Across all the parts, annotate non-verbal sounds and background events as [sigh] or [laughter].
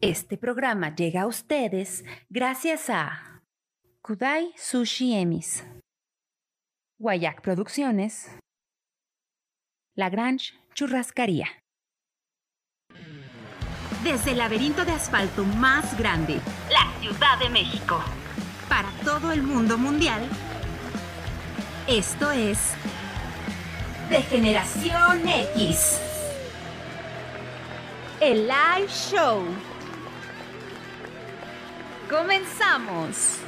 Este programa llega a ustedes gracias a Kudai Sushi Emis, Guayac Producciones, Lagrange Churrascaría. Desde el laberinto de asfalto más grande, la Ciudad de México, para todo el mundo mundial, esto es De Generación X. El live show. Comenzamos.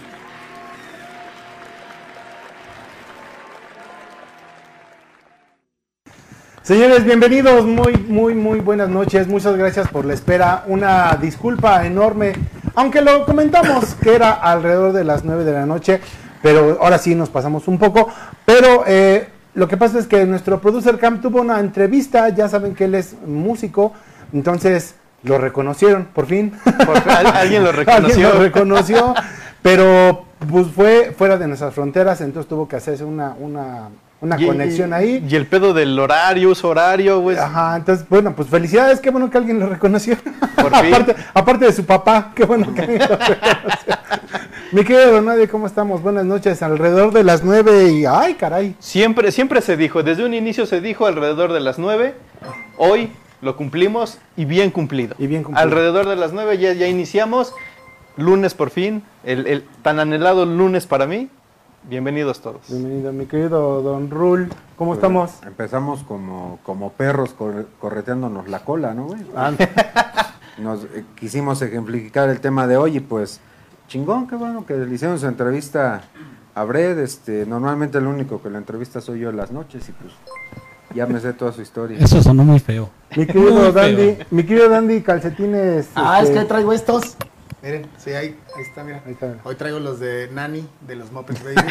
Señores, bienvenidos, muy, muy, muy buenas noches, muchas gracias por la espera, una disculpa enorme, aunque lo comentamos [coughs] que era alrededor de las 9 de la noche, pero ahora sí nos pasamos un poco, pero eh, lo que pasa es que nuestro producer Cam tuvo una entrevista, ya saben que él es músico, entonces lo reconocieron, por fin. Por fin, alguien lo [laughs] reconoció. Alguien lo reconoció, pero pues fue fuera de nuestras fronteras, entonces tuvo que hacerse una, una, una Y- conexión y- ahí. Y el pedo del horario, uso horario, güey. Ajá, entonces, bueno, pues felicidades, qué bueno que alguien lo reconoció. Por [laughs] fin. aparte, aparte de su papá, qué bueno que alguien lo reconoció. [laughs] Mi querido Don Nadie, ¿cómo estamos? Buenas noches, alrededor de las nueve y, ay, caray. Siempre, siempre se dijo, desde un inicio se dijo alrededor de las 9. Hoy lo cumplimos y bien cumplido. Y bien cumplido. Alrededor de las 9 ya, ya iniciamos. Lunes por fin, el, el tan anhelado lunes para mí. Bienvenidos todos. Bienvenido, mi querido Don Rul, ¿cómo estamos? Empezamos como, como perros corre- correteándonos la cola, ¿no, güey? Ah, [laughs] Nos eh, quisimos ejemplificar el tema de hoy y pues chingón, qué bueno que le hicieron su entrevista a Bred. Este, normalmente el único que la entrevista soy yo en las noches y pues ya me sé toda su historia. Eso sonó muy feo. mi querido Muy Dandy, feo. mi querido Dandy, calcetines. Ah, es este, que traigo estos. Miren, sí, ahí, ahí está, mira. Ahí está. Hoy traigo los de Nani, de los Muppets Baby. [laughs]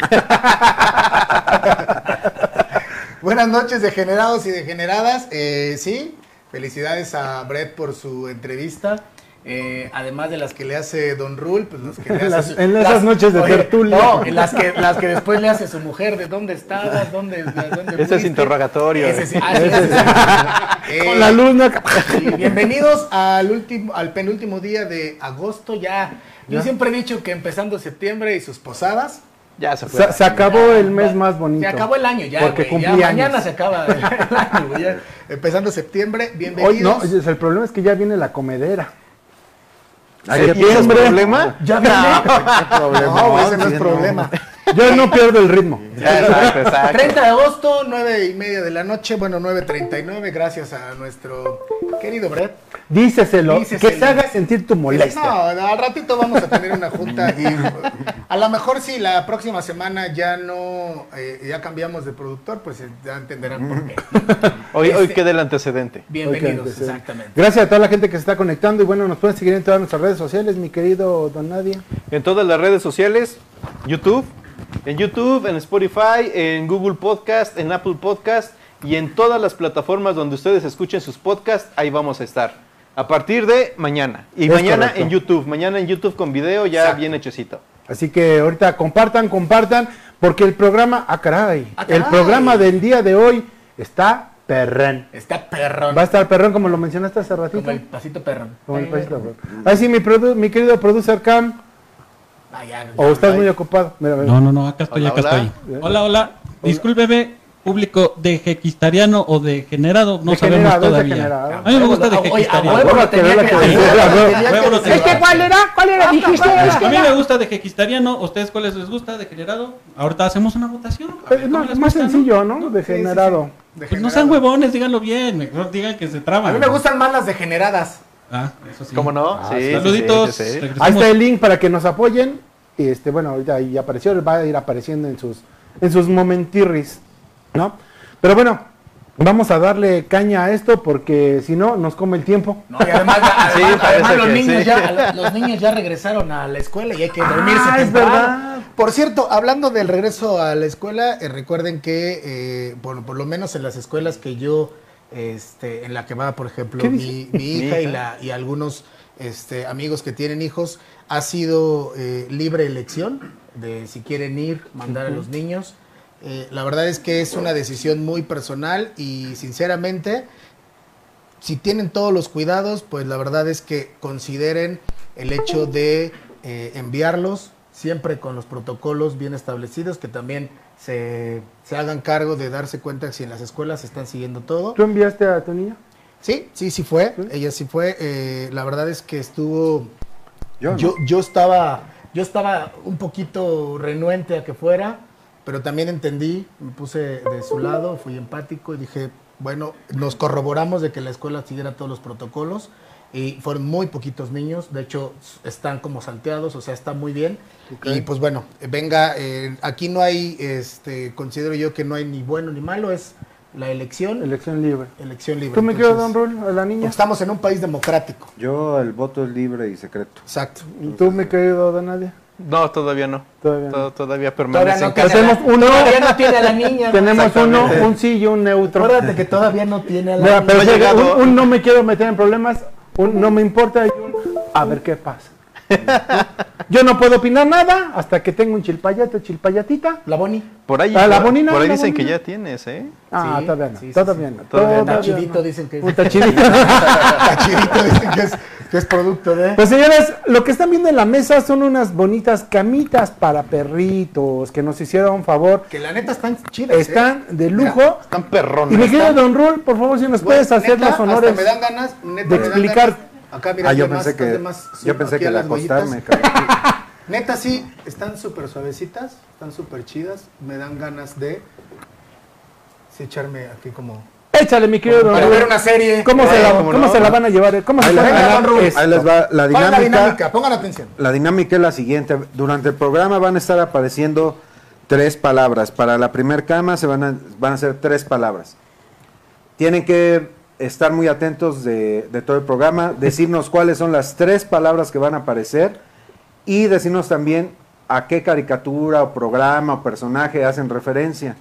Buenas noches, degenerados y degeneradas. Eh, sí, felicidades a Brett por su entrevista. Eh, además de las que le hace Don Rule, pues los que le [laughs] hace Las- su- en esas noches de tertulia. No, en las que, las que después le hace su mujer, de dónde estabas, dónde, de dónde Ese es interrogatorio. Ese sí, ah, sí, ese sí. Eh, Con la. Sí, bienvenidos al último, al penúltimo día de agosto. Ya, yo siempre he dicho que empezando septiembre y sus posadas. Ya se fue. Se, se acabó el mes más bonito. Se acabó el año ya. Porque ya mañana se acaba el, el año, ya. [laughs] Empezando septiembre, bienvenidos. Hoy no, el problema es que ya viene la comedera. ¿Ay, ¿Tienes Septiembre. problema? ¿Ya viene? [laughs] No, ese no es problema. Yo no pierdo el ritmo. Exacto, exacto. 30 de agosto, 9 y media de la noche, bueno, 9.39, gracias a nuestro querido Brett. Díceselo, Díceselo. que se haga sentir tu molestia. No, al ratito vamos a tener una junta y a lo mejor si la próxima semana ya no, eh, ya cambiamos de productor, pues eh, ya entenderán por qué. Hoy, hoy Este- queda el antecedente. Bienvenidos, exactamente. Gracias a toda la gente que se está conectando y bueno, nos pueden seguir en todas nuestras redes sociales, mi querido Don Nadia. En todas las redes sociales, YouTube, en YouTube, en Spotify, en Google Podcast, en Apple Podcast y en todas las plataformas donde ustedes escuchen sus podcasts, ahí vamos a estar. A partir de mañana. Y Es mañana correcto. en YouTube. Mañana en YouTube con video ya Exacto. bien hechecito. Así que ahorita compartan, compartan, porque el programa, ah caray, Ah, el programa del día de hoy está perrón. Está perrón. Va a estar perrón como lo mencionaste hace ratito. Como el pasito perrón. Como el pasito perrón. Así mi, produ- mi querido producer Cam, Ah, ya, ya, o estás ya. muy ocupado. Mira, mira. No, no, no, acá estoy, Hola, acá hola. estoy. Hola, hola. Discúlpeme, público dejequistariano o degenerado, no sabemos Degenerado, es todavía. A mí me gusta Oye, a dejequistariano. huevo lo Ahora que. ¿cuál era? ¿Cuál era? Dijiste. A mí me gusta dejequistariano, ¿a ustedes cuáles les gusta degenerado? Ahorita hacemos una votación. ver Es más, ¿no? sencillo, ¿no? Degenerado. Pues no sean huevones, díganlo bien, mejor digan que se traban. A mí me gustan más las degeneradas. Ah, eso sí. ¿Cómo no? Ah, Sí, sí, Saluditos. sí, sí, sí. regresamos. Ahí está el link para que nos apoyen. Y este, bueno, ahorita ahí apareció, va a ir apareciendo en sus, en sus momentirris, ¿no? Pero bueno, vamos a darle caña a esto porque si no, nos come el tiempo. No, y además, [laughs] además- Sí, parece además los, niños sí. ya, los niños ya regresaron a la escuela y hay que dormirse Ah, es temprano. verdad. Por cierto, hablando del regreso a la escuela, eh, recuerden que eh, por, por lo menos en las escuelas que yo, este, en la que va, por ejemplo, ¿Qué mi, hija y, la, y algunos este, amigos que tienen hijos, ha sido eh, libre elección de si quieren ir, mandar a los niños. Eh, la verdad es que es una decisión muy personal y sinceramente si tienen todos los cuidados, pues la verdad es que consideren el hecho de eh, enviarlos siempre con los protocolos bien establecidos, que también se, se hagan cargo de darse cuenta si en las escuelas están siguiendo todo. ¿Tú enviaste a tu niña? Sí, sí, sí fue. Ella sí fue. Eh, la verdad es que estuvo. Yo, Yo, ¿no? yo estaba, yo estaba un poquito renuente a que fuera, pero también entendí, me puse de su lado, fui empático y dije, bueno, nos corroboramos de que la escuela siguiera todos los protocolos y fueron muy poquitos niños, de hecho están como salteados, o sea, está muy bien. Y pues bueno, venga, eh, aquí no hay, este, considero yo que no hay ni bueno ni malo, es la elección, Elección libre. elección libre. ¿Tú me quedas, Entonces, don Rul, a la niña? estamos en un país democrático. Yo, el voto es libre y secreto. Exacto. ¿Y tú, mi querido don Nadia? No, todavía no. Todavía no. To- Todavía Todavía permanece no tiene casa. Hacemos la- uno. Todavía no tiene a la niña. Tenemos uno, un sí y un neutro. Acuérdate que todavía no tiene a la Mira, niña. pero No un, un no me quiero meter en problemas, un no me importa y un a ver qué pasa. Yo no puedo opinar nada hasta que tengo un chilpayate, chilpayatita. La Boni. Por ahí, Ah, la por, bonina, por ahí la dicen que ya tienes, ¿eh? Ah, Sí, todavía no, sí, sí, todavía sí. no. Todavía no. todavía Tachidito no. dicen que es. Un tachidito. [laughs] Tachidito dicen que es, que es producto de. Pues señores, lo que están viendo en la mesa son unas bonitas camitas para perritos que nos hicieron favor. que la neta están chidas. ¿eh? Están de lujo. Están perrones. Y mi querido Don Rul, por favor, si nos puedes hacer neta, los honores. hasta me dan ganas neta, de me dan explicar. ganas. Acá, mira, Ah, yo hazle más, pensé que, más yo pensé que a de las acostarme. [laughs] Neta, sí, están súper suavecitas, están súper chidas. Me dan ganas de sí, echarme aquí como. Échale, mi querido Para ver una serie. ¿Cómo, se, la, ¿cómo no? se la van a llevar? ¿Cómo se Ahí, van a ganar ahí les va la ¿Cuál es la dinámica. dinámica? Pongan atención. La dinámica es la siguiente. Durante el programa van a estar apareciendo tres palabras. Para la primer cama se van a, van a ser tres palabras. Tienen que estar muy atentos de, todo el programa, decirnos cuáles son las tres palabras que van a aparecer y decirnos también a qué caricatura o programa o personaje hacen referencia.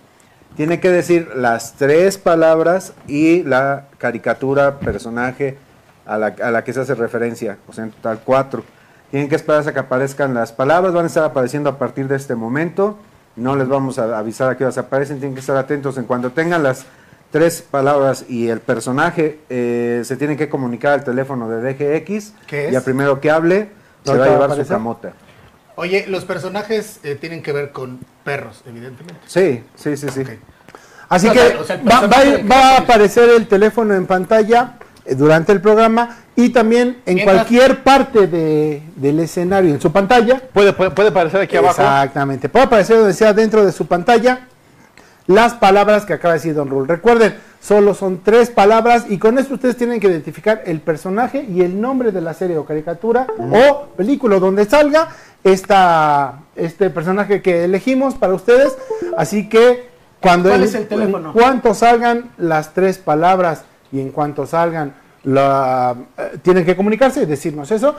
Tienen que decir las tres palabras y la caricatura, personaje a la, a que se hace referencia, o sea, en total cuatro. Tienen que esperar hasta que aparezcan las palabras, van a estar apareciendo a partir de este momento. No les vamos a avisar a qué horas aparecen, tienen que estar atentos en cuando tengan las tres palabras y el personaje, eh, se tienen que comunicar al teléfono de DGX ¿Qué es? y al primero que hable se ¿Ahorita va a va a llevar su camota. Oye, los personajes eh, tienen que ver con perros, evidentemente. Sí, sí, sí, sí. Así que o sea, va, va- a aparecer el teléfono en pantalla eh, durante el programa y también en Mientras- cualquier parte de- del escenario, en su pantalla. Puede, puede, puede aparecer aquí abajo. Exactamente. Puede aparecer donde sea dentro de su pantalla las palabras que acaba de decir Don Rul. Recuerden, solo son tres palabras y con esto ustedes tienen que identificar el personaje y el nombre de la serie o caricatura o película donde salga esta, este personaje que elegimos para ustedes. Así que cuando ¿Cuál en- es el teléfono? en cuanto salgan las tres palabras y en cuanto salgan la, eh, tienen que comunicarse y decirnos eso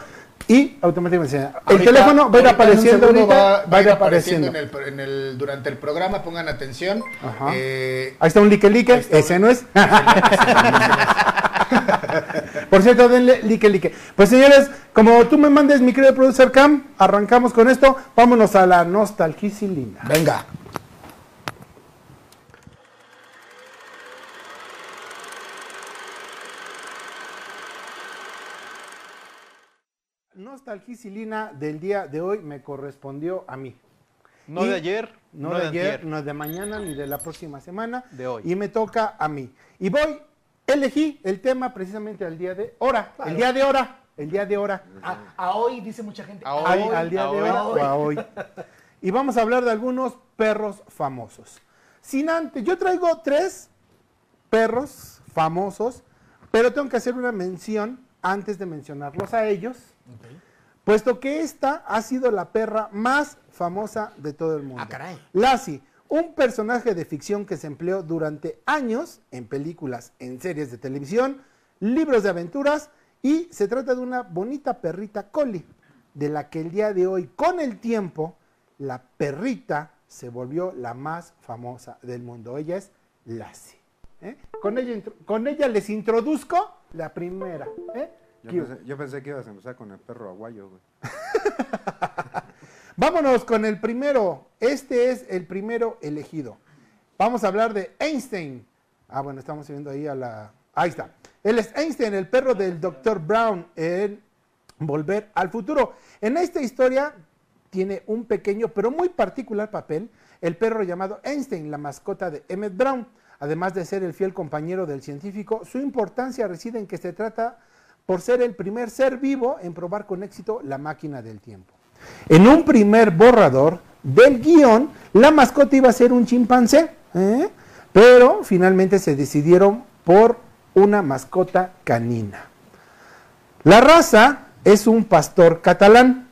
y automáticamente el Ahorita- teléfono va a ir apareciendo ahorita, va, va a ir apareciendo, en el, en el- durante el programa, pongan atención. Ajá. Eh, Ahí está un like like, ese no es. [laughs] Por cierto, denle like like. Pues señores, como tú me mandes, mi querido producer Cam, arrancamos con esto. Vámonos a la nostalgicilina. venga. Nostalgicilina del día de hoy me correspondió a mí. No Y- de ayer, No, de ayer, no de mañana, ni de la próxima semana. De hoy. Y me toca a mí. Y voy, elegí el tema precisamente al día de hora. El día de hora. El día de hora. A, a hoy dice mucha gente. A al, hoy, al día a de hoy. hoy o a hoy. Y vamos a hablar de algunos perros famosos. Sin antes, yo traigo tres perros famosos, pero tengo que hacer una mención antes de mencionarlos a ellos, puesto que esta ha sido la perra más famosa de todo el mundo. Ah, caray. Lassie, un personaje de ficción que se empleó durante años en películas, en series de televisión, libros de aventuras y se trata de una bonita perrita collie, de la que el día de hoy, con el tiempo, la perrita se volvió la más famosa del mundo. Ella es Lassie. ¿eh? Con, ella, con ella les introduzco la primera. ¿eh? Yo ¿Qué- pensé, yo pensé que ibas a empezar con el perro aguayo, güey. [laughs] Vámonos con el primero. Este es el primero elegido. Vamos a hablar de Einstein. Ah, bueno, estamos viendo ahí a la, Ahí está. Él es Einstein, el perro del Dr. Brown en Volver al Futuro. En esta historia tiene un pequeño pero muy particular papel el perro llamado Einstein, la mascota de Emmett Brown. Además de ser el fiel compañero del científico, su importancia reside en que se trata por ser el primer ser vivo en probar con éxito la máquina del tiempo. En un primer borrador del guion, la mascota iba a ser un chimpancé, ¿eh? pero finalmente se decidieron por una mascota canina. La raza es un pastor catalán.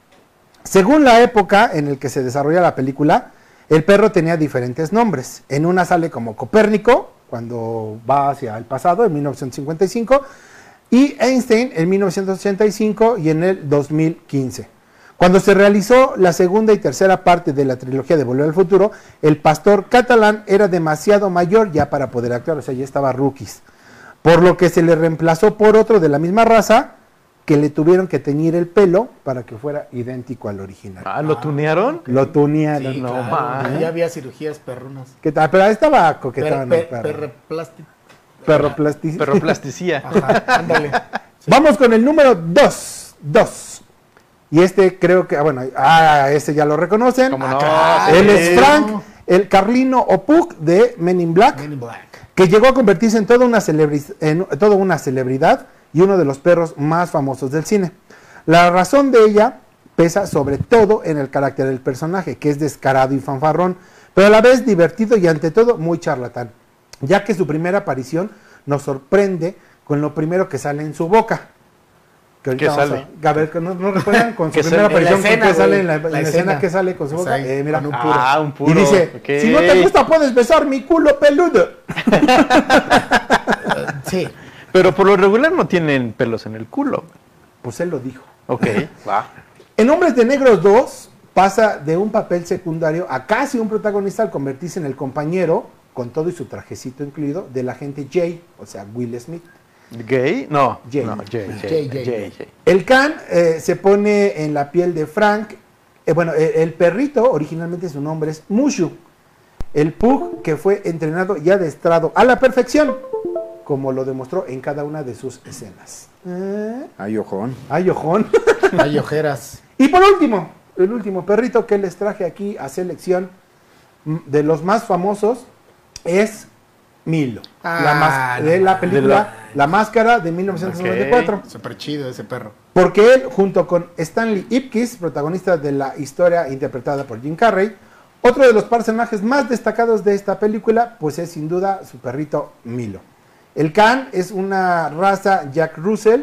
Según la época en la que se desarrolla la película, el perro tenía diferentes nombres. En una sale como Copérnico, cuando va hacia el pasado, en 1955, y Einstein en 1985 y en el 2015. Cuando se realizó la segunda y tercera parte de la trilogía de Volver al Futuro, el pastor catalán era demasiado mayor ya para poder actuar, o sea, ya estaba rookies. Por lo que se le reemplazó por otro de la misma raza, que le tuvieron que teñir el pelo para que fuera idéntico al original. Ah, ¿lo tunearon? Lo tunearon. Sí, no, claro. Ya había cirugías perrunas. ¿Qué tal? Pero ahí estaba coquetón. Per- el per-. Perroplasti- Perroplasti- [laughs] Perroplasticía. Ajá, ándale. [laughs] Vamos con el número 2. 2. Y este creo que, ah, bueno, ah, este ya lo reconocen. ¿Cómo no? Acá, Él es Frank, el Carlino Opuk de Men in Black, Men in Black. que llegó a convertirse en toda una, en toda una celebridad y uno de los perros más famosos del cine. La razón de ella pesa sobre todo en el carácter del personaje, que es descarado y fanfarrón, pero a la vez divertido y ante todo muy charlatán, ya que su primera aparición nos sorprende con lo primero que sale en su boca. Que ahorita ¿Qué vamos sale? A, a ver, que no, no recuerdan con [laughs] su ¿Qué primera aparición, escena, sale en la, escena escena. que sale con su boca. Eh, mira. un puro. Ah, un puro. Y dice, si no te gusta puedes besar mi culo peludo. [laughs] Sí. Pero por lo regular no tienen pelos en el culo. Pues él lo dijo. Ok, [laughs] va. En Hombres de Negros 2 pasa de un papel secundario a casi un protagonista al convertirse en el compañero, con todo y su trajecito incluido, del agente Jay, o sea, Will Smith. ¿Gay? No. Jay. No, Jay, Jay, Jay, Jay. Jay, Jay. El can eh, se pone en la piel de Frank. Eh, bueno, el, el perrito, originalmente su nombre es Mushu. El pug que fue entrenado y adestrado a la perfección, como lo demostró en cada una de sus escenas. ¿Eh? Ay, ojón. Ay, ojón. [laughs] Hay ojeras. Y por último, el último perrito que les traje aquí a selección mm, de los más famosos es Milo. Ah, la mas- de la película De la- La Máscara de 1994. Súper chido ese perro. Porque él, junto con Stanley Ipkiss, protagonista de la historia interpretada por Jim Carrey, otro de los personajes más destacados de esta película, pues es sin duda su perrito Milo. El Can es una raza Jack Russell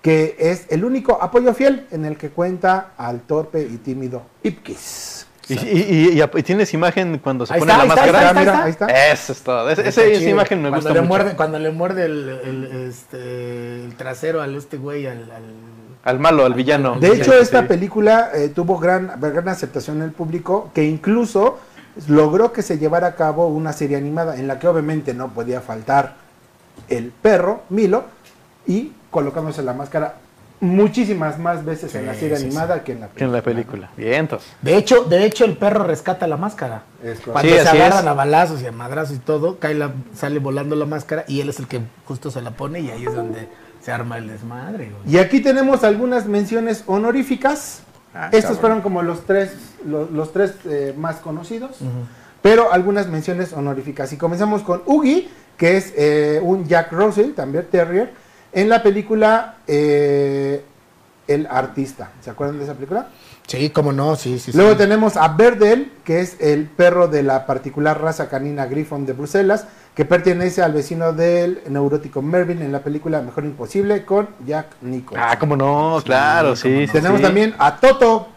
que es el único apoyo fiel en el que cuenta al torpe y tímido Ipkiss. ¿Y, y, y- y- y tienes imagen cuando se Ahí pone está, la ahí está, máscara? ahí está, ahí está. Eso es todo. Esa chido. imagen me cuando gusta le mucho. Muerde, cuando le muerde el, el- este, el trasero al este güey, al, al- Al malo, al villano. De hecho, esta sí. película eh, tuvo gran, gran aceptación en el público, que incluso logró que se llevara a cabo una serie animada en la que obviamente no podía faltar el perro, Milo, y colocándose la máscara muchísimas más veces en la serie sí, animada que en la Que película. en la película. Bien, entonces. De hecho, de hecho, el perro rescata la máscara. Es. Cuando Sí, se agarran es. a balazos y a madrazos y todo, cae la, sale volando la máscara y él es el que justo se la pone y ahí es donde se arma el desmadre. güey. Y aquí tenemos algunas menciones honoríficas. Ah, Estos cabrón. fueron como los tres, los, los tres eh, más conocidos, pero algunas menciones honoríficas. Y comenzamos con Oogie, que es eh, un Jack Russell, también Terrier, en la película eh, El Artista. ¿Se acuerdan de esa película? Sí, cómo no, sí, sí. Luego sí. tenemos a Berdel, que es el perro de la particular raza canina Griffon de Bruselas, que pertenece al vecino del neurótico Mervyn en la película Mejor Imposible con Jack Nicholson. Ah, cómo no, claro, sí. sí, Tenemos sí. también a Toto,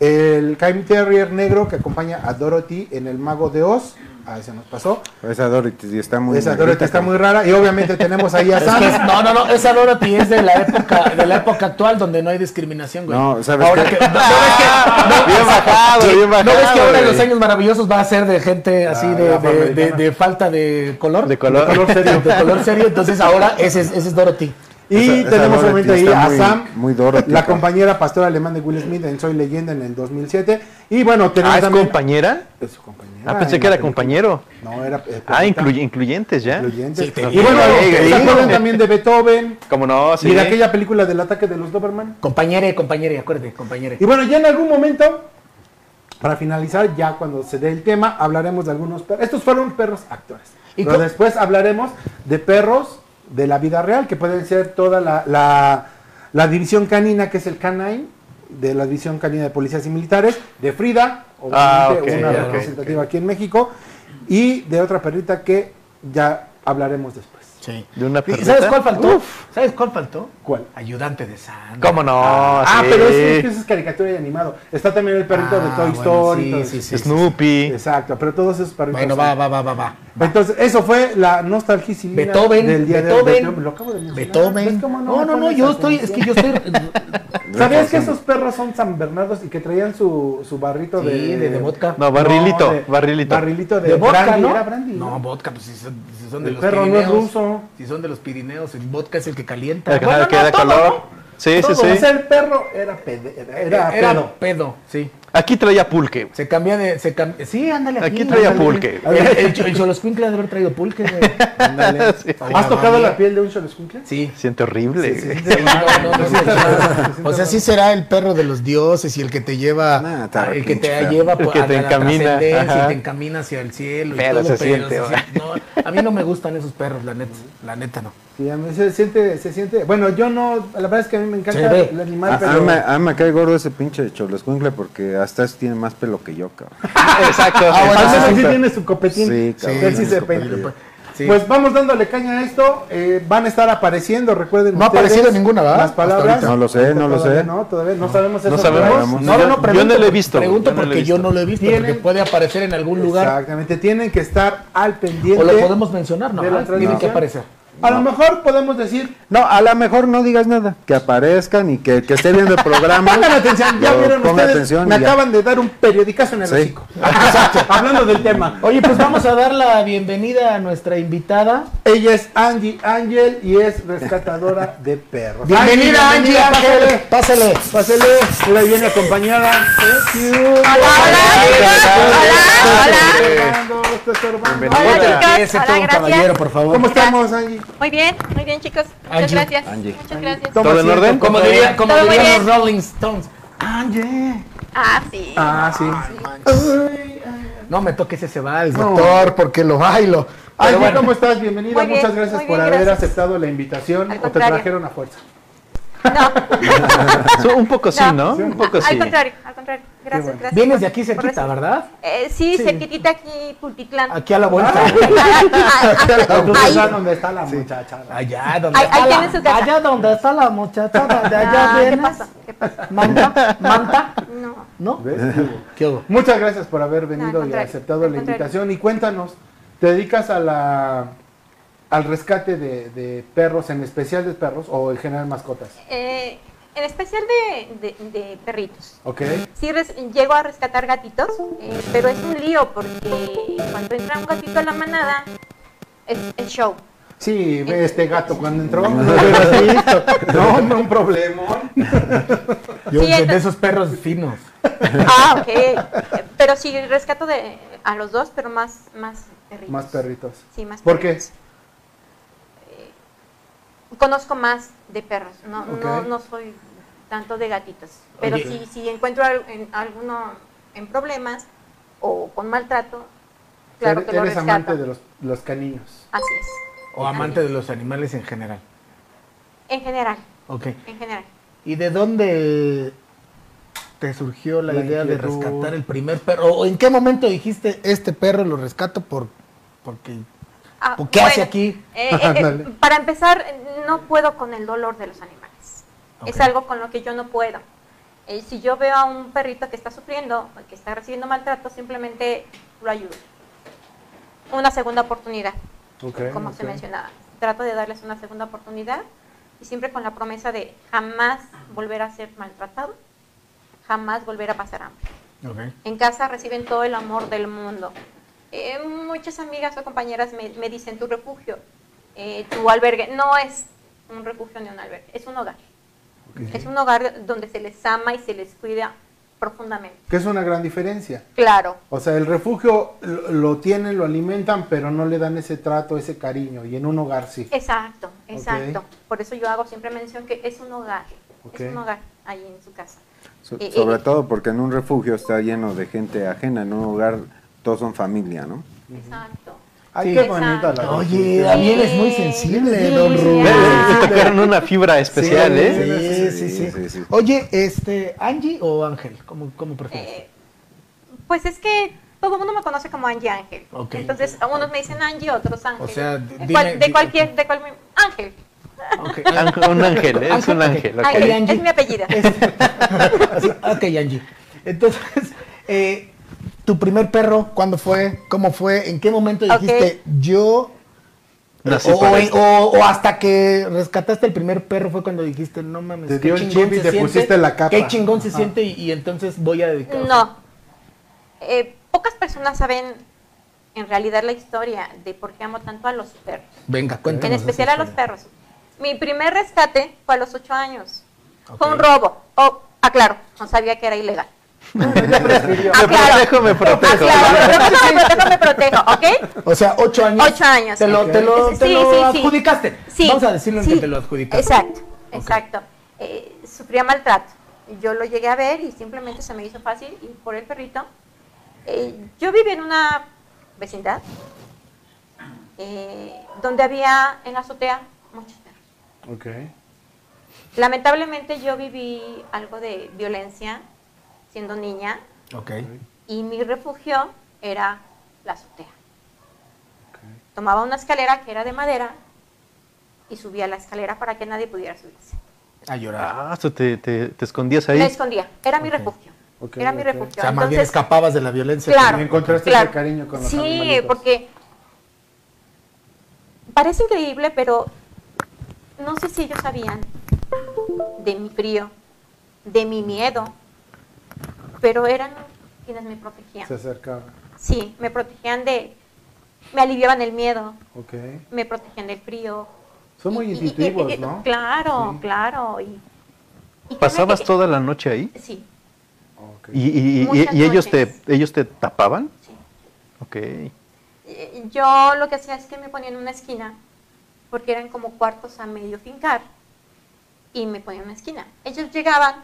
el Caim Terrier negro que acompaña a Dorothy en El Mago de Oz. Ah, ese nos pasó. Esa Dorothy está muy Esa negrita, Dorothy está muy rara. Y obviamente tenemos ahí a Es que Sam. no, no, no, esa Dorothy es de la época, de la época actual donde no hay discriminación, güey. No, ¿sabes Ahora qué? que, no, ves que, no, Bien bajado, sí, bien bajado. ¿no ves que ahora en los años maravillosos va a ser de gente así Ah, de, la de, de- de falta de color? De color. color serio. [laughs] De color serio, entonces ahora ese es, ese es Dorothy. Y Esa- tenemos obviamente ahí a muy- Sam, muy la compañera pastora alemán de Will Smith en Soy Leyenda en el 2007. Y bueno, tenemos Ah, ¿es también... compañera? Es su compañera Ah, pensé en que era película. compañero. No, era... eh, Ah, incluyentes ya. Incluyentes. Sí, y bueno, ¿se acuerdan también de Beethoven? Como no, sí. Y de aquella película del ataque de los Doberman. Compañere, compañere, acuérdate, compañere. Y bueno, ya en algún momento, para finalizar, ya cuando se dé el tema, hablaremos de algunos perros. Estos fueron perros actores. ¿Y Pero después hablaremos de perros de la vida real, que pueden ser toda la, la, la división canina, que es el canine, de la división canina de policías y militares, de Frida, Ah, una representativa aquí en México, y de otra perrita que ya hablaremos después. Sí. De una ¿Y perrita. ¿Sabes cuál faltó? Uf. ¿Sabes cuál faltó? ¿Cuál? Ayudante de Santa. ¿Cómo no? Ah, Sí. pero es, es caricatura y animado. Está también el perrito de Ah, Toy bueno, Story. sí, todo sí, sí. Snoopy. Exacto, pero todos esos perritos. Bueno, va, va, va, va, va. Entonces, eso fue la nostalgia Beethoven, del día de Beethoven, Beethoven. Lo acabo de mencionar. Beethoven. ¿Ves cómo No, no, no, yo estoy, es que yo estoy. [laughs] ¿Sabías que esos perros son San Bernardos y que traían su, su barrito Sí, de, de- de vodka? No, barrilito, de- barrilito. Barrilito de, De vodka, brandy, ¿no? brandy, No, vodka, pues si son, de El los perro no es Pirineos. ruso. Si son de los Pirineos, el vodka es el que calienta. El que- que da todo, calor. ¿no? Sí, Todo, sí, O sí. sea, el perro era, pede- era, era Era pedo. pedo, sí. Aquí traía pulque. Se cambia de. Se cam- Sí, ándale. Aquí Aquí, traía ándale. pulque. El, el, el Choloscuincle ha de haber traído pulque, güey. Ándale. [laughs] Sí. ¿Has tocado la piel de un cholescuincle? Sí. Siente horrible. Sí, no, no, no, no, o sea, sí será el perro de los dioses y el que te lleva, Nah, está el que te lleva El por- que a te la encamina, y te encamina hacia el cielo y Pero todo, se no, a mí no me gustan esos perros, la neta, la neta no. Sí, a mí se siente, se siente. Bueno, yo no. La verdad es que a mí me encanta el A, animal, a pero. mí me, a mí me cae gordo ese pinche cholescuincle porque hasta eso tiene más pelo que yo, cabrón. [laughs] Exacto. Ah, bueno, ese sí tiene su copetín. Sí, cabrón. Él sí se. Pues vamos dándole caña a esto. eh, van a estar apareciendo, recuerden. No ha aparecido ninguna, ¿verdad? Las palabras. No lo sé, no lo sé. No, todavía no sabemos eso. No sabemos. No, no, Yo- no, yo pregunto, no lo he visto. Pregunto yo no lo he porque yo visto. no lo he visto, Tienen- porque puede aparecer en algún lugar. Exactamente. Tienen que estar al pendiente. O lo podemos mencionar, ¿no? de la Ah, Tiene que aparecer. A lo mejor podemos decir. No, a lo mejor no digas nada. Que aparezcan y que, que esté viendo el programa. [laughs] Pongan atención, ya vieron ustedes. atención me ya. acaban de dar un periodicazo en el Sí. [laughs] Exacto. Hablando del tema. Oye, pues vamos a dar la bienvenida a nuestra invitada. Ella es Angie Ángel y es rescatadora de perros. Bienvenida, Angie Ángel. Pásale. Pásele, mira, ahí viene acompañada. Bienvenida. Hola, chicos. Aquí ese Hola, todo un gracias. caballero, por favor. ¿Cómo estamos, Angie? Muy bien, muy bien, chicos. Muchas Angie. gracias. Angie. Muchas gracias. Toma ¿Todo en orden? Como dirían, los Rolling Stones. Angie. Ah, sí. Ah, sí. No me toques ese vals, doctor, porque lo bailo. Angie, Pero bueno, ¿cómo estás? Bienvenida. Bien, Muchas gracias por bien, haber gracias. aceptado la invitación Al o te trajeron a fuerza. No, Un poco sí, ¿no? Un poco sí. al contrario, al contrario. Gracias, bueno. gracias. vienes de aquí cerquita. ¿verdad? Eh, sí, Sí. cerquitita aquí, Pultitlán. Aquí a la vuelta. ¿sabes dónde está la muchacha? Allá donde está la, casa. allá donde está la muchacha, de allá Ah, ¿Qué vienes. pasa? ¿Qué pasa? Manta, manta, No. ¿no? ¿Ves? ¿Qué hubo? Muchas gracias por haber venido y aceptado la invitación. Y cuéntanos, ¿te dedicas a la al rescate de, de perros, en especial de perros o en general mascotas? Eh, en especial de, de- de perritos. ¿Ok? Sí, res- llego a rescatar gatitos, eh, pero es un lío porque cuando entra un gatito a la manada, es, es show. Sí, ve este gato cuando entró. [laughs] No. No, un problema. [laughs] Yo Sí, de, esos perros finos. [laughs] Ah, ok. Eh, Pero sí, rescato de, a los dos, pero más, más perritos. Más perritos. Sí, más ¿Por qué? Conozco más de perros, no, no, no soy tanto de gatitos. Pero si, si encuentro al- en- alguno en problemas o con maltrato, claro eres que lo eres rescato. amante de los, los caninos. Así es. O amante de los animales en general. En general, Ok. en general. ¿Y de dónde te surgió la, La idea de rescatar el primer perro? ¿O en qué momento dijiste, este perro lo rescato por, porque... Ah, ¿Por qué hace aquí? eh, [laughs] eh, para empezar, no puedo con el dolor de los animales. Es Ok. algo con lo que yo no puedo. Eh, si yo veo a un perrito que está sufriendo, que está recibiendo maltrato, simplemente lo ayudo. Una segunda oportunidad, Ok, como ok. se mencionaba. Trato de darles una segunda oportunidad y siempre con la promesa de jamás volver a ser maltratado, jamás volver a pasar hambre. En casa reciben todo el amor del mundo. Eh, muchas amigas o compañeras me, me dicen tu refugio, eh, tu albergue. No es un refugio ni un albergue, es un hogar. Es un hogar donde se les ama y se les cuida profundamente. Que es una gran diferencia. Claro, O sea, el refugio lo, lo tienen, lo alimentan, pero no le dan ese trato, ese cariño. Y en un hogar sí. exacto, exacto. Por eso yo hago siempre mención que es un hogar, es un hogar ahí en su casa. So- Eh, sobre eh, todo porque en un refugio está lleno de gente ajena, en un hogar todos son familia, ¿no? Exacto. Ay, Sí. qué bonita la Oye. Daniel es muy sensible, don Sí, Rubén. ya. Le tocaron una fibra especial, Sí, ¿eh? Sí, sí, sí, Sí, sí. Oye, este, ¿Angie o Ángel? ¿Cómo, cómo prefieres? Eh, pues es que todo el mundo me conoce como Angie Ángel. Entonces, unos me dicen Angie, otros Ángel. O sea, Eh, dime- cual- de cualquier, de cual, Ángel. Ok. [laughs] Ángel- Un ángel, ¿eh? es un ángel. es mi apellido. Así, [laughs] ok, Angie. Entonces, [laughs] eh, ¿tu primer perro cuándo fue? ¿Cómo fue? ¿En qué momento dijiste yo? Nací o, para o- esto. o- o hasta que rescataste el primer perro fue cuando dijiste, no mames, Te qué dio el chingón chip y se te siente, pusiste la capa. Qué chingón se siente y, y entonces voy a dedicar. No. Eh, pocas personas saben en realidad la historia de por qué amo tanto a los perros. Venga, En cuéntanos. especial esa a los perros. Mi primer rescate fue a los ocho años. Fue un robo. Oh, aclaro, no sabía que era ilegal. [laughs] Me protejo, me protejo. Aclaro, me protejo, me protejo, ¿ok? O sea, ocho años. Ocho años. Te lo, te lo, te Sí, lo sí, sí. adjudicaste. Sí, Vamos a decirlo en que te lo adjudicaste. Exacto, exacto. Eh, sufría maltrato. Yo lo llegué a ver y simplemente se me hizo fácil ir por el perrito. Eh, yo vivía en una vecindad eh, donde había en la azotea muchos perros. Ok. Lamentablemente yo viví algo de violencia siendo niña Ok. y mi refugio era la azotea. Tomaba una escalera que era de madera y subía la escalera para que nadie pudiera subirse. A llorar. Ah, ¿tú te, te, te escondías ahí. Me escondía, era mi refugio. Ok, era mi refugio. O sea, más bien Entonces, escapabas de la violencia. claro, Y encontraste claro. ese cariño con los Sí, animalitos. porque parece increíble, pero no sé si ellos sabían de mi frío, de mi miedo, pero eran quienes me protegían. Se acercaba. Sí, me protegían de, me aliviaban el miedo, Ok. me protegían del frío. Son muy Y- y- y- intuitivos, y- ¿no? Claro, Sí. claro. Y, ¿Pasabas me- toda la noche ahí? Sí, Ok. ¿Y, y- y- Muchas y ellos, te, ellos te tapaban? sí. Ok. Eh, Yo lo que hacía es que me ponía en una esquina, porque eran como cuartos a medio fincar, y me ponía en una esquina. Ellos llegaban,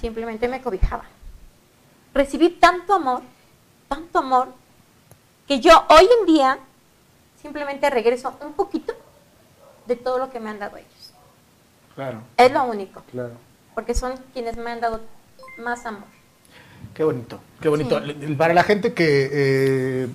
simplemente me cobijaban. Recibí tanto amor, tanto amor, que yo hoy en día simplemente regreso un poquito de todo lo que me han dado ellos. Claro, Es lo único, claro. porque son quienes me han dado más amor. Qué bonito, qué bonito. Sí. Para la gente que, eh,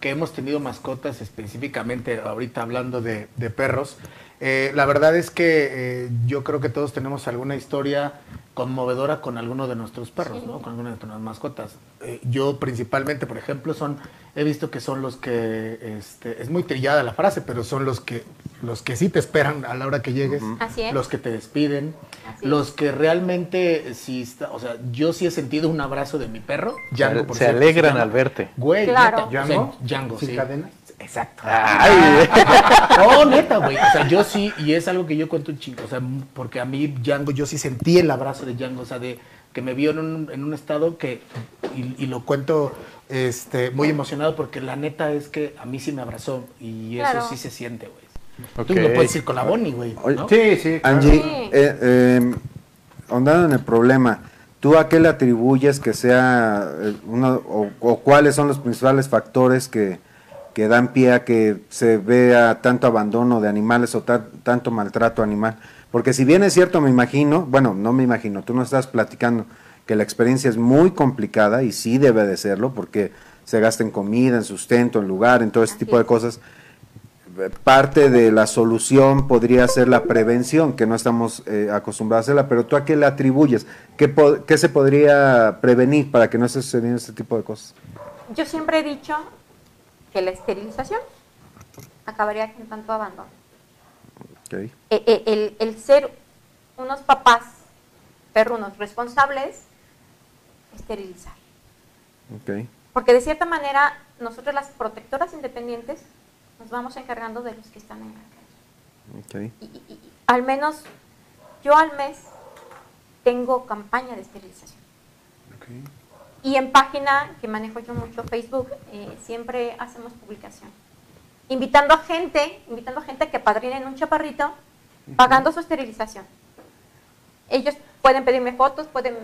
que hemos tenido mascotas, específicamente ahorita hablando de, de perros, eh, la verdad es que eh, yo creo que todos tenemos alguna historia conmovedora con alguno de nuestros perros, Sí. ¿no? Con alguna de nuestras mascotas. Eh, yo principalmente, por ejemplo, son, he visto que son los que, este, es muy trillada la frase, pero son los que, los que sí te esperan a la hora que llegues, Así es. los que te despiden, Así los que realmente, sí está, o sea, yo sí he sentido un abrazo de mi perro, Django, por se cierto, alegran al verte. Güey, Claro. neta, o sea, ¿Django? Django, ¿Sin sí. cadenas? Exacto. Ay. [laughs] No, [laughs] neta, güey. O sea, yo sí, y es algo que yo cuento un chingo. O sea, porque a mí Django, yo sí sentí el abrazo de Django. O sea, de que me vio en un, en un estado que, y, y lo cuento este, muy emocionado porque la neta es que a mí sí me abrazó. Y eso Claro. sí se siente, güey. Tú lo puedes decir con la Bonnie, güey. ¿no? Sí, sí. claro. Angie, Sí. eh, eh, ahondando en el problema, ¿tú a qué le atribuyes que sea eh, uno, o, o cuáles son los principales factores que, que dan pie a que se vea tanto abandono de animales o tan- tanto maltrato animal? Porque si bien es cierto, me imagino, bueno, no me imagino, tú nos estás platicando que la experiencia es muy complicada y sí debe de serlo porque se gasta en comida, en sustento, en lugar, en todo ese Así tipo de cosas parte de la solución podría ser la prevención, que no estamos eh, acostumbrados a hacerla, pero tú a qué le atribuyes? ¿Qué, qué se podría prevenir para que no esté sucediendo este tipo de cosas? Yo siempre he dicho que la esterilización acabaría con tanto abandono. Ok. E- e- El, el ser unos papás perrunos responsables, esterilizar. ok. Porque de cierta manera, nosotros las protectoras independientes nos vamos encargando de los que están en la calle. Ok. Y, y- y al menos yo al mes tengo campaña de esterilización. Y en página que manejo yo mucho, Facebook, eh, siempre hacemos publicación. Invitando a gente, invitando a gente a que padrinen un chaparrito, pagando su esterilización. Ellos pueden pedirme fotos, pueden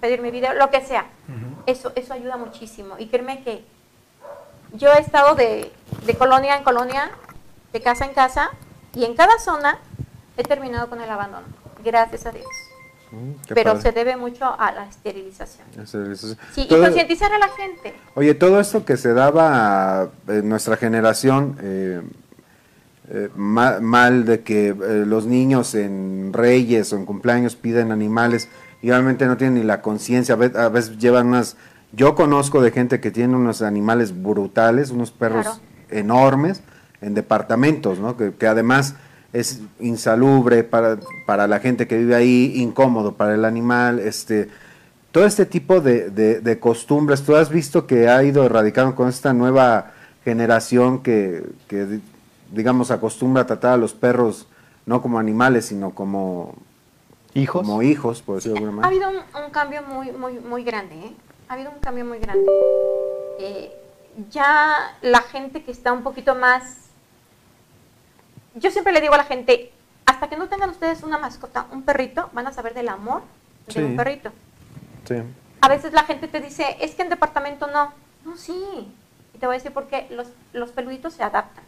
pedirme video, lo que sea. Eso, eso ayuda muchísimo. Y créeme que yo he estado de, de colonia en colonia, de casa en casa, y en cada zona he terminado con el abandono. Gracias a Dios. Mm, Pero padre. se debe mucho a la esterilización. Esterilización. Sí, y concientizar a la gente. Oye, todo esto que se daba en nuestra generación, eh, eh, ma- mal de que eh, los niños en reyes o en cumpleaños piden animales y realmente no tienen ni la conciencia, a ve- a veces llevan unas... Yo conozco de gente que tiene unos animales brutales, unos perros Claro. enormes en departamentos, ¿no? Que, que además es insalubre para, para la gente que vive ahí, incómodo para el animal, este todo este tipo de, de- de costumbres, tú has visto que ha ido erradicando con esta nueva generación que, que, di- digamos, acostumbra a tratar a los perros no como animales, sino como ¿Hijos? como hijos, por decirlo de alguna Ha manera. habido un, un cambio muy, muy, muy grande, ¿eh? Ha habido un cambio muy grande. Eh, ya la gente que está un poquito más... Yo siempre le digo a la gente, hasta que no tengan ustedes una mascota, un perrito, van a saber del amor de Sí. un perrito. Sí. A veces la gente te dice, es que en departamento no. No, sí. Y te voy a decir por qué. Los, los peluditos se adaptan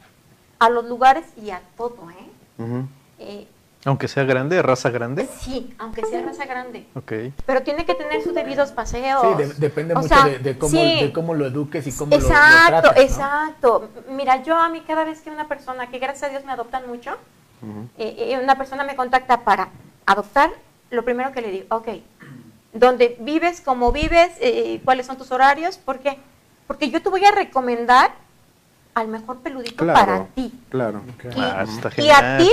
a los lugares y a todo, ¿eh? Eh, Aunque sea grande, raza grande. sí, aunque sea raza grande. Ok. Pero tiene que tener sus debidos paseos. Sí, de- depende O mucho sea, de, de cómo, sí. de cómo lo eduques y cómo lo- lo, Exacto, trates, ¿no? exacto. Mira, yo a mí cada vez que una persona, que gracias a Dios me adoptan mucho, eh, eh, una persona me contacta para adoptar, lo primero que le digo, ok, ¿dónde vives? ¿Cómo vives? eh, ¿Cuáles son tus horarios? ¿Por qué? Porque yo te voy a recomendar al mejor peludito Claro, para ti. claro. Y, Ah, está y a ti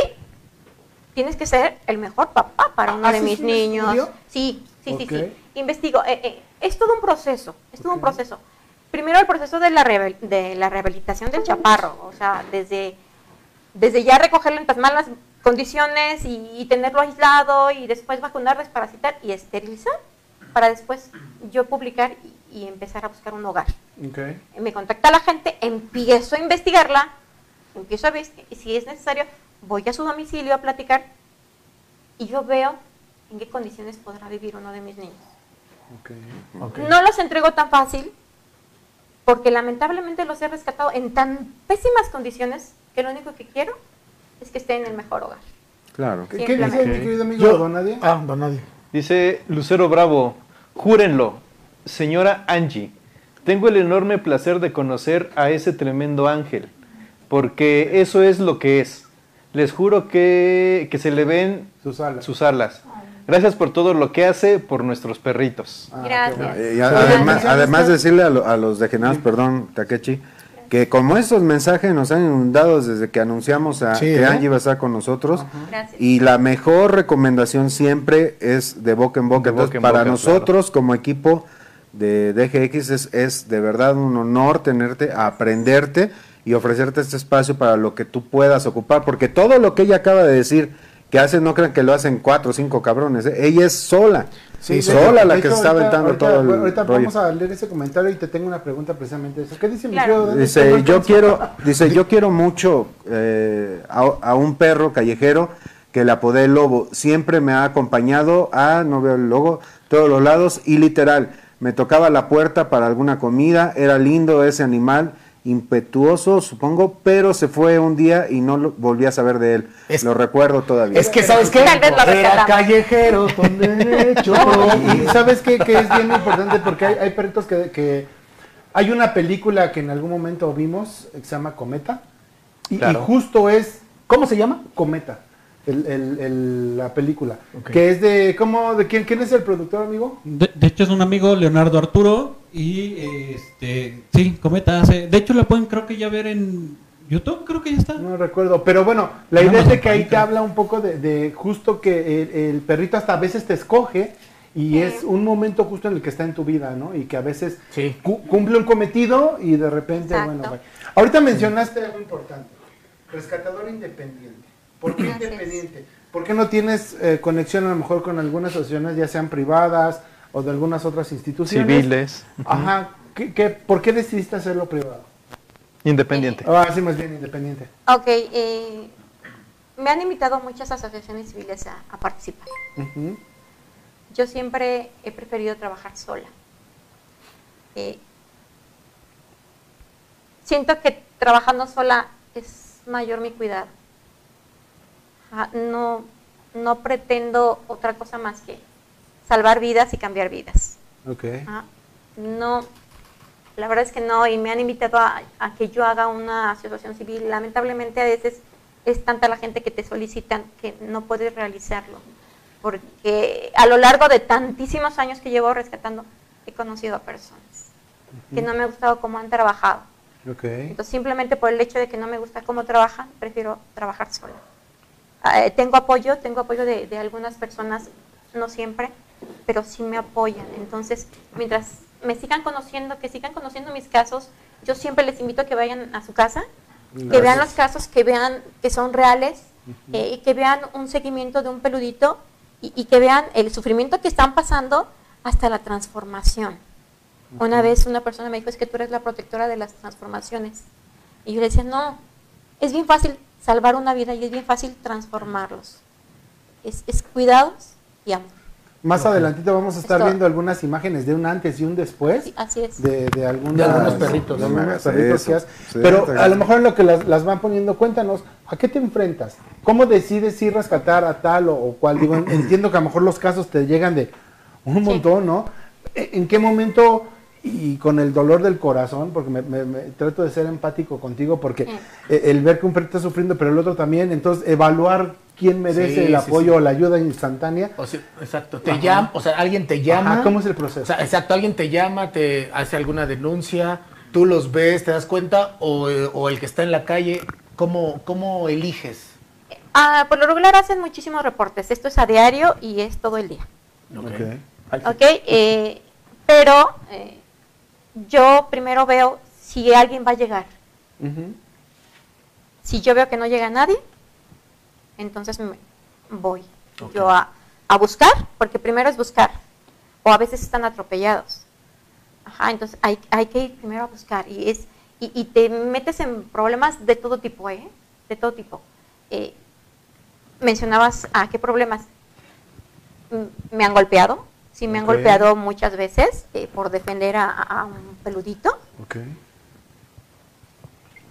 tienes que ser el mejor papá para uno de ¿Haces mis niños. estudio? Sí, sí, sí, sí. Investigo. eh, eh, es todo un proceso, es todo un proceso. Primero el proceso de la, de la rehabilitación del chaparro, o sea, desde, desde ya recogerlo en tan malas condiciones y, y tenerlo aislado y después vacunar, desparasitar y esterilizar para después yo publicar y, y empezar a buscar un hogar Ok. me contacta la gente, empiezo a investigarla, empiezo a ver si es necesario, voy a su domicilio a platicar y yo veo en qué condiciones podrá vivir uno de mis niños. No los entrego tan fácil porque lamentablemente los he rescatado en tan pésimas condiciones que lo único que quiero es que estén en el mejor hogar. Claro. ¿Qué, qué dice mi querido amigo Yo- Don? Ah, don Nadie. Dice Lucero Bravo, júrenlo, señora Angie, tengo el enorme placer de conocer a ese tremendo ángel, porque eso es lo que es. Les juro que, que se le ven Sus alas. sus alas. Gracias por todo lo que hace por nuestros perritos. Ah, Gracias. y además, además decirle a, lo- a los degenerados, perdón, Takechi, que como estos mensajes nos han inundado desde que anunciamos a, Sí, que ¿eh? Angie iba a estar con nosotros, y la mejor recomendación siempre es de boca en boca. De Entonces, boca en para boca, nosotros como equipo de DGX es, es de verdad un honor tenerte, aprenderte y ofrecerte este espacio para lo que tú puedas ocupar, porque todo lo que ella acaba de decir que hace, no crean que lo hacen cuatro o cinco cabrones, ¿eh? ella es sola, Sí, de sola la que se está aventando ahorita- todo el Ahorita rollo. vamos a leer ese comentario y te tengo una pregunta precisamente de eso. ¿Qué dice mi Claro. Don? Dice, yo quiero, [laughs] dice, yo quiero mucho eh, a, a un perro callejero que le apodé el lobo. Siempre me ha acompañado a, no veo el logo, todos los lados y literal, me tocaba la puerta para alguna comida, era lindo ese animal, impetuoso supongo, pero se fue un día y no lo, volví a saber de él. Es- lo recuerdo todavía. Es que, ¿sabes qué? Tal vez lo Era callejero con derecho. [laughs] Y sabes qué? que es bien importante porque hay, hay perritos que, que- Hay una película que en algún momento vimos que se llama Cometa. Y, justo es ¿Cómo se llama? Cometa. el- el- el- la película. Que es de. ¿cómo, de quién, quién es el productor, amigo? De, de hecho es un amigo, Leonardo Arturo, y este, sí, Cometa hace, de hecho la pueden creo que ya ver en YouTube, creo que ya está. No recuerdo. Pero bueno, la idea es de que ahí te habla un poco de, de justo que el, el perrito hasta a veces te escoge. Y Sí. es un momento justo en el que está en tu vida, ¿no? Y que a veces Sí. cu- cumple un cometido y de repente, Exacto. bueno, ahorita mencionaste algo importante, rescatador independiente. ¿Por qué Gracias. independiente? ¿Por qué no tienes eh, conexión a lo mejor con algunas asociaciones, ya sean privadas o de algunas otras instituciones? Civiles. Ajá. ¿Qué, qué- por qué decidiste hacerlo privado? Independiente. Ah, sí, más bien independiente. Ok, eh, me han invitado muchas asociaciones civiles a, a participar. Yo siempre he preferido trabajar sola. Eh, siento que trabajando sola es mayor mi cuidado. Ah, no, no pretendo otra cosa más que salvar vidas y cambiar vidas. Ok. Ah, no, la verdad es que no, y me han invitado a, a que yo haga una asociación civil. Lamentablemente a veces es tanta la gente que te solicitan que no puedes realizarlo, porque a lo largo de tantísimos años que llevo rescatando, he conocido a personas que no me ha gustado cómo han trabajado. Entonces, simplemente por el hecho de que no me gusta cómo trabajan, prefiero trabajar sola. Ah, eh, tengo apoyo, tengo apoyo de, de algunas personas, no siempre, pero sí me apoyan. Entonces, mientras me sigan conociendo, que sigan conociendo mis casos, yo siempre les invito a que vayan a su casa, que vean los casos, que vean que son reales, eh, y que vean un seguimiento de un peludito y, y que vean el sufrimiento que están pasando hasta la transformación. Una vez una persona me dijo, es que tú eres la protectora de las transformaciones. Y yo le decía, no, es bien fácil salvar una vida y es bien fácil transformarlos. Es, es cuidados y amor. Más adelantito vamos a estar Esto- viendo algunas imágenes de un antes y un después. Sí, así es. de, de algunas- De algunos perritos, de algunos perritos eso. que has- Sí, Pero a lo mejor en lo que las, las van poniendo, cuéntanos, ¿a qué te enfrentas? ¿Cómo decides si rescatar a tal o, o cual? Digo, en- entiendo que a lo mejor los casos te llegan de un montón, ¿no? ¿En en qué momento y con el dolor del corazón, porque me, me- me trato de ser empático contigo, porque Sí. eh, el ver que un perrito está sufriendo, pero el otro también, entonces evaluar quién merece Sí, el apoyo sí. o la ayuda instantánea. O sea, exacto, te llama, o sea, alguien te llama. Ajá, ¿cómo es el proceso? O sea, exacto, alguien te llama, te hace alguna denuncia, tú los ves, te das cuenta, o, eh, o el que está en la calle, ¿cómo, cómo eliges? Ah, por lo regular hacen muchísimos reportes. Esto es a diario y es todo el día. Ok. ¿Ok? Eh, pero eh, yo primero veo si alguien va a llegar. Si yo veo que no llega nadie, entonces me voy yo a, a buscar, porque primero es buscar, o a veces están atropellados. Ajá, entonces hay, hay que ir primero a buscar y, es, y, y te metes en problemas de todo tipo, ¿eh? De todo tipo. Eh, mencionabas, ¿a qué problemas? Me han golpeado, sí me han golpeado muchas veces eh, por defender a, a un peludito. Ok.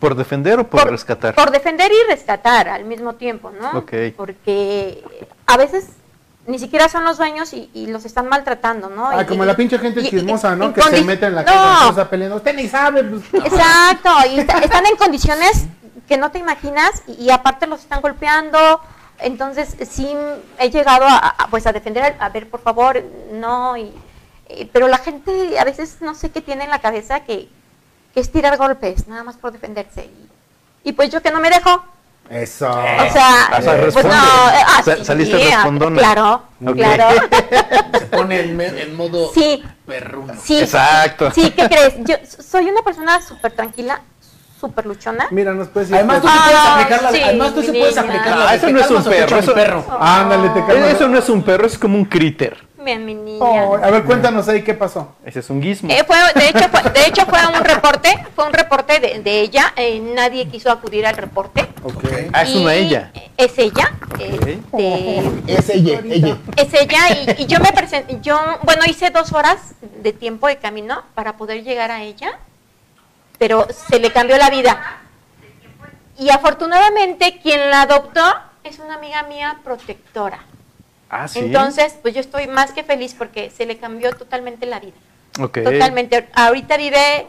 ¿Por defender o por, rescatar? Por defender y rescatar al mismo tiempo, ¿no? Ok. Porque a veces ni siquiera son los dueños y, y los están maltratando, ¿no? Ah, Y- como y- la pinche gente y- y- chismosa, ¿no? Que se mete en la No, casa peleando. Usted ni sabe. pues. Exacto, y está- están en condiciones que no te imaginas y, y aparte los están golpeando. Entonces, sí he llegado a, a, pues a defender, a, a ver, por favor, no. Y, eh, pero la gente a veces no sé qué tiene en la cabeza que, que es tirar golpes, nada más por defenderse. Y, y pues yo que no me dejo, Eso. o sea, O sea, pues responde. no, eh, ah, Sa- sí, saliste ah, respondona. Claro, Ok. claro. [laughs] Se pone en, en modo Sí, perruno. sí. Exacto. Sí, ¿qué crees? Yo soy una persona súper tranquila, súper luchona. Mira, nos puedes decir. Además, tú sí Ah, puedes aplicar la, sí, además, tú sí puedes niña. aplicar Ah, eso ¿te no es un perro, eso- perro? Ándale, te calmas. Eso no es un perro, es como un critter. Bien, mi niña. Oh, a ver, cuéntanos ahí qué pasó. Ese es un gizmo. Eh, fue, de, hecho, fue, de hecho, fue un reporte, fue un reporte de, de ella. eh, nadie quiso acudir al reporte. Ok. Ah, es una ella. Es ella. este, Es ella, ella. es ella y, y yo me presenté, yo, bueno, hice dos horas de tiempo de camino para poder llegar a ella, pero se le cambió la vida. Y afortunadamente quien la adoptó es una amiga mía protectora. Ah, sí. Entonces, pues yo estoy más que feliz porque se le cambió totalmente la vida. Totalmente. Ahorita vive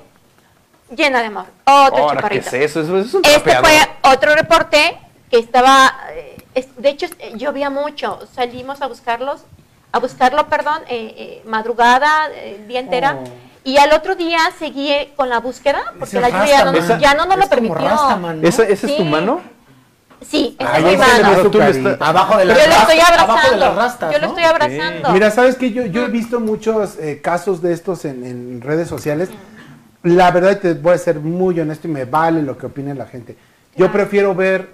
llena de amor. Otro Ahora, ¿qué es eso? Eso es un Este fue otro reporte que estaba, eh, es- de hecho eh, llovía mucho, salimos a buscarlos, a buscarlo, perdón, eh, eh, madrugada, eh, el día entera, Oh. y al otro día seguí con la búsqueda porque Ese la lluvia ya no, ya no nos lo permitió. Rastaman, ¿no? ¿Esa, esa es tu mano? Sí, Ay, es mi ese le mano. Tú Abajo de Yo las lo estoy rastas, abrazando. abajo de las rastas, yo lo ¿no? estoy abrazando. Mira, ¿sabes qué? Yo, yo he visto muchos eh, casos de estos en, en redes sociales. La verdad, te voy a ser muy honesto y me vale lo que opine la gente. Yo Claro. prefiero ver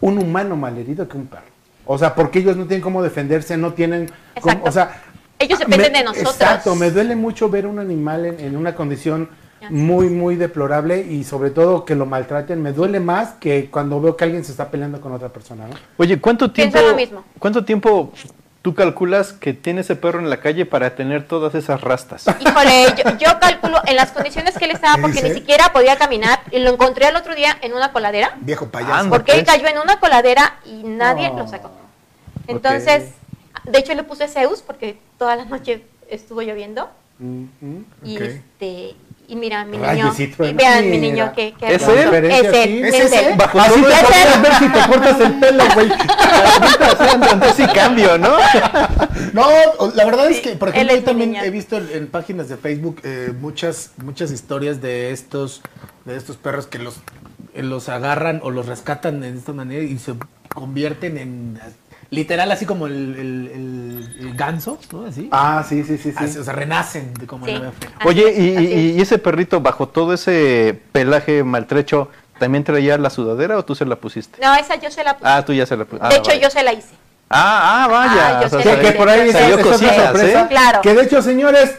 un humano malherido que un perro. O sea, porque ellos no tienen cómo defenderse, no tienen... cómo- Exacto. o sea, Ellos ah, dependen me- de nosotros. Exacto, me duele mucho ver un animal en, en una condición. Muy, muy deplorable y sobre todo que lo maltraten. Me duele más que cuando veo que alguien se está peleando con otra persona, ¿no? Oye, ¿cuánto tiempo, lo mismo. ¿cuánto tiempo tú calculas que tiene ese perro en la calle para tener todas esas rastas? Híjole, yo, yo calculo en las condiciones que él estaba, ¿Qué porque dice? ni siquiera podía caminar, y lo encontré el otro día en una coladera, Viejo payaso. Anda. porque él cayó en una coladera y nadie lo sacó. Entonces, de hecho le puse Zeus porque toda la noche estuvo lloviendo Ujú. y Ok. este y mira mi niño, vean mi mira. niño que, que ¿Es él? es él, ¿Es él. Bajo Así te podrías ver si te cortas el pelo, güey. Entonces sí cambio, ¿no? No, la verdad es que, por ejemplo, yo mi también he visto en, en páginas de Facebook eh, muchas muchas historias de estos de estos perros que los eh, los agarran o los rescatan de esta manera y se convierten en literal así como el, el- el- el ganso, ¿no? Así. Ah, sí, sí, sí, sí. Así, o sea, renacen de como Sí. Así Oye, y, y- y ese perrito bajo todo ese pelaje maltrecho, ¿también traía la sudadera o tú se la pusiste? No, esa yo se la puse. Ah, tú ya se la pusiste. de hecho, yo se la hice. Ah, ah, vaya. Ah, o sea, Que, por ahí salió es, otra cositas, sorpresa. ¿eh? Claro. Que de hecho, señores,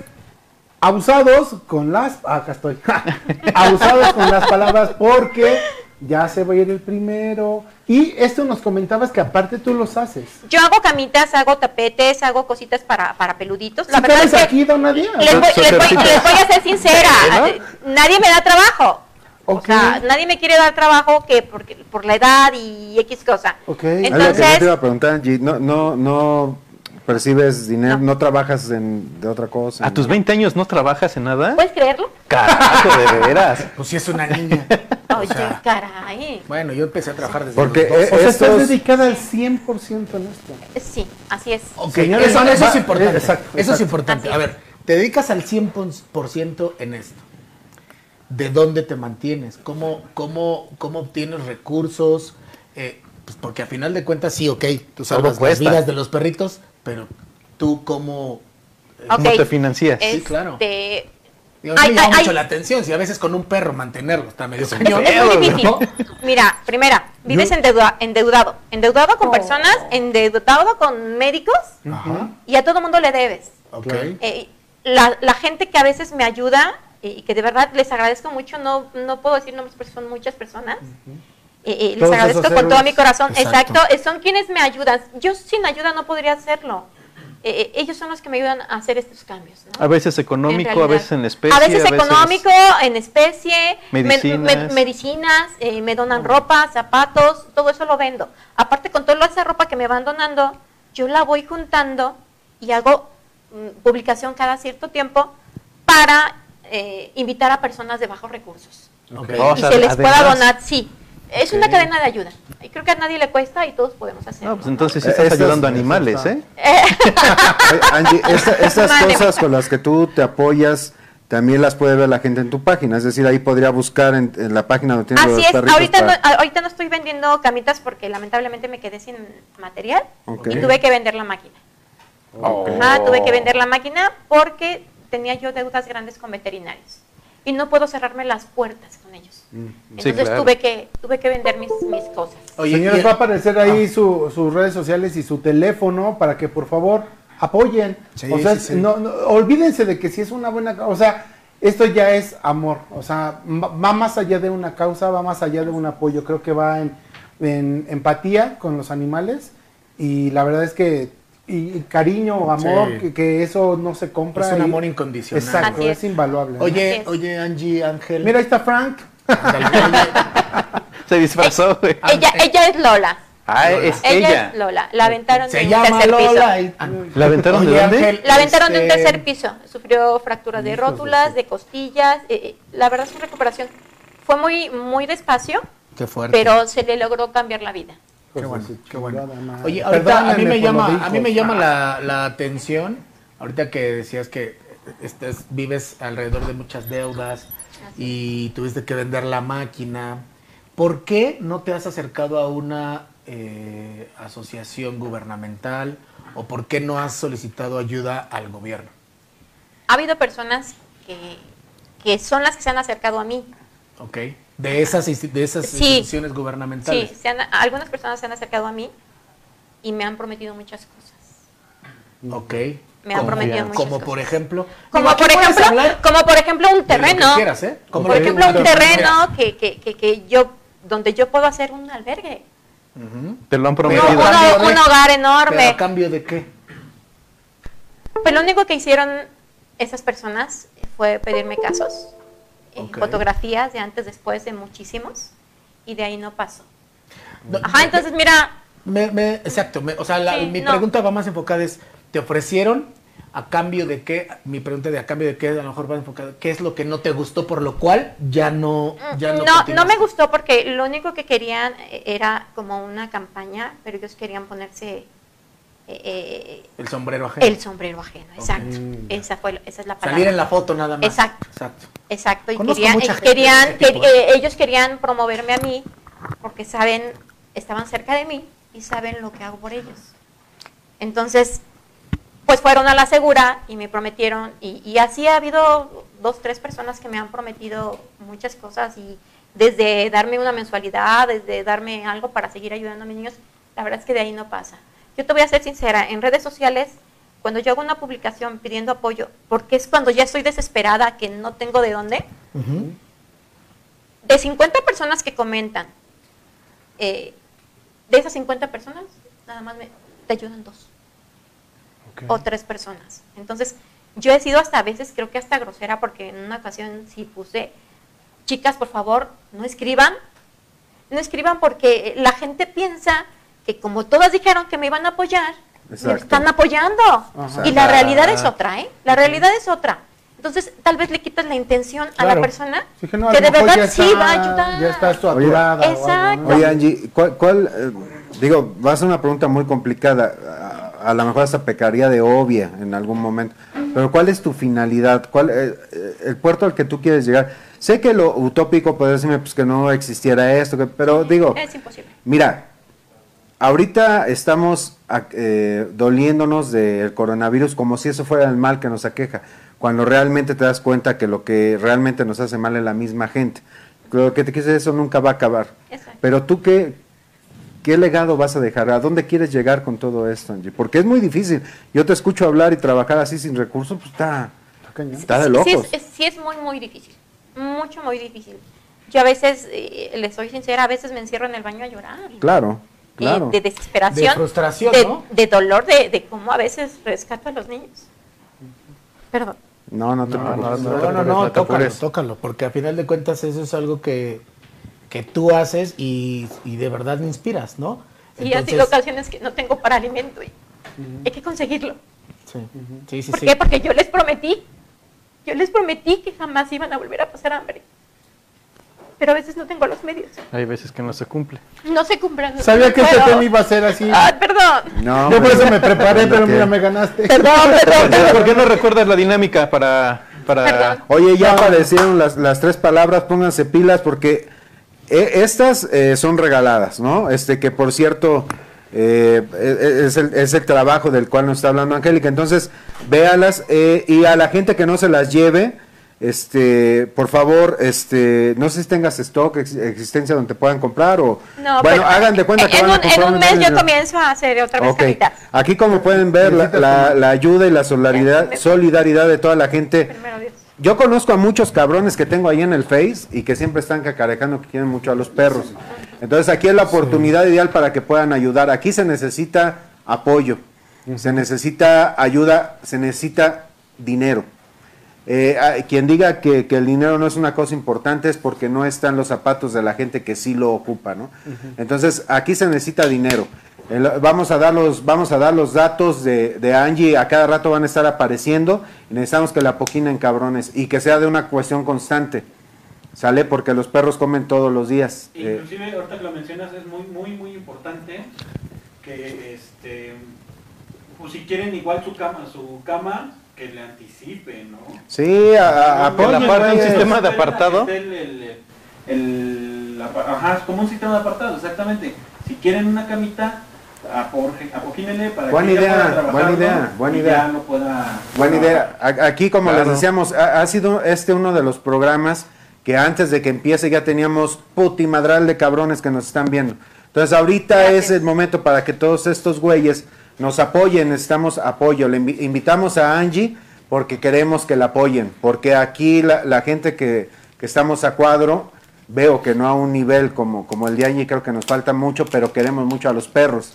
abusados con las... ah, acá estoy. [laughs] abusados con las palabras porque ya se va a ir el primero. Y esto nos comentabas que aparte tú los haces. Yo hago camitas, hago tapetes, hago cositas para, para peluditos. La ¿Sí verdad es cabes que aquí, don Nadia? les voy, Su- les voy- suétercito. les voy a ser sincera. ¿No? Nadie me da trabajo. O sea, nadie me quiere dar trabajo que porque, por la edad y X cosa. Ok. Que Entonces, te iba a preguntar, Angie. No, no, no percibes dinero, no, trabajas en, de otra cosa. ¿A tus 20 años no trabajas en nada? ¿puedes creerlo? Carajo, de veras. [laughs] Pues si es una niña. Oye, sea, caray. Bueno, yo empecé a trabajar desde Porque, los dos. eh, O sea, estás dedicada al 100% en esto. Sí, así es. Ok, Señores, eso, eso es importante. exacto, Eso es importante. Así A ver, te dedicas al 100% en esto. ¿De dónde te mantienes? ¿Cómo, cómo, cómo obtienes recursos? Eh, pues porque a final de cuentas, sí, ok, tú salvas las vidas de los perritos, pero tú cómo... ¿Cómo Ok. te financias? Sí, claro. Este, Digo, a mí Ay, me llama ay, mucho ay. la atención, si a veces con un perro mantenerlo está medio es, muy difícil. ¿no? Mira, primera, vives endeuda- endeudado. Endeudado con personas, endeudado con médicos Ajá, y a todo mundo le debes. ok. Eh, la, la gente que a veces me ayuda y que de verdad les agradezco mucho, no, no puedo decir nombres porque son muchas personas. Eh, eh, les agradezco con todo mi corazón. Exacto. Exacto. son quienes me ayudan. Yo sin ayuda no podría hacerlo. Eh, eh, ellos son los que me ayudan a hacer estos cambios. ¿no? A veces económico, a veces en especie. A veces económico, en especie, me- Medicinas. me- medicinas, eh, me donan ropa, zapatos, todo eso lo vendo. Aparte con toda esa ropa que me van donando, yo la voy juntando y hago mm, publicación cada cierto tiempo para eh, invitar a personas de bajos recursos. ok. O y se les pueda donar, sí. Es una cadena de ayuda. Y creo que a nadie le cuesta y todos podemos hacerlo. No, pues entonces sí estás ayudando a animales. ¿eh? [laughs] Angie, estas Mande. cosas con las que tú te apoyas, también las puede ver la gente en tu página. Es decir, ahí podría buscar en, en la página donde tienes Así los es, perritos ahorita no, para- ahorita no estoy vendiendo camitas porque lamentablemente me quedé sin material y tuve que vender la máquina. Oh. Ajá, tuve que vender la máquina porque tenía yo deudas grandes con veterinarios y no puedo cerrarme las puertas con ellos. Entonces claro. tuve que tuve que vender mis, mis cosas. Oye, Señores, va a aparecer ahí Ah. su- sus redes sociales y su teléfono para que por favor apoyen. Sí, o sea, sí, sí. No, no- olvídense de que si es una buena causa, o sea, esto ya es amor, o sea, va va más allá de una causa, va más allá de un apoyo, creo que va en, en empatía con los animales y la verdad es que y, y cariño, amor, Sí. que, que eso no se compra. Es un y- amor incondicional. Exacto, es. es. invaluable. Oye, es. oye, Angie, Ángel. Mira, ahí está Frank. [laughs] Se disfrazó, güey. Ella ella es Lola. Ah, Lola. es Ella, ella. es Lola. La aventaron de se un llama tercer Lola. piso. y- ah, ¿La aventaron de dónde? Ángel, La aventaron de un este, tercer piso. Sufrió fracturas de de rótulas, de costillas. eh, eh, la verdad su recuperación fue muy muy despacio, Qué fuerte. pero se le logró cambiar la vida. Qué Pues bueno, qué bueno. chingada madre. Oye, ahorita a mí me llama, a mí me llama la, la atención, ahorita que decías que estás, vives alrededor de muchas deudas y tuviste que vender la máquina. ¿Por qué no te has acercado a una eh, asociación gubernamental o por qué no has solicitado ayuda al gobierno? Ha habido personas que, que son las que se han acercado a mí. ¿Ok? De esas, de esas Sí. instituciones gubernamentales. Sí, se han- algunas personas se han acercado a mí y me han prometido muchas cosas. Ok. Me han Como- prometido muchas Como cosas. por ejemplo. Como Digo, por ejemplo, como por ejemplo un terreno. quieras, ¿eh? Como por ejemplo un terreno que, que, que, que yo donde yo puedo hacer un albergue. Te lo han prometido. uno- un hogar ¿Pero enorme. a cambio de qué? Pues lo único que hicieron esas personas fue pedirme casos, eh, fotografías de antes, después de muchísimos, y de ahí no pasó. Ajá, entonces mira, Me, me- exacto, me- o sea, la- Sí, mi no. pregunta va más enfocada es, ¿te ofrecieron a cambio de qué? Mi pregunta de a cambio de qué a lo mejor va enfocada, ¿qué es lo que no te gustó por lo cual ya no ya no no, no, me gustó porque lo único que querían eh, era como una campaña, pero ellos querían ponerse eh, eh, El sombrero ajeno. el sombrero ajeno, exacto. Esa, fue, esa es la palabra. Salir en la foto nada más. Exacto. Exacto. Exacto, y querían, que- ¿eh? eh, ellos querían promoverme a mí porque saben, estaban cerca de mí y saben lo que hago por ellos. Entonces, pues fueron a la segura y me prometieron, y, y así ha habido dos, tres personas que me han prometido muchas cosas y desde darme una mensualidad, desde darme algo para seguir ayudando a mis niños, la verdad es que de ahí no pasa. Yo te voy a ser sincera, en redes sociales, cuando yo hago una publicación pidiendo apoyo, porque es cuando ya estoy desesperada, que no tengo de dónde, de 50 personas que comentan, eh, de esas 50 personas, nada más me, te ayudan dos o tres personas. Entonces, yo he sido hasta a veces, creo que hasta grosera, porque en una ocasión sí puse, chicas, por favor, no escriban, no escriban porque la gente piensa que como todas dijeron que me iban a apoyar, me están apoyando. Ajá. Y la realidad es otra, ¿eh? La realidad es otra. Entonces, tal vez le quitas la intención a la persona Sí, que no, a que de verdad sí va a ayudar. Ya está saturada. o algo, ¿no? Exacto. Oye, Angie, ¿cuál, cuál, eh, digo, va a ser una pregunta muy complicada, a, a lo mejor hasta pecaría de obvia en algún momento, pero ¿cuál es tu finalidad? ¿Cuál, eh, eh, el puerto al que tú quieres llegar? Sé que lo utópico puede decirme pues, que no existiera esto, que- pero digo, Es imposible. mira, ahorita estamos eh, doliéndonos del coronavirus como si eso fuera el mal que nos aqueja, cuando realmente te das cuenta que lo que realmente nos hace mal es la misma gente. Lo que te quise decir, eso nunca va a acabar. Exacto. Pero tú, ¿qué, ¿qué legado vas a dejar? ¿A dónde quieres llegar con todo esto, Angie? Porque es muy difícil. Yo te escucho hablar y trabajar así sin recursos, pues está, está de Sí, locos. es, sí es muy, muy difícil. Mucho, muy difícil. Yo a veces, eh, les soy sincera, a veces me encierro en el baño a llorar. Claro, claro. de desesperación. De frustración, de, ¿no? de dolor, de, de cómo a veces rescato a los niños. Perdón. No, no te No, preocupes. no, No, no, tócalo, tócalo, porque a final de cuentas eso es algo que, que tú haces y, y de verdad me inspiras, ¿no? Y ha sido ocasiones que no tengo para alimento y hay que conseguirlo. Sí, sí, sí. ¿Por sí. qué? Porque yo les prometí, yo les prometí que jamás iban a volver a pasar hambre. Pero a veces no tengo los medios. Hay veces que no se cumple. No se cumplen. Sabía no que este tema iba a ser así. Ah, perdón. No, Yo por eso me preparé, pero mira, me ganaste. Perdón, [laughs] perdón. ¿Por qué no recuerdas la dinámica para... para... Perdón. Oye, ya aparecieron las, las tres palabras, pónganse pilas porque eh, estas eh, son regaladas, ¿no? Este que por cierto eh, eh, es, el, es el trabajo del cual nos está hablando Angélica. Entonces, véalas eh, y a la gente que no se las lleve, este, por favor, este, no sé si tengas stock, ex- existencia donde te puedan comprar o No, bueno, pero hagan de cuenta que en van un, en comprar un un mes yo comienzo a hacer otra vez Ok. camitas. Aquí como pueden ver la, la- la ayuda y la solidaridad, solidaridad de toda la gente. Yo conozco a muchos cabrones que tengo ahí en el Face y que siempre están cacarecando que quieren mucho a los perros. Entonces aquí es la oportunidad ideal para que puedan ayudar. Aquí se necesita apoyo, se necesita ayuda, se necesita dinero. Eh, ah, quien diga que, que el dinero no es una cosa importante es porque no están los zapatos de la gente que sí lo ocupa, ¿no? Entonces aquí se necesita dinero. El- vamos a dar los, vamos a dar los datos de, de Angie, a cada rato van a estar apareciendo necesitamos que la poquinen cabrones y que sea de una cuestión constante, ¿sale? Porque los perros comen todos los días. Eh, Inclusive, ahorita que lo mencionas, es muy, muy, muy importante que, este, pues si quieren igual su cama, su cama, que le anticipe, ¿no? sí, a- a- No, que la parte de un sistema de apartado. El, el, ajá, es como un sistema de apartado, exactamente. Si quieren una camita, apogínenle para Buena que idea, buena ¿no? idea, buena Y idea. ya lo pueda Buena idea. A- Aquí, como Claro. les decíamos, ha, ha sido este uno de los programas que antes de que empiece ya teníamos puti madral de cabrones que nos están viendo. Entonces ahorita Gracias. es el momento para que todos estos güeyes nos apoyen, necesitamos apoyo. Le invi- invitamos a Angie porque queremos que la apoyen, porque aquí la, la gente que, que estamos a cuadro, veo que no a un nivel como, como el de Angie, creo que nos falta mucho, pero queremos mucho a los perros.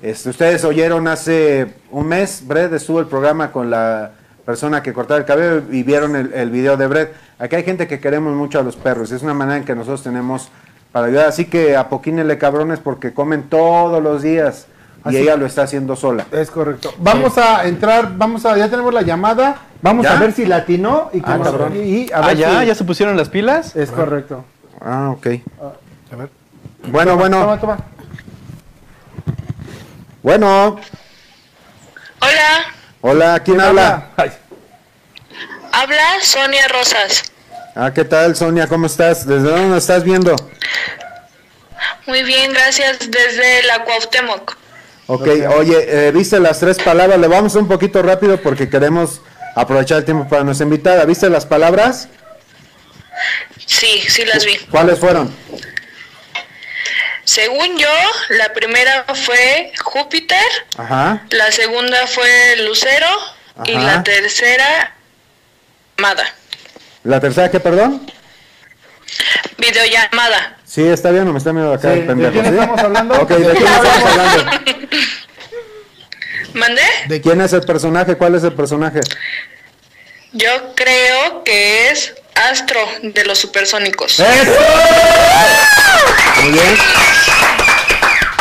Este, ustedes oyeron hace un mes, Brett estuvo el programa con la persona que cortaba el cabello y vieron el, video de Brett. Aquí hay gente que queremos mucho a los perros, es una manera en que nosotros tenemos para ayudar. Así que apoquínele cabrones porque comen todos los días y ella lo está haciendo sola. Es correcto. Vamos a entrar, vamos a, ya tenemos la llamada, vamos ¿Ya? a ver si latinó y, que Ah, cabrón. y- Ah, ya, si- ya se pusieron las pilas. es correcto. Ah, ok. A ver. Bueno, bueno, Toma, toma. bueno. Hola, Hola, ¿quién habla? Ay, habla Sonia Rosas. Ah, ¿qué tal, Sonia? ¿Cómo estás? ¿Desde dónde nos estás viendo? Muy bien, gracias desde la Cuauhtémoc. Ok, oye, eh, ¿viste las tres palabras? Le vamos un poquito rápido porque queremos aprovechar el tiempo para nuestra invitada. ¿Viste las palabras? Sí, sí las vi. ¿Cuáles fueron? Según yo, la primera fue Júpiter, Ajá. la segunda fue Lucero y la tercera Mada. ¿La tercera qué, perdón? Videollamada. Sí, está bien, no me está mirando acá Sí, el pendejo. ¿de quién estamos hablando? Ok, ¿de quién estamos hablando? ¿Mandé? ¿De quién es el personaje? ¿Cuál es el personaje? Yo creo que es Astro de los Supersónicos. Muy bien.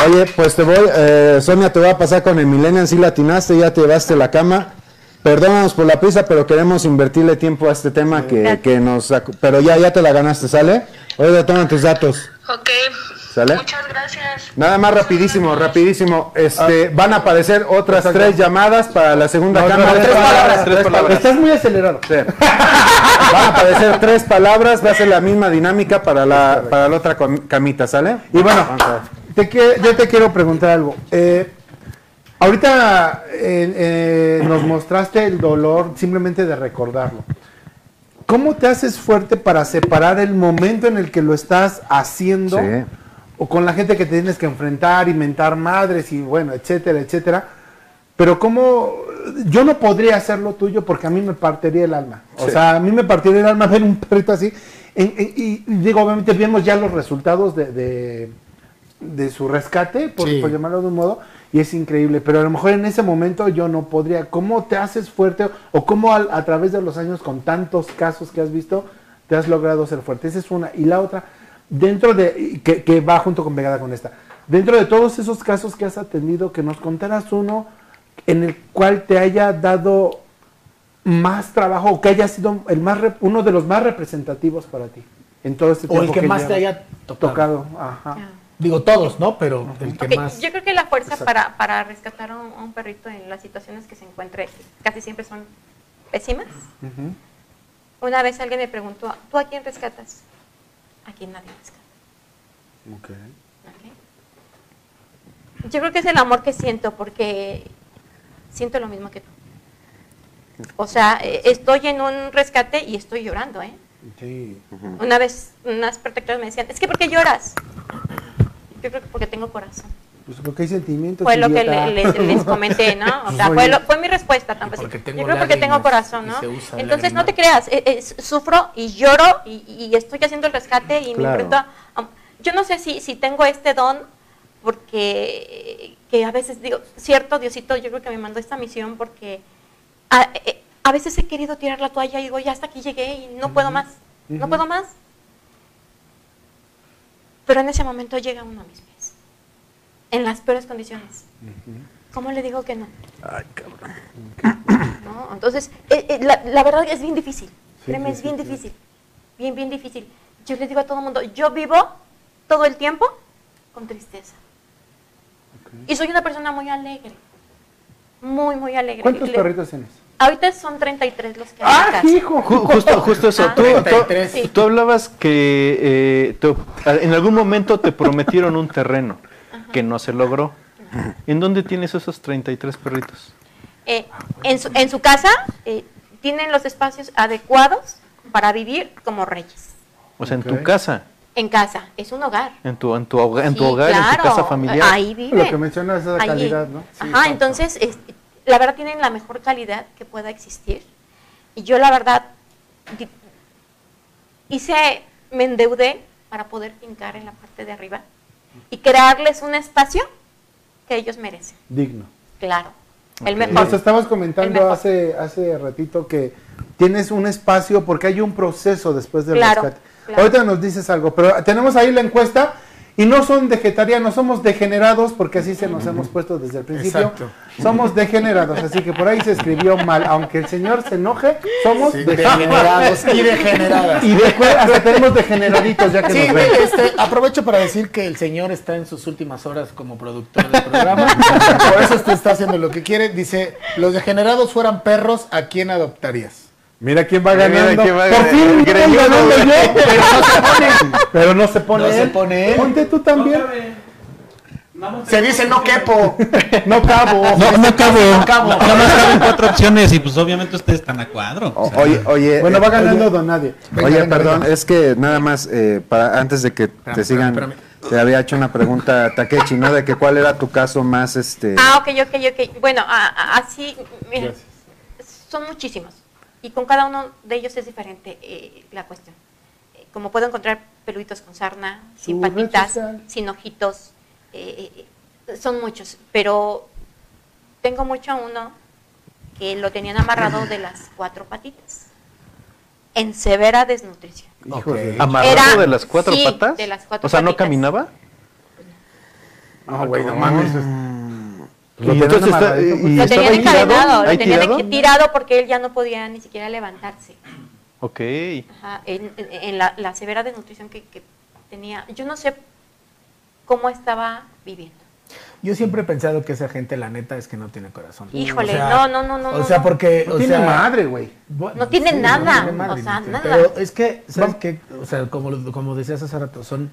Oye, pues te voy, eh, Sonia, te voy a pasar con el Millennial, si latinaste, ya te llevaste la cama. Perdónanos por la prisa, pero queremos invertirle tiempo a este tema que, que nos... Pero ya, ya te la ganaste, ¿sale? Oye, toman tus datos, Ok. ¿sale? Muchas gracias. Nada más rapidísimo, rapidísimo. Este, van a aparecer otras tres llamadas para la segunda No, cámara. tres Tres palabras, palabras, tres palabras. Estás muy acelerado. Sí. Van a aparecer tres palabras, va a ser la misma dinámica para la, para la otra camita, ¿sale? Y bueno, te que- yo te quiero preguntar algo. Eh, ahorita eh, eh, nos mostraste el dolor simplemente de recordarlo. ¿Cómo te haces fuerte para separar el momento en el que lo estás haciendo Sí. o con la gente que te tienes que enfrentar y mentar madres y bueno, etcétera, etcétera? Pero cómo yo no podría hacer lo tuyo porque a mí me partiría el alma. O Sí. sea, a mí me partiría el alma [laughs] ver un perrito así. En- en- y, y digo, obviamente vemos ya los resultados de, de, de su rescate, por, Sí. por llamarlo de un modo, y es increíble. Pero a lo mejor en ese momento yo no podría. ¿Cómo te haces fuerte o cómo al- a, través de los años con tantos casos que has visto te has logrado ser fuerte? Esa es una. Y la otra, dentro de, que, que va junto con pegada con esta, dentro de todos esos casos que has atendido, que nos contaras uno en el cual te haya dado más trabajo o que haya sido el más rep- uno de los más representativos para ti en todo este O tiempo el que más te haya tocado. tocado. Ajá. Digo todos, ¿no? Pero el que más. Yo creo que la fuerza para, para rescatar a un, a un perrito en las situaciones que se encuentre casi siempre son pésimas. Una vez alguien me preguntó, ¿tú a quién rescatas? A quien nadie rescata. ¿ok? Yo creo que es el amor que siento porque siento lo mismo que tú. O sea, eh, estoy en un rescate y estoy llorando, ¿eh? Sí. Una vez unas protectoras me decían, es que ¿por qué lloras? Yo creo que porque tengo corazón. Pues porque hay sentimientos. Fue lo que le- les, les [laughs] comenté, ¿no? O sea, fue, lo- fue mi respuesta tan fácil. Porque Yo tengo creo porque tengo corazón, ¿no? se usa Entonces, no te creas, eh, eh, sufro y lloro y, y estoy haciendo el rescate y me enfrento a- a- Yo no sé si, si tengo este don porque que a veces digo, cierto, Diosito, yo creo que me mandó esta misión porque a, eh, a veces he querido tirar la toalla y digo, ya hasta aquí llegué y no puedo más, no puedo más. Pero en ese momento llega uno a mis pies, en las peores condiciones. ¿Cómo le digo que no? ¿No? Entonces, eh, eh, la, la verdad es bien difícil. Sí, es bien sí, difícil. Bien, bien difícil. Yo les digo a todo el mundo, yo vivo todo el tiempo con tristeza. Y soy una persona muy alegre. Muy, muy alegre. ¿Cuántos perritos tienes? Ahorita son 33 los que hay en ¡Ah, hijo! Ju- Justo, justo eso. Ah. Tú, tú- 33. Sí. tú hablabas que eh, tú- en algún momento te prometieron un terreno que no se logró. ¿En dónde tienes esos 33 perritos? Eh, en, su, en su casa eh, tienen los espacios adecuados para vivir como reyes. O sea, en tu casa, En casa, es un hogar. en tu, en tu, hoga- en tu Sí, hogar, en tu casa familiar. Ahí viven. Lo que mencionas es la Allí. calidad, ¿no? Sí, Ajá, exacto. entonces, es- la verdad tienen la mejor calidad que pueda existir. Y yo la verdad hice, me endeudé para poder fincar en la parte de arriba y crearles un espacio que ellos merecen. Digno. Claro, el mejor. Nos estabas comentando hace, hace ratito que tienes un espacio porque hay un proceso después del Claro, rescate. claro. Ahorita nos dices algo, pero tenemos ahí la encuesta y no son vegetarianos, somos degenerados porque así se nos hemos puesto desde el principio. Exacto. Somos degenerados, así que por ahí se escribió mal. Aunque el señor se enoje, somos Sí, degenerados. y degeneradas. Y después hasta tenemos degeneraditos ya que Sí, nos ven. este, aprovecho para decir que el señor está en sus últimas horas como productor del programa. [laughs] Por eso usted está haciendo lo que quiere. Dice, los degenerados fueran perros, ¿a quién adoptarías? Mira quién va ganando. quién va Por fin ganando yo, pero no se pone. Pero no se pone No se él. pone. Ponte tú también. No Se dice no quepo. [laughs] No cabo. No, no acabo. No acabo. Nada más caben cuatro opciones y pues obviamente ustedes están a cuadro. O- O sea, oye, oye. Bueno, eh, va ganando oye, Don Nadie. Venga, Oye, venga, perdón, venga. es que nada más, eh, para antes de que te Espérame, sigan, espérame, te había hecho una pregunta, Takechi, ¿no? De que cuál era tu caso más, este... Ah, ok, ok, ok. Bueno, a- a- así, mira, son muchísimos. Y con cada uno de ellos es diferente eh, la cuestión. Eh, como puedo encontrar peluditos con sarna, sin patitas, sin ojitos, eh, eh, son muchos. Pero tengo mucho a uno que lo tenían amarrado de las cuatro patitas. En severa desnutrición. Híjole. ¿Amarrado Era- de las cuatro sí, patas? de las cuatro o sea, ¿no caminaba? No, güey, no mames. Y entonces está, y- Lo tenían encadenado, lo tenían tirado. porque él ya no podía ni siquiera levantarse. Ok. Ajá, en, en- en la, la severa desnutrición que, que tenía. Yo no sé cómo estaba viviendo. Yo siempre he pensado que esa gente, la neta, es que no tiene corazón. Híjole, O sea, no, no, no, no. O sea, porque. No o tiene sea, madre, güey. bueno, No tiene nada, tiene o sea, nada. Pero es que, ¿sabes qué? O sea, como, lo- como decías hace rato, son.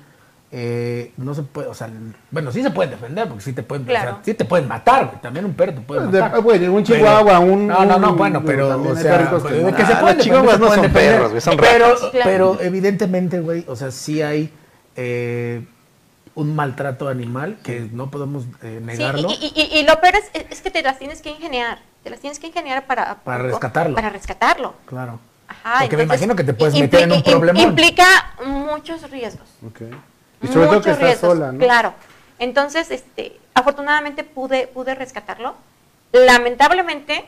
Eh, no se puede, o sea, bueno, sí se pueden defender, porque sí te pueden, o sea, Claro. sí te pueden matar, güey. También un perro te puede De- matar. güey, un Pero- chihuahua, un- No, no, no, un- bueno, pero, o sea, que de no. que se Ah, pueden los defender, chihuahuas no son defender. perros, güey, son pero, ratas. Pero evidentemente, güey, o sea, sí hay eh, un maltrato animal que no podemos eh, Sí, negarlo. y, y- y- y lo peor es, es que te las tienes que ingeniar. Te las tienes que ingeniar para... Para rescatarlo. Para rescatarlo. Claro. Ajá, Porque me imagino que te puedes meter en un problemón. Implica muchos riesgos. Ok. Y sobre todo que muchos está riesgos, sola, ¿no? Claro. Entonces, este, afortunadamente pude, pude rescatarlo. Lamentablemente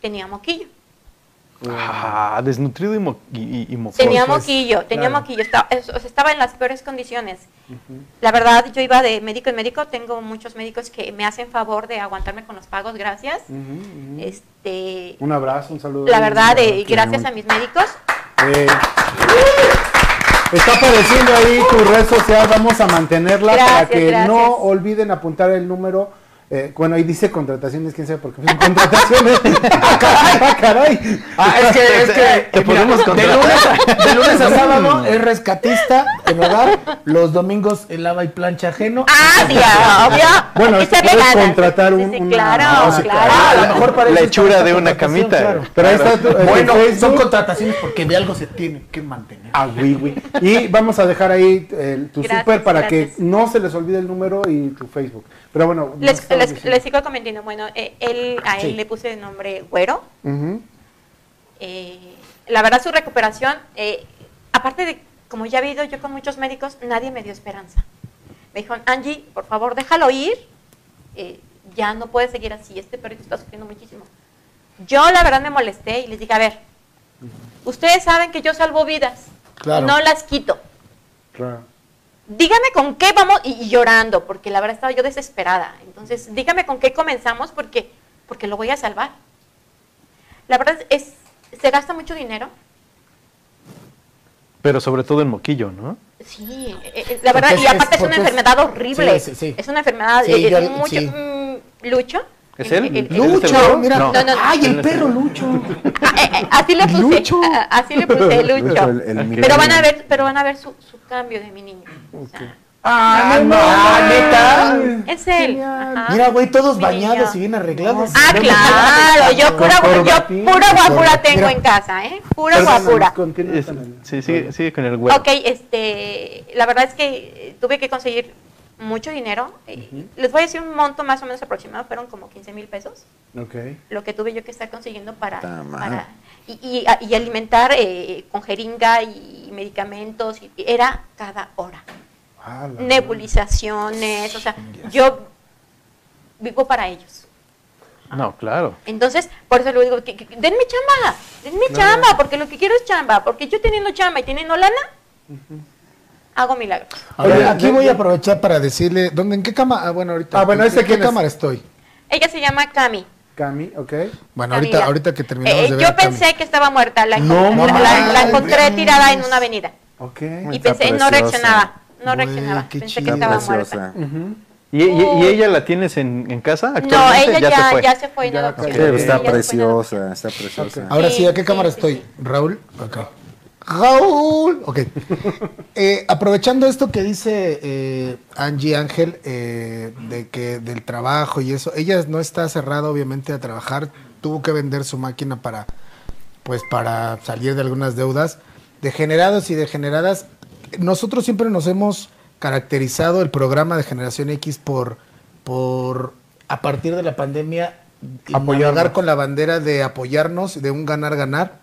tenía moquillo. Ah, desnutrido y, mo y, y- y mocoso. Tenía Pues, moquillo, tenía claro. moquillo, estaba, o sea, estaba en las peores condiciones. La verdad, yo iba de médico en médico, tengo muchos médicos que me hacen favor de aguantarme con los pagos, gracias. Este, Un abrazo, un saludo. la verdad, eh, eh, gracias a mis médicos. Eh, está apareciendo ahí tu red social, vamos a mantenerla para que gracias. no olviden apuntar el número. Eh, bueno, ahí dice contrataciones, quién sabe por qué son contrataciones. [laughs] ¡Ah, caray! ¡Ah, caray! Ah, es que, es que Te podemos de contratar. lunes, de lunes a [laughs] sábado es rescatista en hogar, los domingos el lava y plancha ajeno. Ah, sí, obvio. Bueno, es que puedes contratar un- sí, una- claro, sí, claro. Ah, a lo mejor para La hechura de una camita. claro. Pero ahí está tu, eh, Bueno, Facebook. son contrataciones porque de algo se tiene que mantener. Ah, güey, güey. Y vamos a dejar ahí el- tu Gracias, super para gracias. que no se les olvide el número y tu Facebook. Pero bueno, Les, les, les sigo comentando. Bueno, eh, él, a él Sí. le puse de nombre Güero. Eh, la verdad, su recuperación, eh, aparte de, como ya he ido yo con muchos médicos, nadie me dio esperanza. Me dijeron, Angie, por favor, déjalo ir. eh, ya no puede seguir así. Este perrito está sufriendo muchísimo. Yo, la verdad, me molesté y les dije, a ver, ustedes saben que yo salvo vidas. Claro. No las quito. Claro. Dígame con qué vamos, y, y llorando, porque la verdad estaba yo desesperada. Entonces, dígame con qué comenzamos, porque, porque lo voy a salvar. La verdad es, se gasta mucho dinero. Pero sobre todo en moquillo, ¿no? Sí, eh, eh, la verdad, Porque y es- aparte es, una es- enfermedad horrible. Sí, sí, sí. Es una enfermedad, Sí, eh, yo- eh, mucho, sí. mm, Lucho. ¿Es El- él? el- el- ¿Lucho? Mira. No. No, no. Ay, el perro Lucho. Ah, [laughs] así le puse, Lucho. ah, así le puse [laughs] Lucho. Pero van a ver, pero van a ver su, su cambio de mi niño. O sea, Ah, no, Ah, ¿neta? Es él. Mira, güey, todos Mi bañados niño. y bien arreglados. Ah, claro, yo pura, yo pura guapura tengo Mira. en casa, ¿eh? Pura guapura. Es- sí, sigue, sigue con el güey. Ok, este, la verdad es que tuve que conseguir mucho dinero. eh, Les voy a decir un monto más o menos aproximado, fueron como 15 mil pesos. Lo que tuve yo que estar consiguiendo para, para y, y- a- y alimentar eh, con jeringa y medicamentos, y, era cada hora. Ah, Nebulizaciones, o sea, yo vivo para ellos. No, claro. Entonces, por eso le digo, que, que- denme chamba, denme chamba, porque lo que quiero es chamba, porque yo teniendo chamba y teniendo lana, hago milagros. Oye, Oye, aquí de- voy a aprovechar para decirle, ¿dónde, ¿en qué cámara? Ah, bueno, ahorita. Ah, bueno, ¿en ¿ese qué quién es? cámara estoy? Ella se llama Cami. Cami, ok. Bueno, ahorita, Camila. ahorita que terminamos Eh, de ver yo a Cami. pensé que estaba muerta, la, No la- la- la encontré tirada en una avenida Ok. y Está pensé, no preciosa. reaccionaba, no Güey, reaccionaba, qué pensé que chido. estaba preciosa. muerta. Ujú. ¿Y, y- y ella la tienes en, en casa No, actualmente? ella ya, se fue. ya se fue en Ya, está se fue en preciosa, está preciosa. Ahora Sí, ¿a qué sí, cámara sí, estoy? sí. Raúl. Ok. Raúl. Ok. Eh, aprovechando esto que dice eh, Angie Ángel eh, de que del trabajo y eso, ella no está cerrada obviamente a trabajar, tuvo que vender su máquina para pues para salir de algunas deudas. Degenerados y degeneradas, nosotros siempre nos hemos caracterizado el programa de Generación X por, por a partir de la pandemia, apoyar con la bandera de apoyarnos, de un ganar-ganar.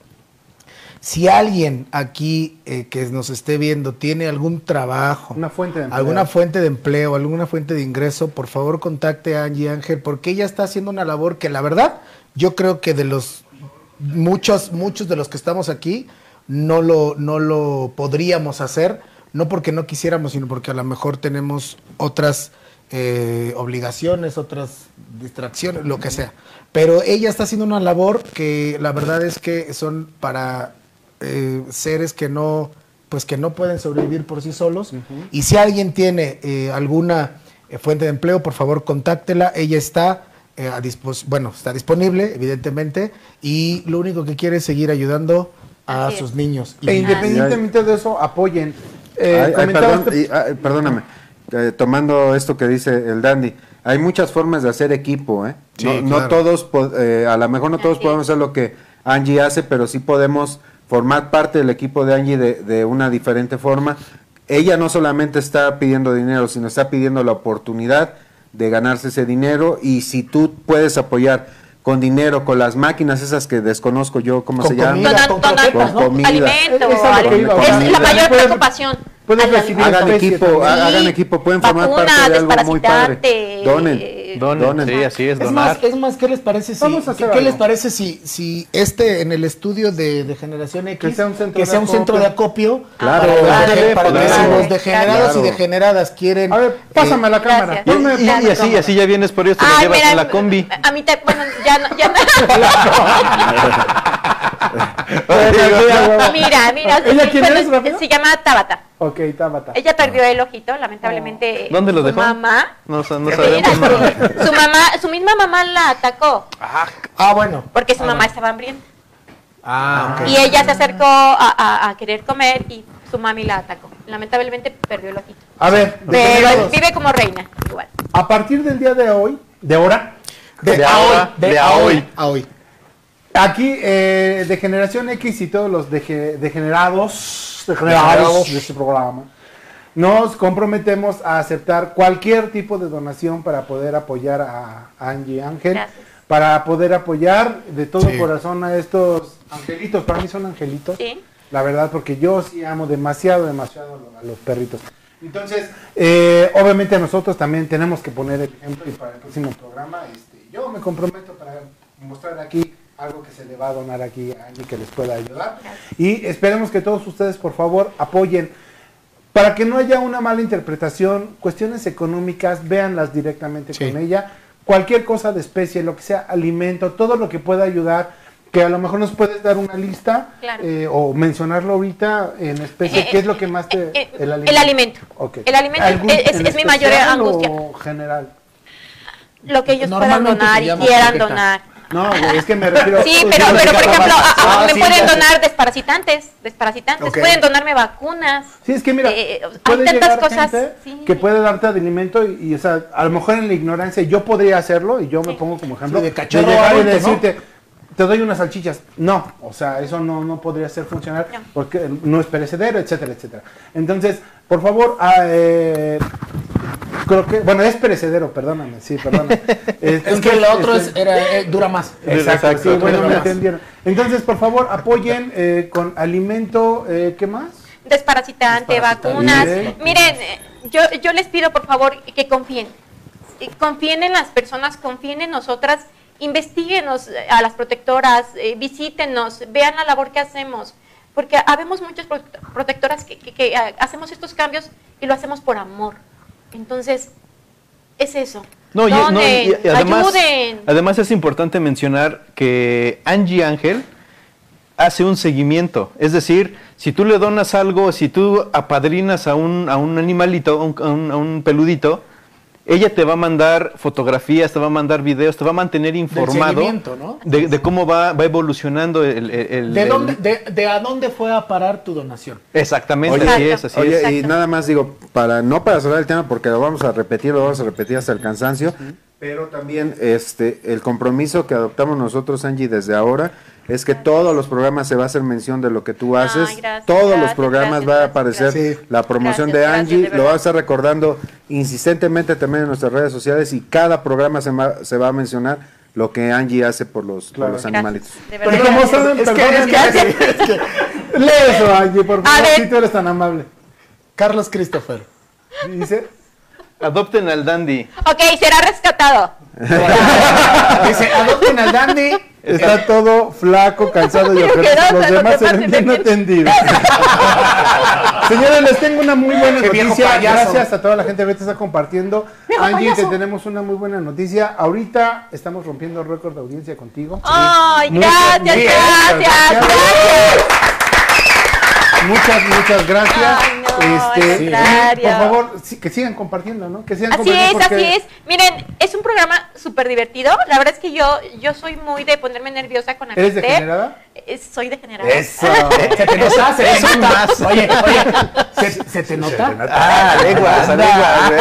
Si alguien aquí eh, que nos esté viendo tiene algún trabajo, Una fuente de empleo. alguna fuente de empleo, alguna fuente de ingreso, por favor contacte a Angie Ángel, porque ella está haciendo una labor que la verdad, yo creo que de los muchos, muchos de los que estamos aquí, no lo, no lo podríamos hacer, no porque no quisiéramos, sino porque a lo mejor tenemos otras eh, obligaciones, otras distracciones, lo que sea. Pero ella está haciendo una labor que la verdad es que son para eh, seres que no, pues que no pueden sobrevivir por sí solos. Y si alguien tiene eh, alguna eh, fuente de empleo, por favor contáctela. Ella está eh, a dispos bueno, está disponible, evidentemente, y lo único que quiere es seguir ayudando a sus niños. E independientemente de eso, apoyen. Eh, Ay, ay, comentaba perdón, este- y, ay, perdóname, eh, tomando esto que dice el Dandy, hay muchas formas de hacer equipo, ¿eh? Sí, no, todos, eh, a lo mejor no todos podemos hacer lo que Angie hace, pero sí podemos formar parte del equipo de Angie de, de una diferente forma. Ella no solamente está pidiendo dinero, sino está pidiendo la oportunidad de ganarse ese dinero y si tú puedes apoyar con dinero, con las máquinas esas que desconozco yo, ¿cómo Con se llaman? con croquetas, ¿no? comida. alimento, Es es comida. la mayor Pueden- preocupación. pueden Al- recibir Hagan equipo, ha- hagan Sí, equipo, pueden formar parte de algo muy padre. Donen. Eh, Donen, sí, así es, Es donar. más, es más, ¿qué les parece si, Vamos a hacer ¿qué, les parece si, si este en el estudio de, de Generación X Que sea un centro que de sea un acopio. centro de acopio Claro. para, Ándale, para que claro. si los degenerados Claro. y degeneradas quieren A ver, pásame eh, la cámara. Y, y ponme así, cámara. así ya vienes por ellos, te lo Ay, llevas mira, en la combi. A mí, te, bueno, ya no, ya no. [laughs] mira, mira. ¿Ella quién es? Se llama Tabata. Ok, Tabata. Ella perdió el ojito, lamentablemente. ¿Dónde lo su dejó? mamá. No, no Espérate, sabemos. su mamá, su misma mamá la atacó Ah, bueno. porque su mamá estaba hambrienta. Ah, ok. Y ella se acercó a, a- a querer comer y su mami la atacó. Lamentablemente perdió el ojito. A ver, Pero vive como reina, igual. a partir del día de hoy, de ahora, De, ahora, hoy, de, de a a hoy, hoy. a hoy. Aquí eh, de Generación X y todos los dege- degenerados, degenerados de este programa, nos comprometemos a aceptar cualquier tipo de donación para poder apoyar a Angie Ángel, Gracias. para poder apoyar de todo Sí. corazón a estos angelitos, para mí son angelitos. Sí. La verdad, porque yo sí amo demasiado, demasiado a los perritos. Entonces, eh, obviamente nosotros también tenemos que poner el ejemplo y para el próximo programa, este, yo me comprometo para mostrar aquí algo que se le va a donar aquí a alguien que les pueda ayudar. Y esperemos que todos ustedes, por favor, apoyen. Para que no haya una mala interpretación, cuestiones económicas, véanlas directamente Sí. con ella. Cualquier cosa de especie, lo que sea, alimento, todo lo que pueda ayudar, que a lo mejor nos puedes dar una lista Claro. eh, o mencionarlo ahorita en especie, Eh, ¿qué es lo que más te... eh, el alimento. El alimento ¿Algún es- es- en es mi mayor angustia. o general? Lo que ellos puedan donar y quieran donar. No, güey, es que me refiero. Sí, pero, por ejemplo, trabajas. a- a- Ah, me sí, pueden ya donar desparasitantes, desparasitantes, pueden donarme vacunas. Sí, es que mira, Eh, hay tantas llegar cosas. gente sí. que puede darte alimento y, y, o sea, a lo mejor en la ignorancia yo podría hacerlo y yo me pongo como ejemplo Sí, de cachorro llegar y ¿no? Te doy unas salchichas. No, o sea, eso no, no podría ser funcional No. porque no es perecedero, etcétera, etcétera. Entonces, por favor, ah, eh, creo que, bueno, es perecedero, perdóname, sí, perdóname. [laughs] Es que lo otro es, este, era, eh, dura más. Exacto, Exacto. sí, bueno, me más. entendieron. Entonces, por favor, apoyen eh, con alimento, eh, ¿qué más? desparasitante, Desparasitante. vacunas. Bien. Miren, eh, yo, yo les pido por favor que confíen. Eh, Confíen en las personas, confíen en nosotras, investiguenos eh, a las protectoras, eh, visítenos, vean la labor que hacemos. Porque habemos muchas pro- protectoras que, que- que, ah, hacemos estos cambios y lo hacemos por amor. Entonces, es eso. No, y, no, además, ayuden. además es importante mencionar que Angie Ángel hace un seguimiento. Es decir, si tú le donas algo, si tú apadrinas a un, a un animalito, a un- a un peludito, ella te va a mandar fotografías, te va a mandar videos, te va a mantener informado ¿no? de, de cómo va, va evolucionando el... el- el- ¿De, el- dónde, de, de a dónde fue a parar tu donación? Exactamente, Oye, así es, así Oye, es. y nada más digo, para no para cerrar el tema, porque lo vamos a repetir, lo vamos a repetir hasta el cansancio, pero también este el compromiso que adoptamos nosotros, Angie, desde ahora, es que todos los programas se va a hacer mención de lo que tú Ay, haces. gracias, todos los programas gracias, va a aparecer gracias. la promoción Gracias, de gracias, Angie, de lo va a estar recordando insistentemente también en nuestras redes sociales y cada programa se va, se va a mencionar lo que Angie hace por los, por animalitos. de Pero verdad. como gracias. saben, Es que- perdón, es que- es que- lee eso, Angie, por favor, si tú eres tan amable. Carlos Christopher. Dice, Adopten al dandy. Ok, será rescatado. Dice, adopten al dandy. está todo flaco, [laughs] cansado y ojeroso. Los demás se ven bien atendidos. [laughs] Señores, les tengo una muy buena Qué noticia. Gracias a toda la gente que ahorita está compartiendo. Viejo Angie, te tenemos una muy buena noticia. Ahorita estamos rompiendo récord de audiencia contigo. Ay, gracias, gracias, gracias. gracias. Muchas, muchas gracias. Ay, Este, contrario. por favor, sí, que sigan compartiendo, ¿no? Que sigan Así compartiendo es, porque- así es. Miren, es un programa súper divertido. La verdad es que yo, yo soy muy de ponerme nerviosa con ¿Eres Acapter. degenerada? Eh, Soy degenerada. Eso. Se te nota, se te nota. Oye, oye, ¿se, se te nota? Ah, leguas, leguas, güey.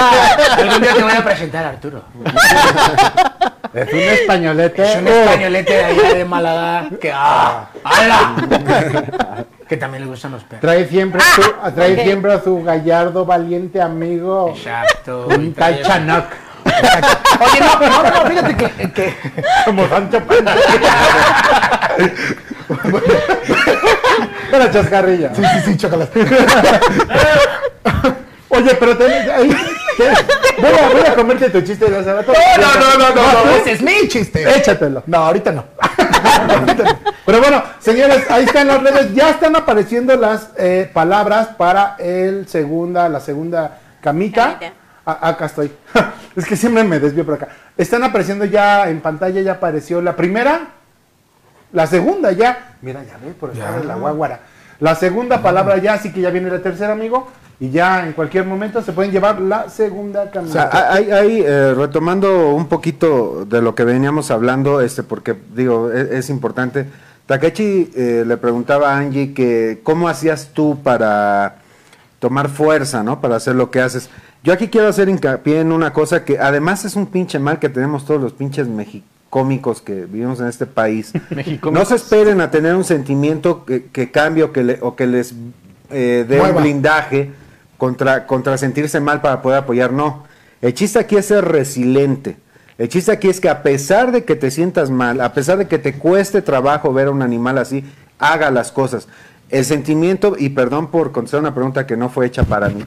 Algún día te voy a presentar a Arturo. [laughs] Es un españolete. Es un españolete de allá de Málaga [laughs] que ¡ah! ¡Hala! [laughs] que también le gustan los perros. Trae siempre, su, trae siempre a su gallardo, valiente amigo. Exacto. [laughs] Un tal Chanoc. Oye, no, no, no, fíjate que, que Como Sancho Panza. Para chascarrilla. sí, sí, sí, chocolate. Oye, pero te, ahí, te- voy, a, voy a comerte tu chiste de hace rato. No, no, no, no, no, ese es mi chiste. Échatelo. No, ahorita no. Pero bueno, señores, ahí están las redes. Ya están apareciendo las eh, palabras para el segunda, la segunda camita. Camita. Ah, acá estoy. [laughs] es que siempre me desvío por acá. Están apareciendo ya en pantalla, ya apareció la primera, la segunda ya. Mira, ya ve, por estar en la guaguara. La segunda palabra ya, así que ya viene la tercera, amigo. Y ya en cualquier momento se pueden llevar la segunda O camita. sea, hay, hay, eh, retomando un poquito de lo que veníamos hablando, este, porque digo, es, es importante. Takechi eh, le preguntaba a Angie que cómo hacías tú para tomar fuerza, ¿no? Para hacer lo que haces. Yo aquí quiero hacer hincapié en una cosa que además es un pinche mal que tenemos todos los pinches mexicómicos que vivimos en este país. [laughs] no se esperen a tener un sentimiento que, que cambie o que, le- o que les eh, dé un blindaje contra, contra sentirse mal para poder apoyar. No. El chiste aquí es ser resiliente. El chiste aquí es que a pesar de que te sientas mal, a pesar de que te cueste trabajo ver a un animal así, haga las cosas. El sentimiento, y perdón por contestar una pregunta que no fue hecha para mí,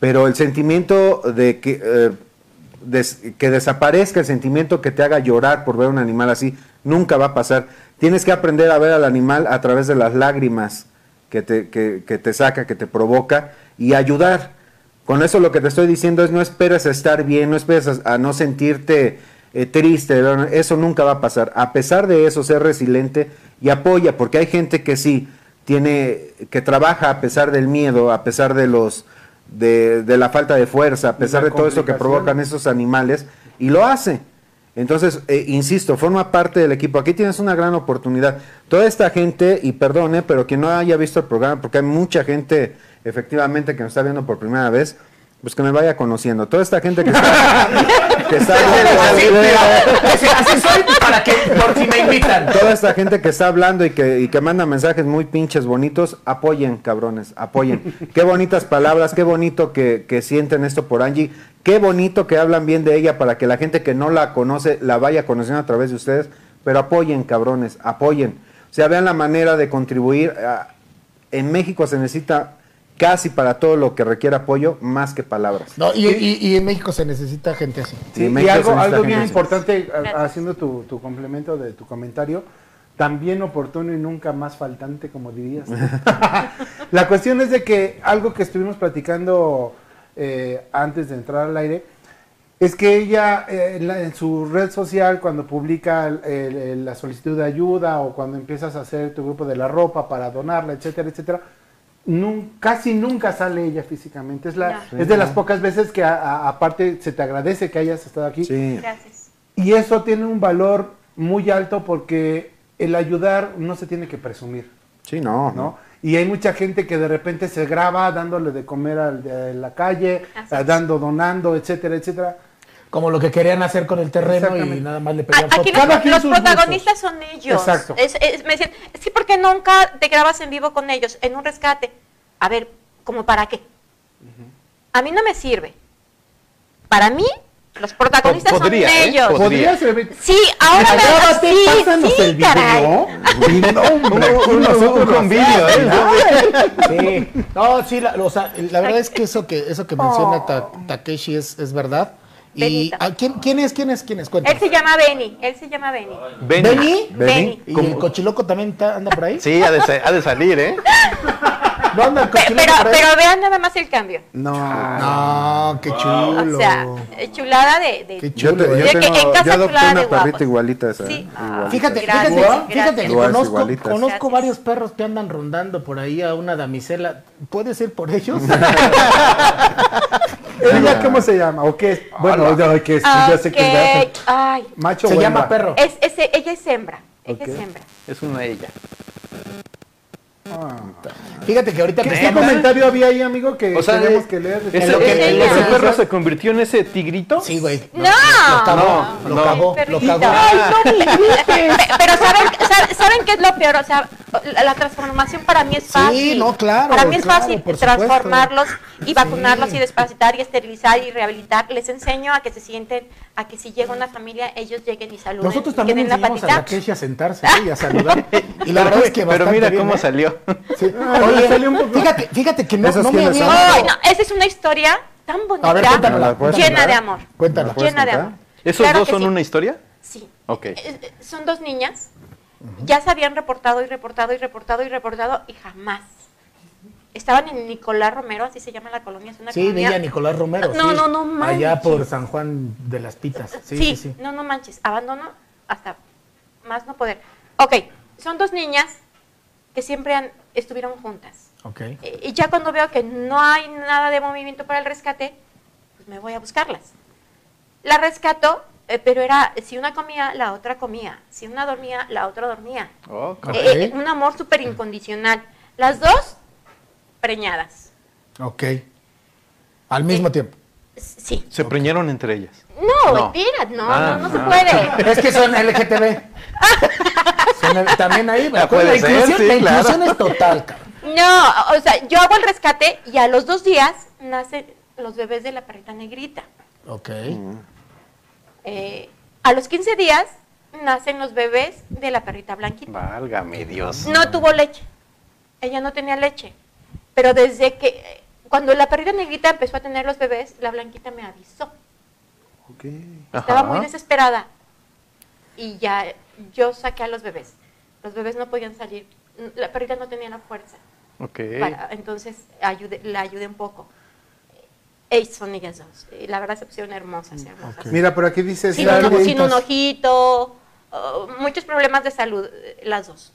pero el sentimiento de que, eh, que desaparezca el sentimiento que te haga llorar por ver un animal así, nunca va a pasar. Tienes que aprender a ver al animal a través de las lágrimas que te, que, que te saca, que te provoca, y ayudar. Con eso lo que te estoy diciendo es no esperes a estar bien, no esperes a, a no sentirte eh, triste, eso nunca va a pasar. A pesar de eso, ser resiliente y apoya, porque hay gente que sí tiene, que trabaja a pesar del miedo, a pesar de los de, de la falta de fuerza, a pesar de todo eso que provocan esos animales, y lo hace. Entonces, eh, insisto, forma parte del equipo. Aquí tienes una gran oportunidad. Toda esta gente, y perdone, pero quien no haya visto el programa, porque hay mucha gente efectivamente que nos está viendo por primera vez, pues que me vaya conociendo. Toda esta gente que está, [laughs] que está Así, así soy para que, por si me invitan. Toda esta gente que está hablando y que, y que manda mensajes muy pinches bonitos, apoyen, cabrones, apoyen. Qué bonitas palabras, qué bonito que, que sienten esto por Angie, qué bonito que hablan bien de ella para que la gente que no la conoce la vaya conociendo a través de ustedes, pero apoyen, cabrones, apoyen. O sea, vean la manera de contribuir. en México se necesita casi para todo lo que requiere apoyo, más que palabras. No, y, y- y en México se necesita gente así. Sí, Sí, y algo, algo bien importante, a- haciendo tu, tu complemento de tu comentario, también oportuno y nunca más faltante, como dirías. [laughs] la cuestión es de que algo que estuvimos platicando eh, antes de entrar al aire, es que ella eh, en, la- en su red social, cuando publica el- la solicitud de ayuda o cuando empiezas a hacer tu grupo de la ropa para donarla, etcétera, etcétera, nun- casi nunca sale ella físicamente. Es, la, No. es de las pocas veces que a- a- aparte se te agradece que hayas estado aquí. Sí. Gracias. Y eso tiene un valor muy alto porque el ayudar no se tiene que presumir, Sí, no, ¿no? Y hay mucha gente que de repente se graba dándole de comer al de la calle, Así dando, donando, etcétera, etcétera. Como lo que querían hacer con el terreno y nada más le pedían Aquí fotos. Cada los, quien los sus protagonistas son ellos. Exacto. Es- es- me decían, es que ¿por qué nunca te grabas en vivo con ellos en un rescate? A ver, ¿como para qué? A mí no me sirve. Para mí, los protagonistas Podría, son ¿eh? ellos. Podría. Podría servir. Sí, ahora me Grábate, sí, pásanos sí, el video. caray. No, Un- hacemos. Sí. No, sí, la, o sea, la verdad es que eso que eso que menciona Ta- Takeshi es, es verdad. Y Benito. ¿a quién, quién es? ¿Quién es? ¿Quién es? Él Cuéntame. se llama Benny, él se llama Benny. ¿Benny? Benny. ¿Y el cochiloco también ta- anda por ahí? Sí, ha de, ha de salir, ¿eh? [laughs] ¿No anda el cochiloco Pero, por ahí? pero vean nada más el cambio. No. No, qué chulo. O sea, eh, chulada de... de- Qué Yo, chulo. te- yo ¿eh? De que tengo, en casa yo adopté una de perrita igualita esa. Sí. ¿eh? Ah, Igualita. Fíjate, Gracias, fíjate, gracias. fíjate que conozco, igualitas. conozco Gracias. varios perros que andan rondando por ahí a una damisela. ¿Puedes ir por ellos? [laughs] [laughs] ¿Ella cómo se llama? ¿O qué es? Bueno, yo, que es, yo sé que es Ay, macho Se o llama perro. es, es- ella es hembra. Ella es hembra. Es una ella. Fíjate que ahorita ¿Qué, qué comentario había ahí, amigo, que O sea, tenemos que leer? ¿Ese, lo que- ese- ese perro se convirtió en ese tigrito? Sí, güey. No. Lo cagó, No, lo no. cagó, lo cagó. Pe- [laughs] Pero ¿saben, saben, qué es lo peor? O sea, la, la transformación para mí es Sí, fácil. no, claro, Para mí es claro, fácil transformarlos y vacunarlos Sí. y desparasitar y esterilizar y rehabilitar. Les enseño a que se sienten, a que si llega una familia, ellos lleguen y saluden. Nosotros y también que den la enseñamos a. Takeshi a sentarse [laughs] y a saludar. Y la verdad es que Pero mira bien, cómo ¿eh? salió. Sí. Ah, Oye, salió un poco. fíjate, fíjate que no, ¿Esos no me había... son? Ay, no, esa es una historia tan bonita, ver, cuéntanosla, ¿Me la puedes llena de amor. Cuéntala. ¿Me puedes Llena de amor. ¿Esos Claro dos son sí. una historia? Sí. Ok. Eh, Son dos niñas. Ya se habían reportado y reportado y reportado y reportado y jamás. Estaban en Nicolás Romero, así se llama la colonia. Es una Sí, colonia. Villa Nicolás Romero. No, sí. no, no manches. Allá por San Juan de las Pitas. Sí, sí, sí. no, no manches. Abandono hasta más no poder. Ok, son dos niñas que siempre han, estuvieron juntas. Ok. Eh, Y ya cuando veo que no hay nada de movimiento para el rescate, pues me voy a buscarlas. La rescato, eh, pero era, si una comía, la otra comía. Si una dormía, la otra dormía. Oh, Ok. Eh, eh, un amor súper incondicional. Las dos preñadas. Ok. Al mismo tiempo. S- Sí. Se preñaron entre ellas. No, No. no, Ah, no, no se ah. puede. Es que son LGTB. [laughs] También ahí, Ah, la, puede ser, inclusión, sí, la claro. inclusión es total, cabrón. No, o sea, yo hago el rescate y a los dos días nacen los bebés de la perrita negrita. Ok. Eh, a los 15 días nacen los bebés de la perrita blanquita. Válgame Dios. No tuvo leche. Ella no tenía leche. Pero desde que, cuando la perrita negrita empezó a tener los bebés, la blanquita me avisó. Ok. Estaba Ajá. muy desesperada. Y ya yo saqué a los bebés. Los bebés no podían salir. La perrita no tenía la fuerza. Ok. para- entonces ayude, la ayudé un poco. Eh, son ellas dos. Eh, La verdad se pusieron hermosas, hermosas. Mira, por aquí dice Sin, un, sin un ojito, oh, muchos problemas de salud, eh, las dos.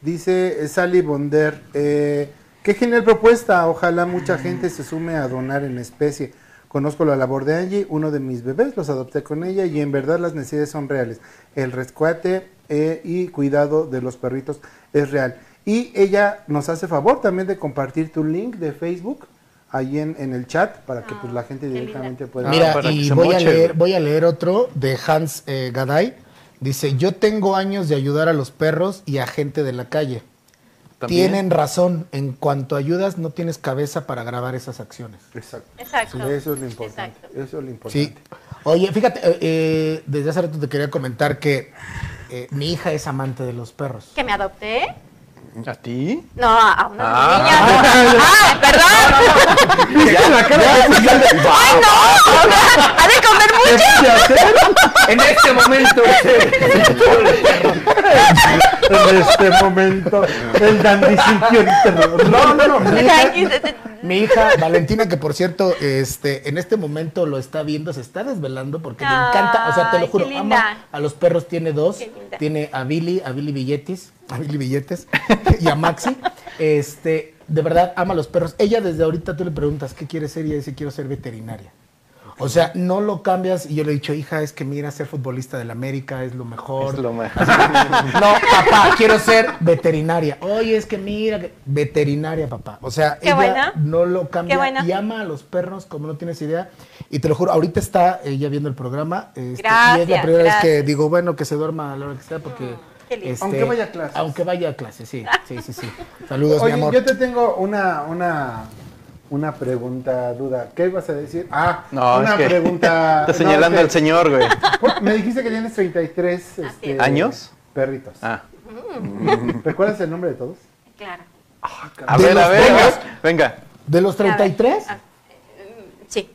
dice Sally Bonder, eh, qué genial propuesta, ojalá mucha gente se sume a donar en especie. Conozco la labor de Angie, uno de mis bebés los adopté con ella y en verdad las necesidades son reales. El rescate eh, y cuidado de los perritos es real. Y ella nos hace favor también de compartir tu link de Facebook ahí en, en el chat para que pues la gente directamente pueda... Mira, para que y se voy a, leer, voy a leer otro de Hans eh, Gaday. Dice, yo tengo años de ayudar a los perros y a gente de la calle. También. Tienen razón, en cuanto ayudas no tienes cabeza para grabar esas acciones. Exacto. Exacto. Eso es lo importante. Exacto. Eso es lo importante. Sí. Oye, fíjate, eh, eh, desde hace rato te quería comentar que eh, mi hija es amante de los perros. ¿Que me adopté? ¿A ti? No, a una Ah. niña. [laughs] ¡Ah, perdón! ¡Ay, no! ¡Ha de comer mucho! En este momento, [laughs] En este momento, el terror. No, no, no. Mi hija, Valentina, que por cierto, este, en este momento lo está viendo, se está desvelando porque le encanta, o sea, te lo juro, ama a los perros, tiene dos, tiene a Billy, a Billy Billetes, a Billy Billetes [laughs] y a Maxi. Este, de verdad ama a los perros. Ella desde ahorita tú le preguntas qué quiere ser y ella dice quiero ser veterinaria. O sea, no lo cambias y yo le he dicho, hija, es que mira, ser futbolista del América es lo mejor. Es lo mejor. [laughs] No, papá, quiero ser veterinaria. Oye, es que mira, que- veterinaria, papá. O sea, Qué ella buena. no lo cambia Qué buena. y ama a los perros como no tienes idea. Y te lo juro, ahorita está ella viendo el programa. este, y es la Gracias, primera vez que gracias. digo, bueno, que se duerma a la hora que sea porque... este, qué lindo. Aunque vaya a clases. Aunque vaya a clase, sí. Sí, sí, sí. Saludos, Oye, mi amor. yo te tengo una, una, una pregunta, duda. ¿Qué ibas a decir? Ah, No, una es que pregunta. [laughs] Está no, señalando es al señor, güey. Me dijiste que tienes 33 este, ¿Años? perritos. Ah. ¿Recuerdas el nombre de todos? Claro. A De ver, a los ver, venga. ¿De los 33? A ver, Sí.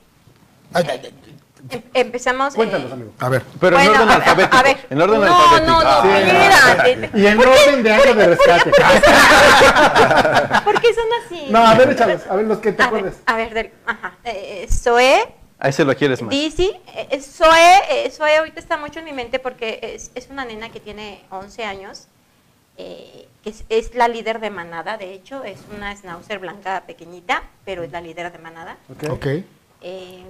Ay, ay, ay, Em- empezamos. eh, Cuéntanos, amigo. A ver. Pero Bueno, en orden alfabético. a ver. En orden no, alfabético. No, no, Ah. espérate. Y en orden de año de rescate. [laughs] ¿Por qué son así? No, a ver, échalos. A ver, los que te a ver, acuerdes. a ver, del, ajá. Eh, Zoe, A ese lo quieres más. Dizzy, eh, eh, Zoe, eh, Zoe ahorita está mucho en mi mente porque es, es una nena que tiene 11 años, eh, que es, es la líder de manada, de hecho, es una schnauzer blanca pequeñita, pero es la líder de manada, Ok. Ok. eh,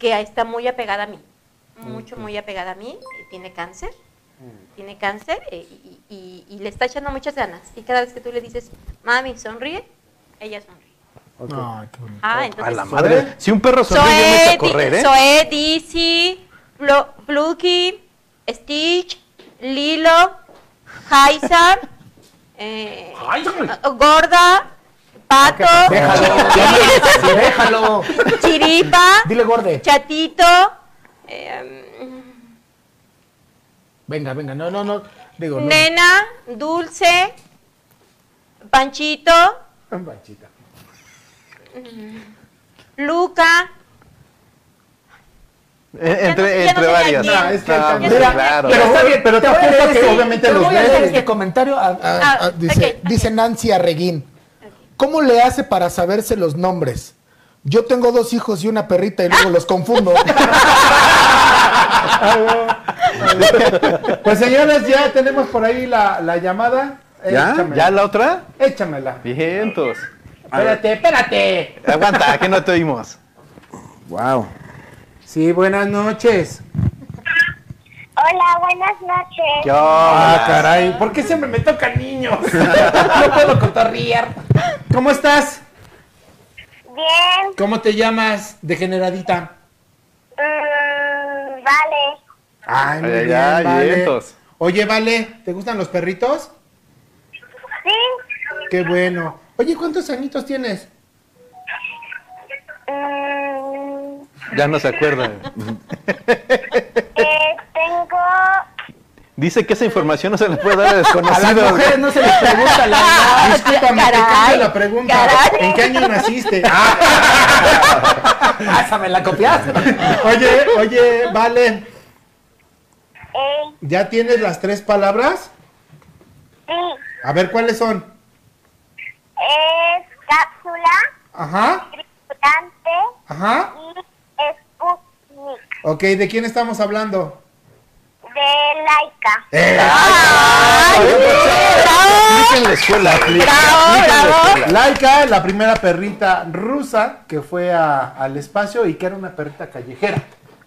que está muy apegada a mí, mucho, muy apegada a mí, tiene cáncer, tiene cáncer eh, y, y- y le está echando muchas ganas. Y cada vez que tú le dices, mami, sonríe, ella sonríe. ok. Ay, qué bonito. Ah, A entonces. la madre. Si un perro sonríe, yo me a correr, ¿eh? Zoe, Dizzy, Fluky, Stitch, Lilo, Haizar, [laughs] eh, Gorda, Pato, Déjalo, Chi- [laughs] sí, déjalo. Chiripa, Dile gorde. Chatito, eh, Venga, venga, no, no, no. Digo, no. Nena, Dulce, Panchito, Un banchita. Luca. Eh, Entre, entre varias. Ah, es que No, alcanza- pues, Mira, claro. Pero está bien, pero te apuesto que este- obviamente te los ves. este comentario. a- a- Ah, a- dice. Nancy Arreguín. ¿Cómo le hace para saberse los nombres? Yo tengo dos hijos y una perrita y luego los confundo. Pues señores, ya tenemos por ahí la, la llamada. ¿Ya? Échamela. ¿Ya la otra? Échamela. Vientos. Espérate, espérate. Aguanta, que no te oímos. Wow. Sí, buenas noches. Hola, buenas noches. ¿Qué Ah, caray. ¿Por qué siempre me tocan niños? [laughs] no puedo cotorrear. ¿Cómo estás? Bien, ¿Cómo te llamas, degeneradita? mm, vale. Ay, muy Ay, ay, bien, ay, vale. vientos. Oye, Vale, ¿te gustan los perritos? Sí, Qué bueno. Oye, ¿cuántos añitos tienes? mm, Ya no se acuerdan. [laughs] Dice que esa información no se le puede dar a A las desconocidos. mujeres no se les pregunta la Ah, Discúlpame, te caray, cambio la pregunta. caray. ¿En qué año naciste? Ah. [laughs] Ah, esa me la copiaste. Oye, oye, Vale, eh, ¿ya tienes las tres palabras? sí, A ver, ¿cuáles son? es cápsula, Ajá, tripulante ajá. y Sputnik Ok, ¿de quién estamos hablando? De. Eh, en la escuela. Bravo, bravo. Laika, la primera perrita rusa que fue a- al espacio y que era una perrita callejera.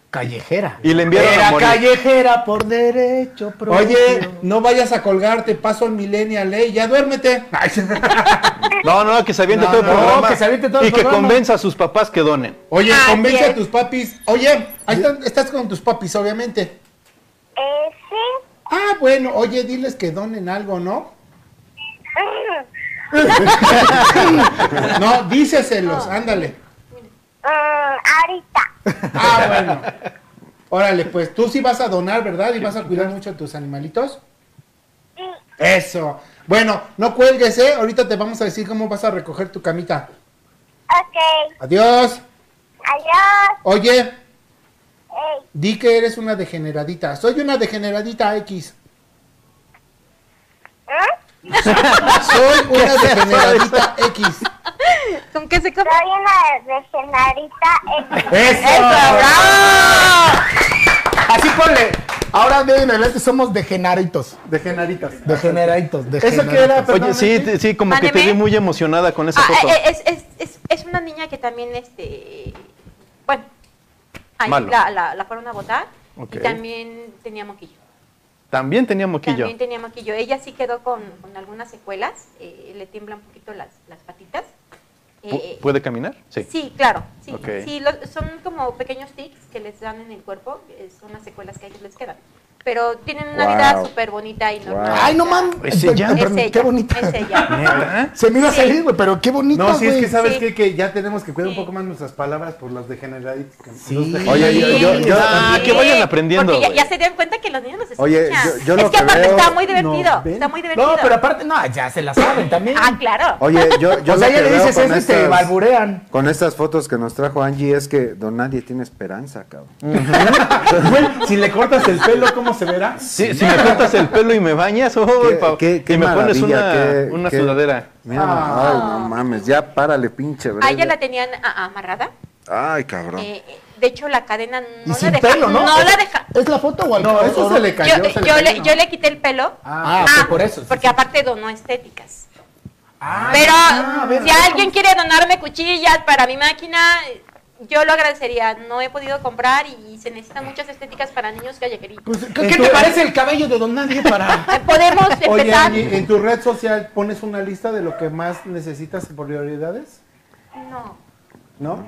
Callejera. Y le enviaron a Era morir. callejera por derecho propio. Oye, no vayas a colgarte, paso al millennial, ¿eh? Ya duérmete. [laughs] No, no, que se aviente No, todo el no, programa. que se aviente todo el y que programa. convenza a sus papás que donen. Oye, Así convence a es. tus papis. Oye, ahí están- estás con tus papis, obviamente. Sí. Ah, bueno, oye, diles que donen algo, ¿no? [laughs] no, díceselos, ándale. Mm, ahorita. Ah, bueno. Órale, pues tú sí vas a donar, ¿verdad? Y vas a cuidar mucho a tus animalitos. Sí. Eso. Bueno, no cuelgues, ¿eh? Ahorita te vamos a decir cómo vas a recoger tu camita. Ok. Adiós. Adiós. Oye. Di que eres una degeneradita. Soy una degeneradita X. ¿Mm? Soy una degeneradita X. ¿Con qué se come? Soy una regenarita X. ¡Eso! Así ponle. Ahora de en adelante somos degeneritos. Degeneritas. Degeneritos. ¿Eso qué era? Oye, sí, sí, como que te vi muy emocionada con esa Ah, foto. eh, es, es, es, es una niña que también, este, bueno, ahí Malo. la, la, la fueron a votar y también tenía moquillo. También tenía moquillo. También tenía moquillo. Ella sí quedó con, con algunas secuelas, eh, le tiemblan un poquito las, las patitas. Eh, ¿Puede caminar? Sí. Sí, claro. Sí, sí lo- son como pequeños tics que les dan en el cuerpo, eh, son las secuelas que a ellos les quedan. Pero tienen una Wow. vida súper bonita y normal. Ay, no mames. ¿Es ella? Es ella, Qué bonita. es ella. [laughs] ¿Neta? Se me iba a Sí. salir, güey, pero qué bonita, No, sí, es que sabes Sí. qué? que ya tenemos que cuidar un Sí. poco más nuestras palabras por los degeneraditos. que- Sí. Oye, yo- yo- yo- Ah, que vayan aprendiendo, Porque ya, ya se dieron cuenta que los niños los escuchan. Oye, yo- yo lo es que que aparte veo- está muy divertido. ¿nos ven? Está muy divertido. No, pero aparte, no, ya se la saben también. Ah, claro. Oye, yo, [laughs] yo o sea, lo ya que le dices con eso y te estas- balburean. Con estas fotos que nos trajo Angie es que don nadie tiene esperanza, cabrón. [laughs] Güey, si le cortas el pelo, ¿cómo se verá? Sí, si me cortas el pelo y me bañas, uy, Qué- pa- qué- qué y me pones una, qué- una qué- sudadera. Mira, Ah. ay, no mames, ya párale, pinche, A ¿verdad? ella la tenían ah, amarrada. Ay, cabrón. Eh, de hecho, la cadena no Y la sin deja. pelo, ¿no? la deja. ¿Es la foto o No, eso se le Yo, cayó. se le yo le, cayó, ¿no? yo le quité el pelo. Ah, Ah, fue por eso. sí, porque sí. aparte donó estéticas. Ah, Pero ah, ver, si alguien quiere donarme cuchillas para mi máquina, yo lo agradecería. No he podido comprar y se necesitan muchas estéticas para niños callejeritos. Pues, ¿Qué, qué te parece el cabello de don nadie para...? [laughs] Eh, Podemos Oye, empezar. Angie, en tu red social pones una lista de lo que más necesitas en prioridades, No. ¿no?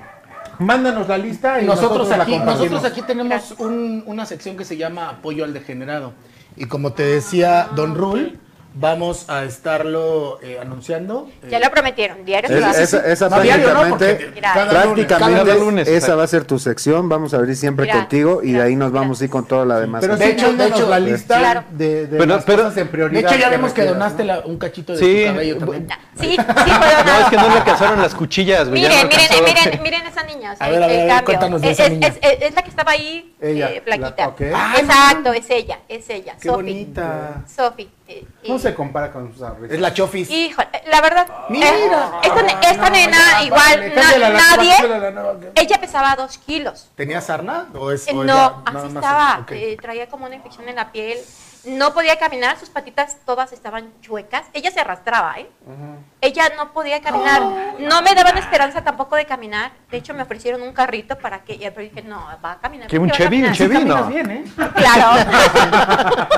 Mándanos la lista y Nosotros, nosotros, aquí, la compartimos. nosotros aquí tenemos un- una sección que se llama apoyo al degenerado. Y como te decía Don Rul, vamos a estarlo eh, anunciando. Ya eh, lo prometieron. Diario se Es- va. esa esa No, diario no, prácticamente, porque Mira, cada prácticamente cada lunes. esa va a ser tu sección. Vamos a abrir siempre Mira, contigo y de ahí nos mira. vamos a ir con toda la demás. Pero De hecho- de hecho, la lista Claro. de, de Pero- las pero- cosas en De prioridad. hecho, ya vemos que requieras, donaste ¿no? la- un cachito de Sí, tu cabello también. Sí, sí, puedo No, es que no le alcanzaron las cuchillas, ya Miren, no miren, miren, miren esa niña. o sea, A ver, a ver, cambio. cuéntanos de es, esa es- niña. es- es- es la que estaba ahí, Ella, eh, flaquita. la- ok. Ay, Exacto, es ella, es ella. Qué bonita. Sofi. Eh, No eh, se compara con sus. Es la chofis. Híjole, la verdad. Mira. eh, esta, ne- esta nena, ya, igual, na- la nadie. la ¿qué? Ella pesaba dos kilos. ¿Tenía sarna? ¿O es, Eh, o no, ya así estaba. ok. eh, traía como una infección en la piel. No podía caminar, sus patitas todas estaban chuecas. Ella se arrastraba, ¿eh? Ella no podía caminar. No me daban esperanza tampoco de caminar. De hecho, me ofrecieron un carrito para que. Pero dije, no, va a caminar. ¿Qué, un Chevy? ¿Un caminar". Chevy? No. bien, ¿eh? Claro. [laughs]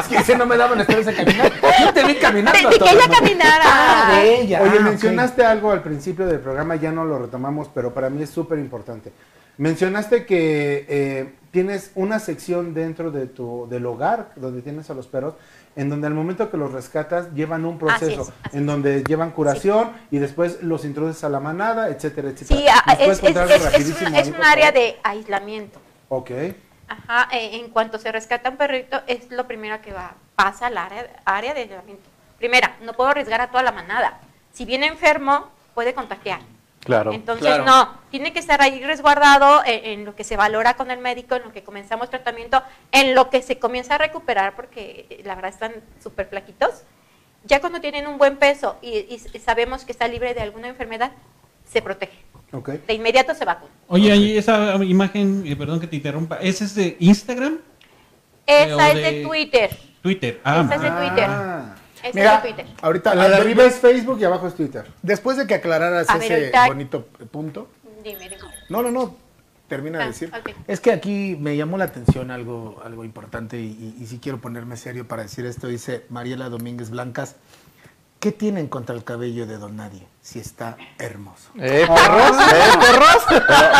Es que ese no me daban esperanza de caminar. Yo te vi caminando. de, de que ella caminara. Ah, de ella. Oye, Ah, mencionaste algo al principio del programa, ya no lo retomamos, pero para mí es súper importante. Mencionaste que eh, tienes una sección dentro de tu, del hogar donde tienes a los perros, en donde al momento que los rescatas llevan un proceso, Así es, así en donde llevan curación y después los introduces a la manada, etcétera, etcétera. Sí, ah, ¿Nos puedes es, un, es un área de aislamiento. Ok. Ajá, eh, en cuanto se rescata un perrito, es lo primero que va, pasa al área, área de aislamiento. Primera, no puedo arriesgar a toda la manada. Si viene enfermo, puede contagiar. Claro. Entonces, claro. no, tiene que estar ahí resguardado en, en lo que se valora con el médico, en lo que comenzamos tratamiento, en lo que se comienza a recuperar, porque eh, la verdad están súper flaquitos. Ya cuando tienen un buen peso y, y sabemos que está libre de alguna enfermedad, se protege. De inmediato se vacuna. Oye, esa imagen, eh, perdón que te interrumpa, ¿esa es de Instagram? Eh, Esa es de- de Twitter. Twitter. Ah, Esa es de Twitter. Ah, Ese Mira, es el Twitter. ahorita La de arriba es Facebook y abajo es Twitter. Después de que aclararas A ver, ese ahorita- bonito punto. Dime, dime. No, no, no. Termina de Ah, decir. ok. Es que aquí me llamó la atención algo, algo importante y, y, y sí quiero ponerme serio para decir esto. Dice Mariela Domínguez Blancas. ¿Qué tienen contra el cabello de Don Nadie? Si está hermoso. ¡Eh, perros! ¡Eh, perros!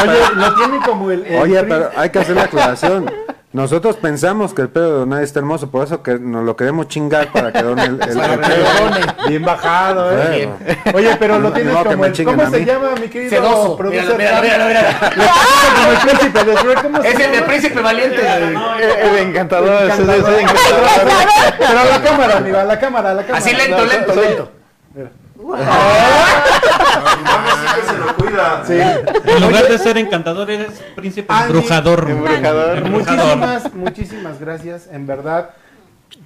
Oye, lo tiene como el. el Oye, pero hay que hacer la aclaración. Nosotros pensamos que el pelo de Donay está hermoso, por eso que nos lo queremos chingar para que done el, el, Para el que pelo. lo done. Bien bajado, ¿eh? Bueno. Oye, pero lo tienes No, como el. ¿Cómo se mí. llama, mi querido mira, mira, mira. Le pasa como el príncipe ¿cómo se Es el de? Príncipe Valiente. El encantador. Pero a la cámara, amigo, a la cámara, a la cámara. Así lento, No, lento, soy- lento. se lo cuida. Sí. En lugar de ser encantador, eres príncipe Andy, embrujador. embrujador. Embrujador. Muchísimas, muchísimas gracias, en verdad.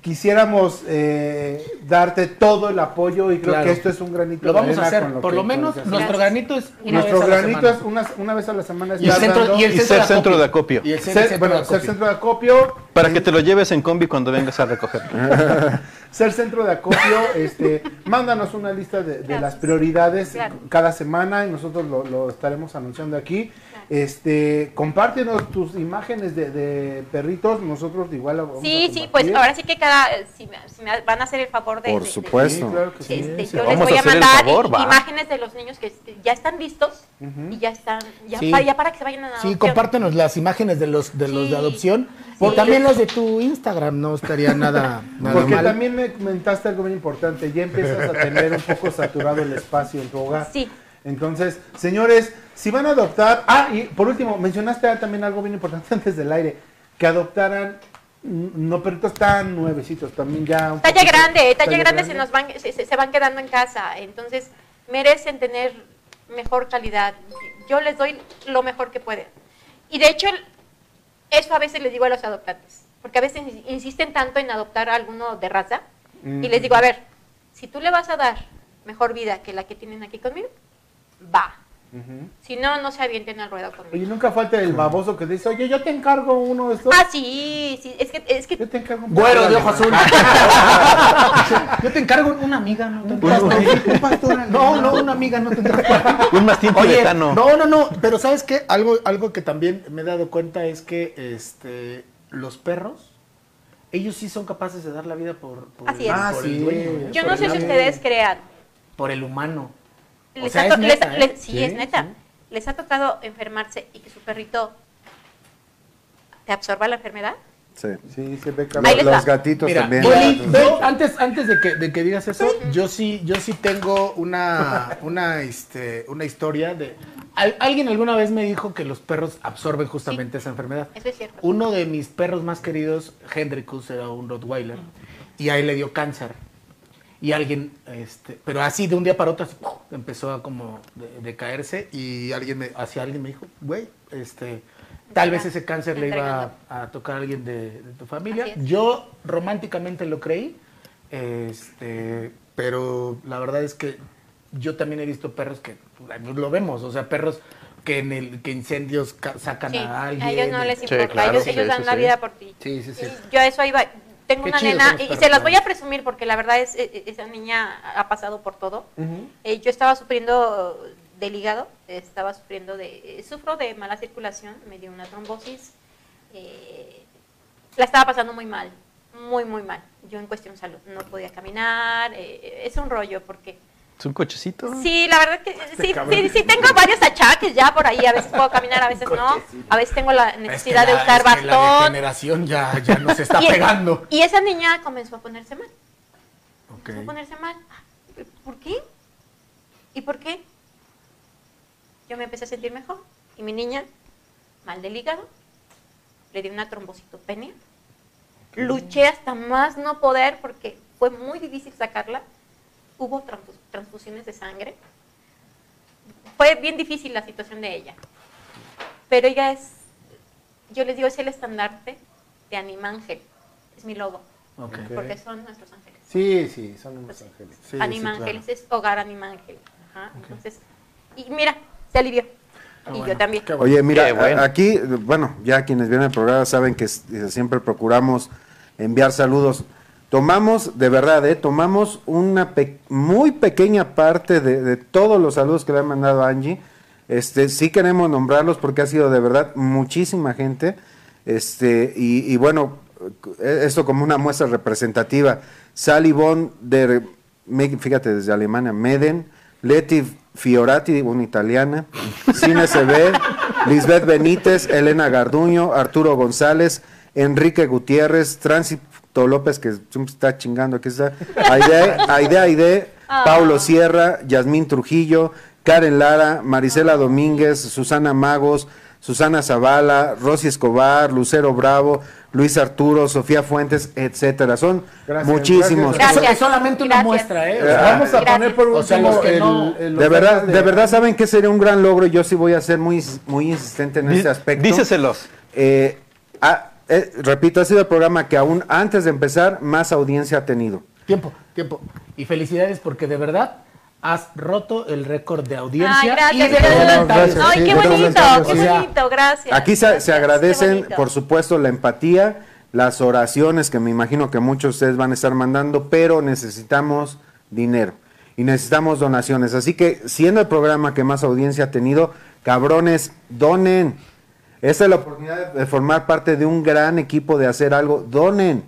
Quisiéramos eh, darte todo el apoyo y creo Claro. que esto es un granito Lo de vamos a hacer. lo Por que- lo menos nuestro granito es una Nuestro vez a la granito semana. es una, una vez a la semana. Y el estar centro, dando- y el Y centro ser de centro de acopio. acopio. Y el Ser- centro bueno, de ser centro de acopio. Para que te lo lleves en combi cuando vengas a recoger. [laughs] Ser centro de acopio, [laughs] este, mándanos una lista de, de las prioridades Claro. cada semana y nosotros lo, lo estaremos anunciando aquí. Este, compártenos tus imágenes de, de perritos, nosotros igual lo vamos Sí, a sí, pues ahora sí que cada, si me, si me van a hacer el favor de... Por de- de- supuesto. Sí, claro que sí. este, sí. yo Vamos les voy a a, hacer el mandar favor, imágenes de los niños que este, ya están listos y ya están, ya, Sí. para, ya para que se vayan a Sí, adopción. compártenos las imágenes de los de los Sí. de adopción. Sí. también las de tu Instagram, no estaría [laughs] nada, nada Porque mal. también me comentaste algo bien importante, ya empiezas a tener un poco saturado el espacio en tu hogar. Sí. Entonces, señores, si van a adoptar, ah, y por último, mencionaste también algo bien importante [laughs] antes del aire, que adoptaran mm, no perritos tan nuevecitos, también ya un Talla poquito- grande, talla grande se nos van, se van quedando en casa, entonces merecen tener mejor calidad. Yo les doy lo mejor que pueden. Y de hecho, eso a veces les digo a los adoptantes, porque a veces insisten tanto en adoptar a alguno de raza, y les digo, a ver, si tú le vas a dar mejor vida que la que tienen aquí conmigo, va. Si no, no se avienten al ruedo conmigo. Oye, nunca falta el baboso que dice, oye, yo te encargo uno de estos. Ah, sí, sí, es que, es que Yo te encargo un Güero de ojo alemán". azul. Yo te encargo una amiga, ¿no? Un pastor. No, no, una amiga no tendrá. [laughs] Un mastín Oye, tibetano. no, no, no, pero ¿sabes qué? Algo, algo que también me he dado cuenta es que este, los perros, ellos sí son capaces de dar la vida por, por, Así es. Ah, sí. el dueño, yo Por no el sé si ustedes crean, Por el humano. O Les sea, ha es to- les- neta, ¿eh? les- sí, Sí, es neta. sí. ¿Les ha tocado enfermarse y que su perrito te absorba la enfermedad? Sí. Sí, se ve Ahí les Los gatitos Mira, también. Yo, antes, antes de que, de que digas eso, yo sí, yo sí tengo una, [laughs] una, este, una historia de. al- alguien alguna vez me dijo que los perros absorben justamente esa enfermedad. Eso es cierto. Uno de mis perros más queridos, Hendrikus, era un Rottweiler, y a él le dio cáncer. Y alguien, este, pero así de un día para otro, así, ¡pum! empezó a como de, de caerse y alguien me, hacia alguien me dijo, güey, este, tal vez ese cáncer le iba a, a tocar a alguien de, de tu familia. Yo románticamente lo creí, este, pero la verdad es que yo también he visto perros que lo vemos, o sea, perros que en el que incendios ca- sacan Sí, a alguien. a ellos no les Sí, importa, claro, ellos, sí, ellos dan sí, la sí. vida por ti. Sí, sí, sí. Y Yo a eso iba. Tengo Qué una nena, y, perros, se las voy a presumir porque la verdad es, e- e- esa niña ha pasado por todo. Eh, yo estaba sufriendo del hígado, estaba sufriendo de, eh, sufro de mala circulación, me dio una trombosis, eh, la estaba pasando muy mal, muy, muy mal. Yo en cuestión de salud no podía caminar, eh, es un rollo porque ¿Es un cochecito? Sí, la verdad que sí, sí, sí tengo varios achaques ya por ahí, a veces puedo caminar, a veces no, a veces tengo la necesidad de la- usar es que La bastón. degeneración ya, ya nos está [laughs] Y- pegando. Y esa niña comenzó a ponerse mal, Ok. comenzó a ponerse mal. ¿Por qué? ¿Y por qué? Yo me empecé a sentir mejor y mi niña, mal del hígado, le dio una trombocitopenia. Luché hasta más no poder porque fue muy difícil sacarla. Hubo transfus- transfusiones de sangre. Fue bien difícil la situación de ella. Pero ella es, yo les digo, es el estandarte de Animángel. Es mi logo, Ok. porque son nuestros ángeles. Sí, sí, son unos ángeles. Sí, sí, Animángeles claro. es hogar Animángel. Ajá, Entonces, y mira, se alivió. Ah, y bueno, yo también. Oye, mira, bueno. aquí, bueno, ya quienes vienen al programa saben que eh, siempre procuramos enviar saludos. Tomamos, de verdad, ¿eh? tomamos una pe- muy pequeña parte de, de todos los saludos que le han mandado a Angie. Este, sí queremos nombrarlos porque ha sido de verdad muchísima gente. Este, y, y bueno, eh, esto como una muestra representativa. Sally Bon de, fíjate, desde Alemania, Meden, Leti Fiorati, una italiana, [laughs] Cine CB, Lisbeth Benítez, Elena Garduño, Arturo González, Enrique Gutiérrez, Tránsito López, que siempre está chingando, aquí está, Aide, Aide, Aide, Paulo Sierra, Yasmín Trujillo, Karen Lara, Marisela Domínguez, Susana Magos, Susana Zavala, Rosy Escobar, Lucero Bravo, Luis Arturo, Sofía Fuentes, etcétera. Son Gracias, muchísimos. gracias. Es solamente una Gracias. muestra, ¿eh? O sea, Vamos a poner por O sea, último los que el- no- el- los De verdad, de verdad, ¿saben que sería un gran logro? Yo sí voy a ser muy, muy insistente en este aspecto. Díceselos. Eh, ah, eh, repito, ha sido el programa que aún antes de empezar más audiencia ha tenido. Tiempo, tiempo. Y felicidades porque de verdad has roto el récord de audiencia Ay, gracias. y de gracias. Ay, qué bonito, qué bonito, gracias. Aquí se, Gracias, se agradecen, por supuesto, la empatía, las oraciones que me imagino que muchos de ustedes van a estar mandando, pero necesitamos dinero y necesitamos donaciones. Así que, siendo el programa que más audiencia ha tenido, cabrones, donen. Esta es la oportunidad de formar parte de un gran equipo, de hacer algo. Donen,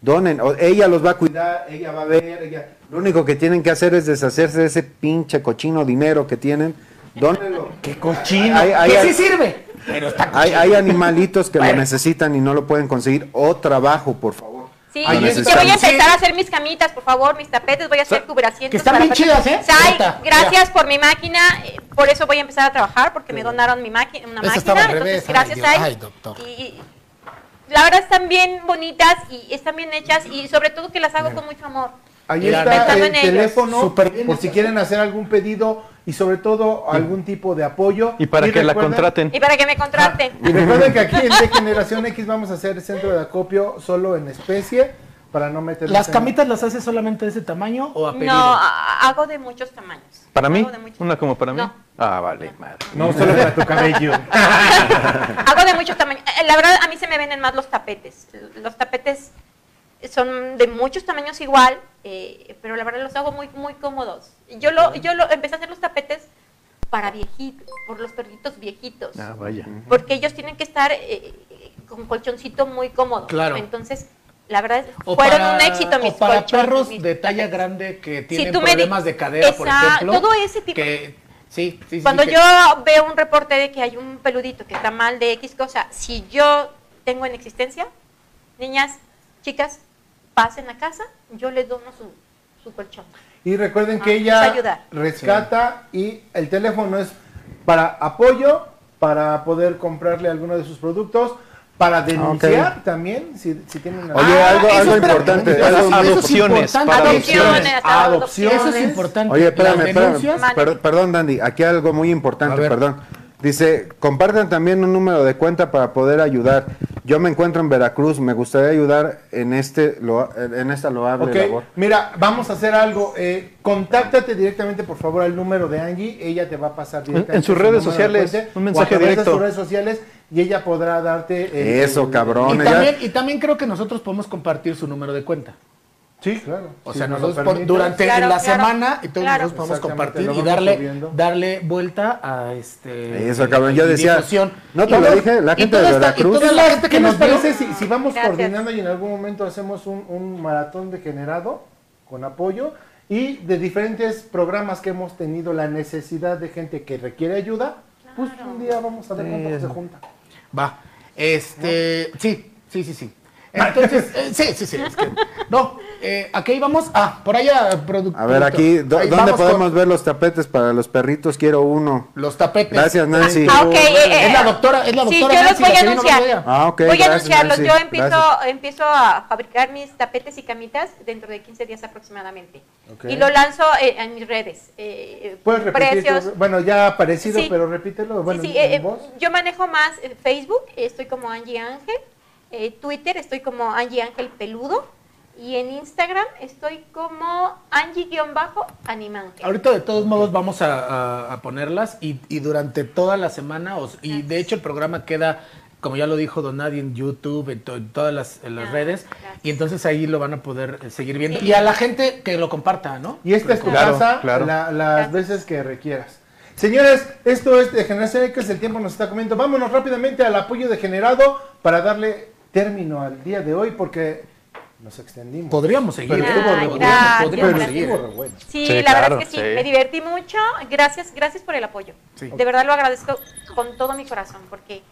donen. O- ella los va a cuidar, ella va a ver. Ella, lo único que tienen que hacer es deshacerse de ese pinche cochino dinero que tienen. Dónenlo. ¡Qué cochino! Hay- hay- que sí sirve, pero está Hay, hay animalitos que lo necesitan y no lo pueden conseguir. O trabajo, por favor. Sí, Ahí yo voy a empezar Sí. a hacer mis camitas, por favor, mis tapetes, voy a hacer cubrasientos. que están para bien chidas, ¿eh? Sai, gracias por mi máquina, eh, por eso voy a empezar a trabajar, porque me donaron mi máquina, una máquina. entonces, gracias. Sai. Ay, doctor. Y, y la verdad están bien bonitas y están bien hechas y sobre todo que las hago con mucho amor. Ahí está el teléfono Súper bien por si quieren hacer algún pedido y sobre todo algún tipo de apoyo. Y para que la contraten. Y para que me contraten. Y recuerden que aquí en De Generación X vamos a hacer el centro de acopio solo en especie para no meternos ¿Las en- camitas las haces solamente de ese tamaño o a pedido? No, hago de muchos tamaños. ¿Para mí? Hago de muchos ¿Una como para mí? No. Ah, vale, madre. No, solo para tu cabello. [laughs] Hago de muchos tamaños. Eh, La verdad, a mí se me venden más los tapetes. Los tapetes son de muchos tamaños igual, eh, pero la verdad los hago muy, muy cómodos. Yo lo, yo lo empecé a hacer los tapetes para viejitos, por los perritos viejitos, Ah, vaya. porque ellos tienen que estar eh, con colchoncito muy cómodo. Claro. Entonces, la verdad, O fueron para- un éxito mis o para colchones, perros mis de talla grande que tienen problemas de cadera, por ejemplo. todo ese tipo. Que, sí, sí, sí, Cuando que- yo veo un reporte de que hay un peludito que está mal de X cosa, si yo tengo en existencia, niñas, chicas, pasen a casa, yo les dono su, su colchón. Y recuerden que Ah, ella rescata y el teléfono es para apoyo, para poder comprarle alguno de sus productos, para denunciar también, si, si tienen Oye, Ah, algo, algo importante. Adopciones, para Adopciones, adopciones. Eso es importante. Oye, espérame, espérame. Per- perdón, Dandy. Aquí algo muy importante, perdón. Dice, compartan también un número de cuenta para poder ayudar. Yo me encuentro en Veracruz, me gustaría ayudar en este lo- en esta loable Ok, labor. mira, vamos a hacer algo. Eh, contáctate directamente, por favor, al número de Angie. Ella te va a pasar directamente. en sus su redes sociales, cuenta, un o a mensaje través directo. De sus redes sociales y ella podrá darte. el- Eso, el- cabrón. Y ya- también, y también creo que nosotros podemos compartir su número de cuenta. Sí, claro. O Si sea, nos nosotros por- durante Claro, la claro, semana y todos claro. nosotros podemos compartir y darle, subiendo. darle vuelta a este. Eso, cabrón, yo y decía, difusión. no te Y lo dije, la gente de Veracruz- toda la gente ¿Qué que nos parece si, si vamos Gracias. coordinando y en algún momento hacemos un, un maratón degenerado con apoyo y de diferentes programas que hemos tenido la necesidad de gente que requiere ayuda? Pues un día vamos a ver cuánto se junta. Va. Este, sí, sí, sí, sí. Entonces, eh, sí, sí, sí. es que- no, eh, aquí íbamos. Ah, por allá, produ- A ver, aquí, ¿dó- Ahí ¿dónde podemos con ver los tapetes para los perritos? Quiero uno. Los tapetes. Gracias, Nancy. Ah, ok. eh, eh, Es la doctora, es la Sí, doctora yo los Nancy, voy la a anunciar. Ah, ok, voy a gracias, anunciarlos. Nancy, Yo empiezo, gracias. empiezo a fabricar mis tapetes y camitas dentro de 15 días aproximadamente. Y lo lanzo eh, en mis redes. eh, Puedes repetir, precios. tu- bueno, ya ha aparecido, Sí. pero repítelo. Bueno, sí, sí, yo manejo más Facebook, estoy como Angie Ángel. Eh, Twitter estoy como Angie Ángel Peludo. Y en Instagram estoy como Angie-Animángel. Ahorita de todos modos vamos a, a- a ponerlas y, y durante toda la semana, os- y de hecho el programa queda como ya lo dijo Don Nadie en YouTube, en, to- en todas las, en las Ah, redes, gracias. y entonces ahí lo van a poder eh, seguir viendo. Sí. Y a la gente que lo comparta, ¿no? Y esta es tu Claro, casa claro. la- las Gracias. veces que requieras. Señores, esto es de Generación X, el tiempo nos está comiendo. Vámonos rápidamente al apoyo degenerado para darle término al día de hoy porque nos extendimos. Podríamos seguir. Pero estuvo re Ay, bueno. gracias, Podríamos gracias. seguir. Estuvo re bueno. Sí, Sí, la claro, verdad es que sí, sí. me divertí mucho. Gracias, gracias por el apoyo. Sí. De verdad lo agradezco con todo mi corazón, porque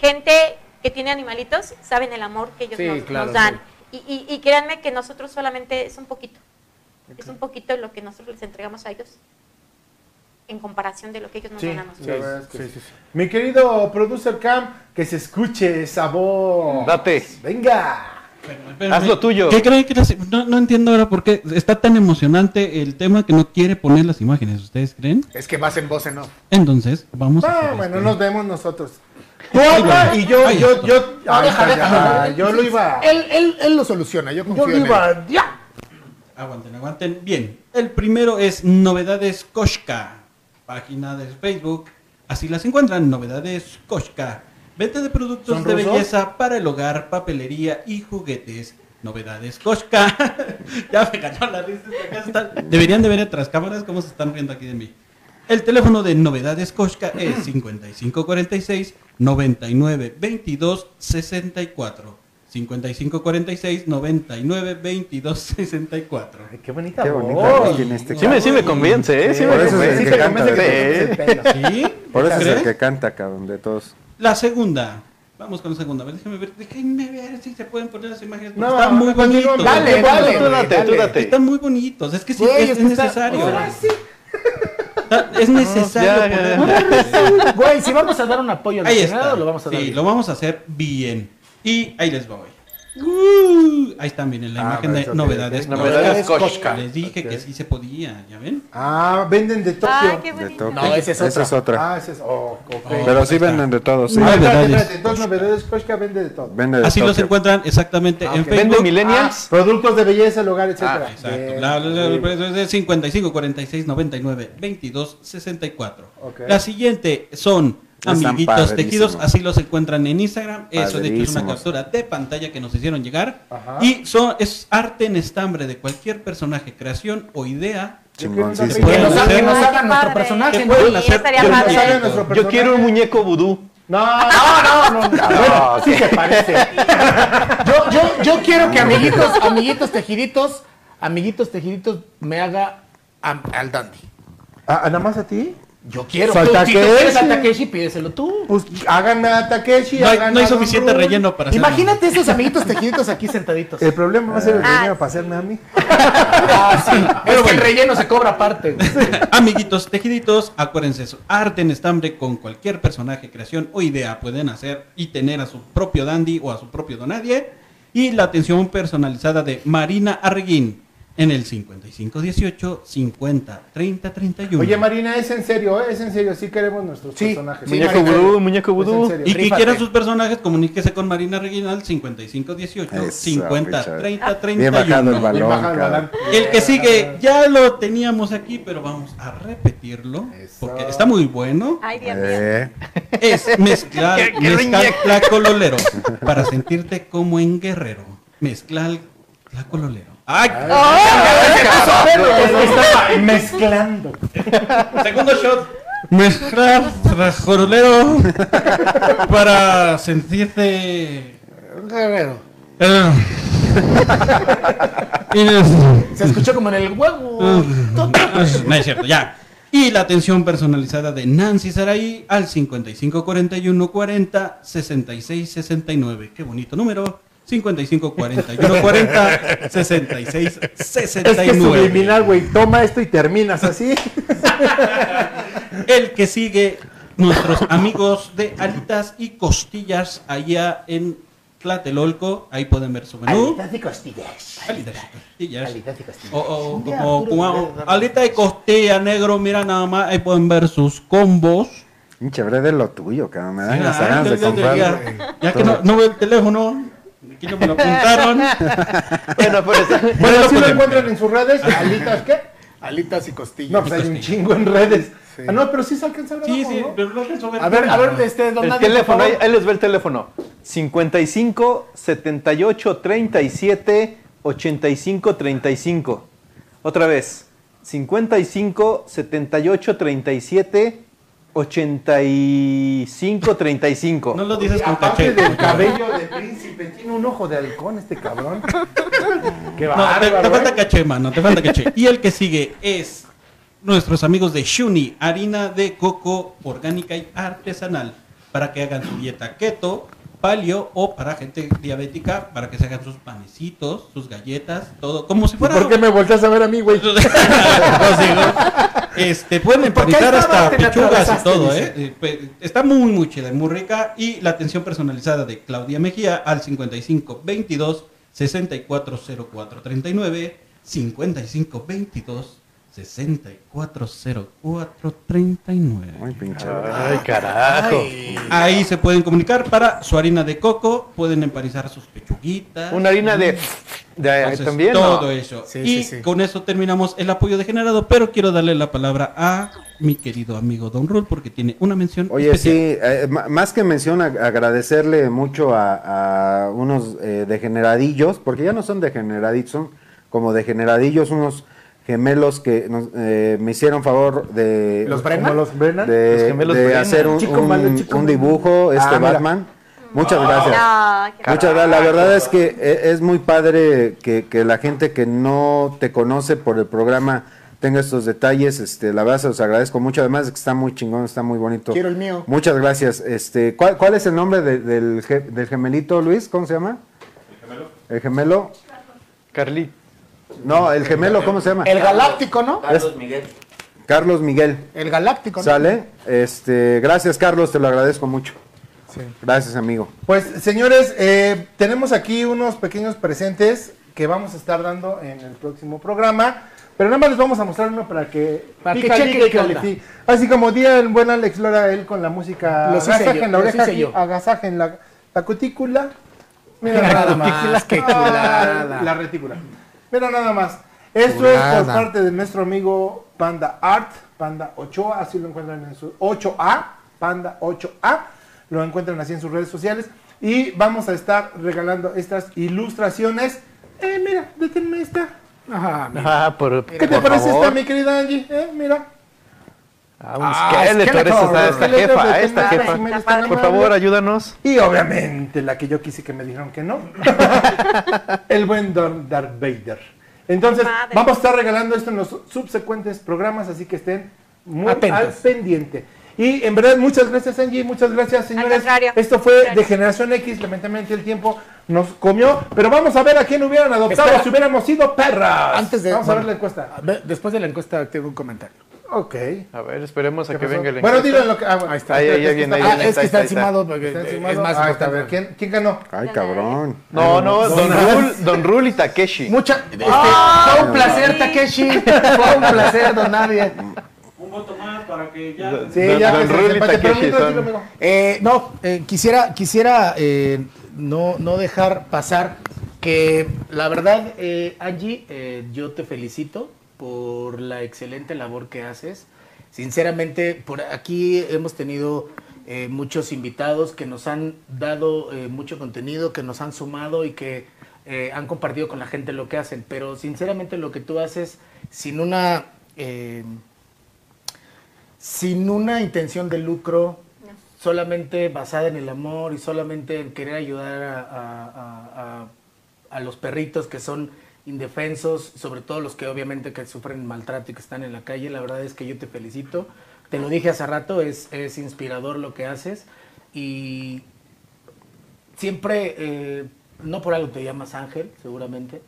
gente que tiene animalitos saben el amor que ellos Sí, nos, claro, nos dan. Y, y- y créanme que nosotros solamente es un poquito. Es un poquito lo que nosotros les entregamos a ellos en comparación de lo que ellos nos Sí, dan a nosotros. Sí, sí. Mi querido producer Cam, que se escuche esa voz. Date. Venga. Haz lo tuyo. ¿Qué creen que las- no, no entiendo ahora por qué está tan emocionante el tema que no quiere poner las imágenes. ¿Ustedes creen? Es que vas en voz en off. Entonces, vamos a Ah, hacer bueno, esto. nos vemos nosotros. Tú habla y yo, Ay, yo, yo, deja, ya, deja. yo lo iba, Él, él, él lo soluciona, yo yo lo en él. iba, ya. Aguanten, aguanten. Bien. El primero es Novedades Koshka. Página de Facebook. Así las encuentran. Novedades Koshka. Venta de productos ¿Son de rusos? belleza para el hogar, papelería y juguetes. Novedades Koshka. [laughs] ya me cayó la risa. están- Deberían de ver otras cámaras cómo se están riendo aquí de mí. El teléfono de Novedades Koshka es 5546 99 22 64. 5546 99 22 64. Ay, qué bonita Qué bonita voz tiene este Sí me, sí me convence, ¿eh? Sí, Sí, me por eso es el convence. que te canta, convence que Sí. pelo. ¿Sí? [laughs] Por eso es el que canta, cabrón, de todos. La segunda. Vamos con la segunda. A ver, déjenme ver, déjenme ver si se pueden poner las imágenes. No, están muy continúa, bonitos. dale, dale, Tú date, tú date. Están muy bonitos. Es que sí, Güey, es, está- necesario. Ahora sí. Está- Es necesario ya, ya. poner- Güey, si vamos a dar un apoyo al Ahí está. lo vamos a dar. Sí, bien. lo vamos a hacer bien. Y ahí les voy. Uh, ahí están, miren, la Ah, imagen de ok, novedades. Novedades Koshka. Les dije Ok. que sí se podía, ¿ya ven? Ah, venden de Tokio. Qué De. Tokio. No, esa es otra. Esa es otra. Ah, ese es, oh, ok. Pero ahí sí venden de todos, sí. Ah, espérate, Novedades espérate, dos novedades, Koshka vende de todo. Vende de Así los Tokio. encuentran exactamente Ah, en ok. ¿Vende Facebook. millennials? Productos de belleza, el hogar, etcétera. Ah, Exacto. Bien. La, la- la- Bien. la- es de 55 46 99 22 64. Ok. La siguiente son amiguitos tejidos, así los encuentran en Instagram. Eso de hecho es una captura de pantalla que nos hicieron llegar. Ajá. Y son es arte en estambre de cualquier personaje, creación o idea. Que nos, hagan- hacer- que nos Ay, hagan qué nuestro personaje. ¿no? Sí, hacer- estaría Que nos padre. hagan nuestro Yo personaje. quiero un muñeco vudú. No, no, [laughs] no, no. Sí se parece. [laughs] Yo, yo, yo quiero que amiguitos, amiguitos tejiditos, amiguitos tejiditos me haga al dandy. Ah, ¿Nada más a ti? Yo quiero. Tú, si tú Takeshi. quieres a Takeshi, pídeselo tú. Pues háganme a Takeshi. No hay, hagan no hay suficiente Rul. relleno para hacer- Imagínate esos amiguitos tejiditos aquí sentaditos. El problema va a ser el Ah, sí. para hacerme a mí. [laughs] Ah, sí. Es que el relleno se cobra aparte. Amiguitos tejiditos, acuérdense eso. Arte en estambre con cualquier personaje, creación o idea pueden hacer y tener a su propio dandy o a su propio donadie. Y la atención personalizada de Marina Arreguín en el 5518 50 30 31. Oye, Marina, es en serio, ¿eh? es en serio. Sí queremos nuestros Sí, personajes. sí, Muñeco vudú, muñeco vudú. y que quieran sus personajes, comuníquese con Marina Arreguín al 5518 Eso, 50 Richard. 30 Bien bajado el 31. balón, Bien baja el balón. El que sigue ya lo teníamos aquí, pero vamos a repetirlo Eso. porque está muy bueno. Ay, Dios mío. Eh, Es mezclar, [laughs] mezcal tlacololero para sentirte como en guerrero. Mezclar tlacololero. ¡Ay! Estaba mezclando. Segundo shot. Mezclar tlacololero para sentirte. Guerrero. eh, Se escuchó como en el huevo. No es cierto, ya. Y la atención personalizada de Nancy Saraí al 5541 40 66 69. Qué bonito número. 5541 40 66 Es que es 69. subliminal, güey. Toma esto y terminas así. El que sigue, nuestros amigos de alitas y costillas allá en Tlatelolco. Ahí pueden ver su menú. de costillas. Alitas y costillas. Alitas y costillas. O, o como, como alita de costilla negro, mira nada más, ahí pueden ver sus combos. Pinche de lo tuyo, cabrón. Me dan Ya, hasta ganas de comprar. ya, ya que no, no veo el teléfono, aquí no me lo apuntaron. [laughs] Bueno, pero está- Bueno, Bueno, si lo pues, encuentran en sus redes, alitas, ¿qué? Alitas y costillas. No, pues hay un chingo en redes. Ah, no, pero sí se alcanza a ver Sí, abajo, sí, ¿no? pero no alcanzo a ver. A ver, a ver, este, don El Nadie, teléfono, ahí, ahí les va el teléfono. 55 78 37 85 35. Otra vez. 55 78 37 85 35. No lo dices con Aparte caché. del cabello de príncipe, tiene un ojo de halcón este cabrón. [laughs] Qué No, te, bárbaro. te falta ¿eh? caché, mano, te falta caché. Y el que sigue es nuestros amigos de Shuni, harina de coco orgánica y artesanal, para que hagan su dieta keto, palio o para gente diabética, para que se hagan sus panecitos, sus galletas, todo, como si fuera... ¿Por qué me volteas a ver a mí, güey? [laughs] No, sí, ¿no? Este, pueden estaba, hasta pechugas y todo. ¿eh? Pe- Está muy, muy chida, muy rica. Y la atención personalizada de Claudia Mejía al 55 22 64 04 39, 55 22 64 04 39. Ay, pinche. Ay, carajo. Ahí se pueden comunicar para su harina de coco, pueden emparizar sus pechuguitas. Una harina de, de Entonces, también. todo ¿no? eso. Sí, y sí, sí. con eso terminamos el apoyo degenerado, pero quiero darle la palabra a mi querido amigo Don Rul porque tiene una mención Oye, especial. sí, eh, más que mención, ag- agradecerle mucho a, a unos eh, degeneradillos, porque ya no son degeneradillos, son como degeneradillos, unos gemelos que nos, eh, me hicieron favor de, ¿Los Brennan? ¿Como los Brennan? de, Los gemelos de Brennan. hacer un, Chico un- malo, chico un dibujo, este Ah. Batman. Muchas gracias. No, Muchas gracias. La verdad es que e- es muy padre que, que la gente que no te conoce por el programa tenga estos detalles. Este, la verdad se los agradezco mucho. Además de que está muy chingón, está muy bonito. Quiero el mío. Muchas gracias. Este, ¿cuál, cuál es el nombre de- del, del gemelito, Luis? ¿Cómo se llama? El gemelo. El gemelo. Carly. No, el gemelo, ¿cómo se llama? El galáctico, ¿no? Carlos Miguel. Carlos Miguel. El galáctico, ¿no? ¿Sale? Este, gracias, Carlos, te lo agradezco mucho. Sí. Gracias, amigo. Pues, señores, eh, tenemos aquí unos pequeños presentes que vamos a estar dando en el próximo programa. Pero nada más les vamos a mostrar uno para que, Para que chequen y. Así como día el buen Alex Lora, él con la música Los agasaje yo, en la oreja, aquí, agasaje en la, la cutícula. Mira [laughs] La nada más. qué Ah. La retícula. Mira nada más. Esto es por parte de nuestro amigo Panda Art, Panda 8A, así lo encuentran en su 8A, Panda 8A, lo encuentran así en sus redes sociales y vamos a estar regalando estas ilustraciones. Eh, mira, deténme esta. Ajá, mira. Ah, por, ¿Qué te por parece favor. esta, mi querida Angie? Eh, mira. Ah, un Ah, esta, jefa, esta Por favor, ayúdanos. Y obviamente la que yo quise que me dijeron que no. [laughs] el buen Darth Darth Vader. Entonces, Madre. vamos a estar regalando esto en los subsecuentes programas, así que estén muy Atentos. al pendiente. Y en verdad, muchas gracias Angie, muchas gracias señores. Esto fue de. Generación X, lamentablemente el tiempo nos comió, pero vamos a ver a quién hubieran adoptado Espera. si hubiéramos sido perras. Antes de. Vamos a ver la encuesta. Después de la encuesta tengo un comentario. Ok. A ver, esperemos a ¿Qué que pasó? venga el Bueno, encuesta. dilo lo que. Ah, bueno, Ahí está. Ahí, ahí, Es que ahí viene, está- ahí Ah, es que está encimado porque está es encimado. más Ah, está, a ver, ¿quién, ¿quién ganó? Ay, cabrón. No, no, Don Don Rul, Don Rul y Takeshi. Mucha, este, fue un placer, Takeshi. Fue un placer, don Nadie. Un voto más para que ya. Sí, Don- ya Don Rul y Takeshi son-. Eh, no, eh, quisiera, quisiera eh, no, no dejar pasar que la verdad, eh, Angie, eh, yo te felicito por la excelente labor que haces. Sinceramente, por aquí hemos tenido eh, muchos invitados que nos han dado eh, mucho contenido, que nos han sumado y que eh, han compartido con la gente lo que hacen. Pero sinceramente lo que tú haces sin una... eh, sin una intención de lucro, solamente basada en el amor y solamente en querer ayudar a- a- a- a los perritos que son indefensos, sobre todo los que obviamente que sufren maltrato y que están en la calle, la verdad es que yo te felicito. Te lo dije hace rato, es, es inspirador lo que haces y siempre, eh, no por algo te llamas Ángel, seguramente,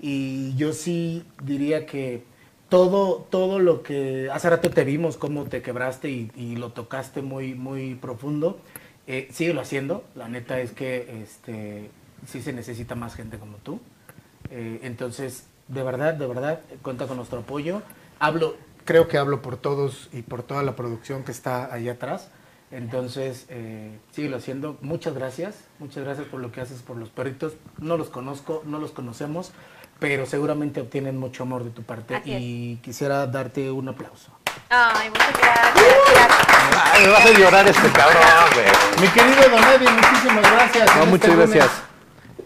y yo sí diría que todo, todo lo que hace rato te vimos, cómo te quebraste y, lo tocaste muy, muy profundo, eh, síguelo haciendo. La neta es que este, sí se necesita más gente como tú. Eh, entonces, de verdad, de verdad, cuenta con nuestro apoyo. Hablo, creo que hablo por todos y por toda la producción que está ahí atrás. Entonces, eh, síguelo haciendo. Muchas gracias. Muchas gracias por lo que haces por los perritos. No los conozco, no los conocemos, pero seguramente obtienen mucho amor de tu parte Así es. y quisiera darte un aplauso. Ay, muchas gracias. Ay, me vas a llorar este cabrón, güey. Mi querido Don Eddie, muchísimas gracias. No, muchas este lunes. gracias.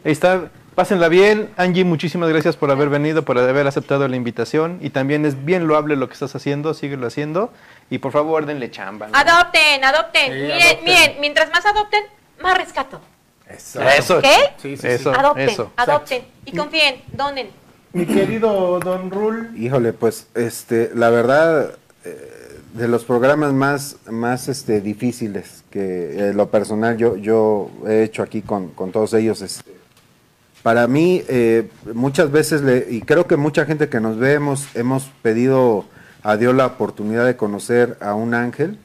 Ahí está. Pásenla bien. Angie, muchísimas gracias por haber venido, por haber aceptado la invitación. Y también es bien loable lo que estás haciendo, síguelo haciendo. Y por favor, denle chamba. ¿no? Adopten, adopten. Sí, miren, adopten. miren, mientras más adopten, más rescato. Eso. Eso. ¿Qué? Sí, sí, sí. Eso, adopten, eso. adopten. Y confíen, donen. Mi querido Don Rul, Híjole, pues, este, la verdad, eh, de los programas más, más este, difíciles que eh, lo personal yo, yo he hecho aquí con, con todos ellos, este, para mí, eh, muchas veces, le, y creo que mucha gente que nos ve, hemos, hemos pedido a Dios la oportunidad de conocer a un ángel.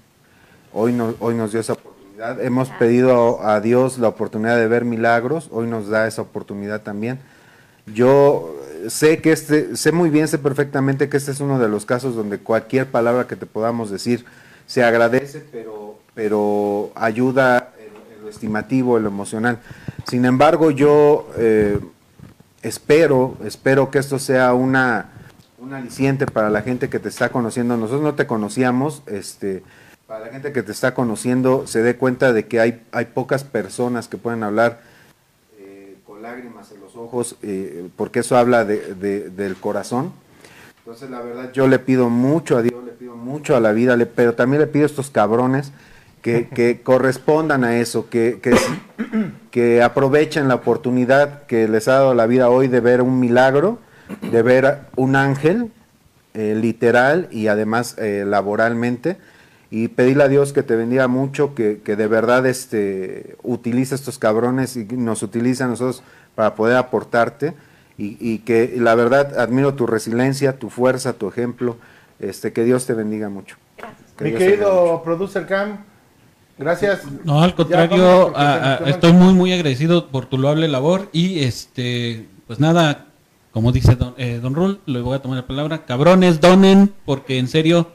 Hoy, no- hoy nos dio esa oportunidad. Hemos pedido a Dios la oportunidad de ver milagros. Hoy nos da esa oportunidad también. Yo sé que este, sé muy bien, sé perfectamente que este es uno de los casos donde cualquier palabra que te podamos decir se agradece, pero, pero ayuda lo estimativo, lo emocional. Sin embargo, yo eh, espero, espero que esto sea una, un aliciente para la gente que te está conociendo. Nosotros no te conocíamos, este, para la gente que te está conociendo se dé cuenta de que hay, hay pocas personas que pueden hablar eh, con lágrimas en los ojos, eh, porque eso habla de- de- del corazón. Entonces, la verdad, yo le pido mucho a Dios, le pido mucho a la vida, pero también le pido a estos cabrones que, que correspondan a eso, que, que, que aprovechen la oportunidad que les ha dado la vida hoy de ver un milagro, de ver un ángel, eh, literal y además eh, laboralmente. Y pedirle a Dios que te bendiga mucho, que, que de verdad este, utilice a estos cabrones y nos utilice a nosotros para poder aportarte. Y, y que la verdad admiro tu resiliencia, tu fuerza, tu ejemplo. Este, que Dios te bendiga mucho. Que mi Dios mucho. querido producer Cam, gracias. No, al contrario, a- a- estoy muy, muy agradecido por tu loable labor y este, pues nada, como dice Don, eh, don Rul, le voy a tomar la palabra, cabrones, donen, porque en serio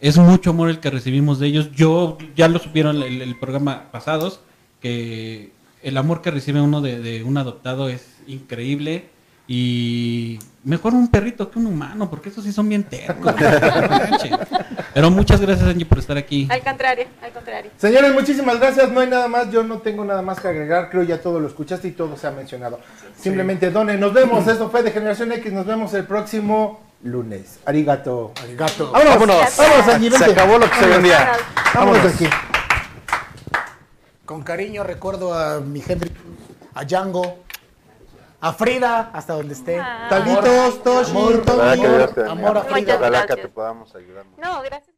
es mucho amor el que recibimos de ellos. Yo, ya lo supieron el, el programa pasados, que el amor que recibe uno de, de un adoptado es increíble y mejor un perrito que un humano, porque esos sí son bien tercos. [laughs] Pero muchas gracias Angie por estar aquí. Al contrario, al contrario. Señores, muchísimas gracias. No hay nada más. Yo no tengo nada más que agregar. Creo ya todo lo escuchaste y todo se ha mencionado. Simplemente donen. Nos vemos. Esto fue de Generación X. Nos vemos el próximo lunes. Arigato. Arigato. Vámonos. Vámonos. Vámonos, Angie, Se acabó lo que se vendía. Vámonos Vámonos. aquí. Con cariño recuerdo a mi Henry, a Django, a Frida, hasta donde esté. Ah. Taguitos, Toshi, Amor, te amor, amor a. Frida. Ojalá que te podamos ayudar. No, gracias.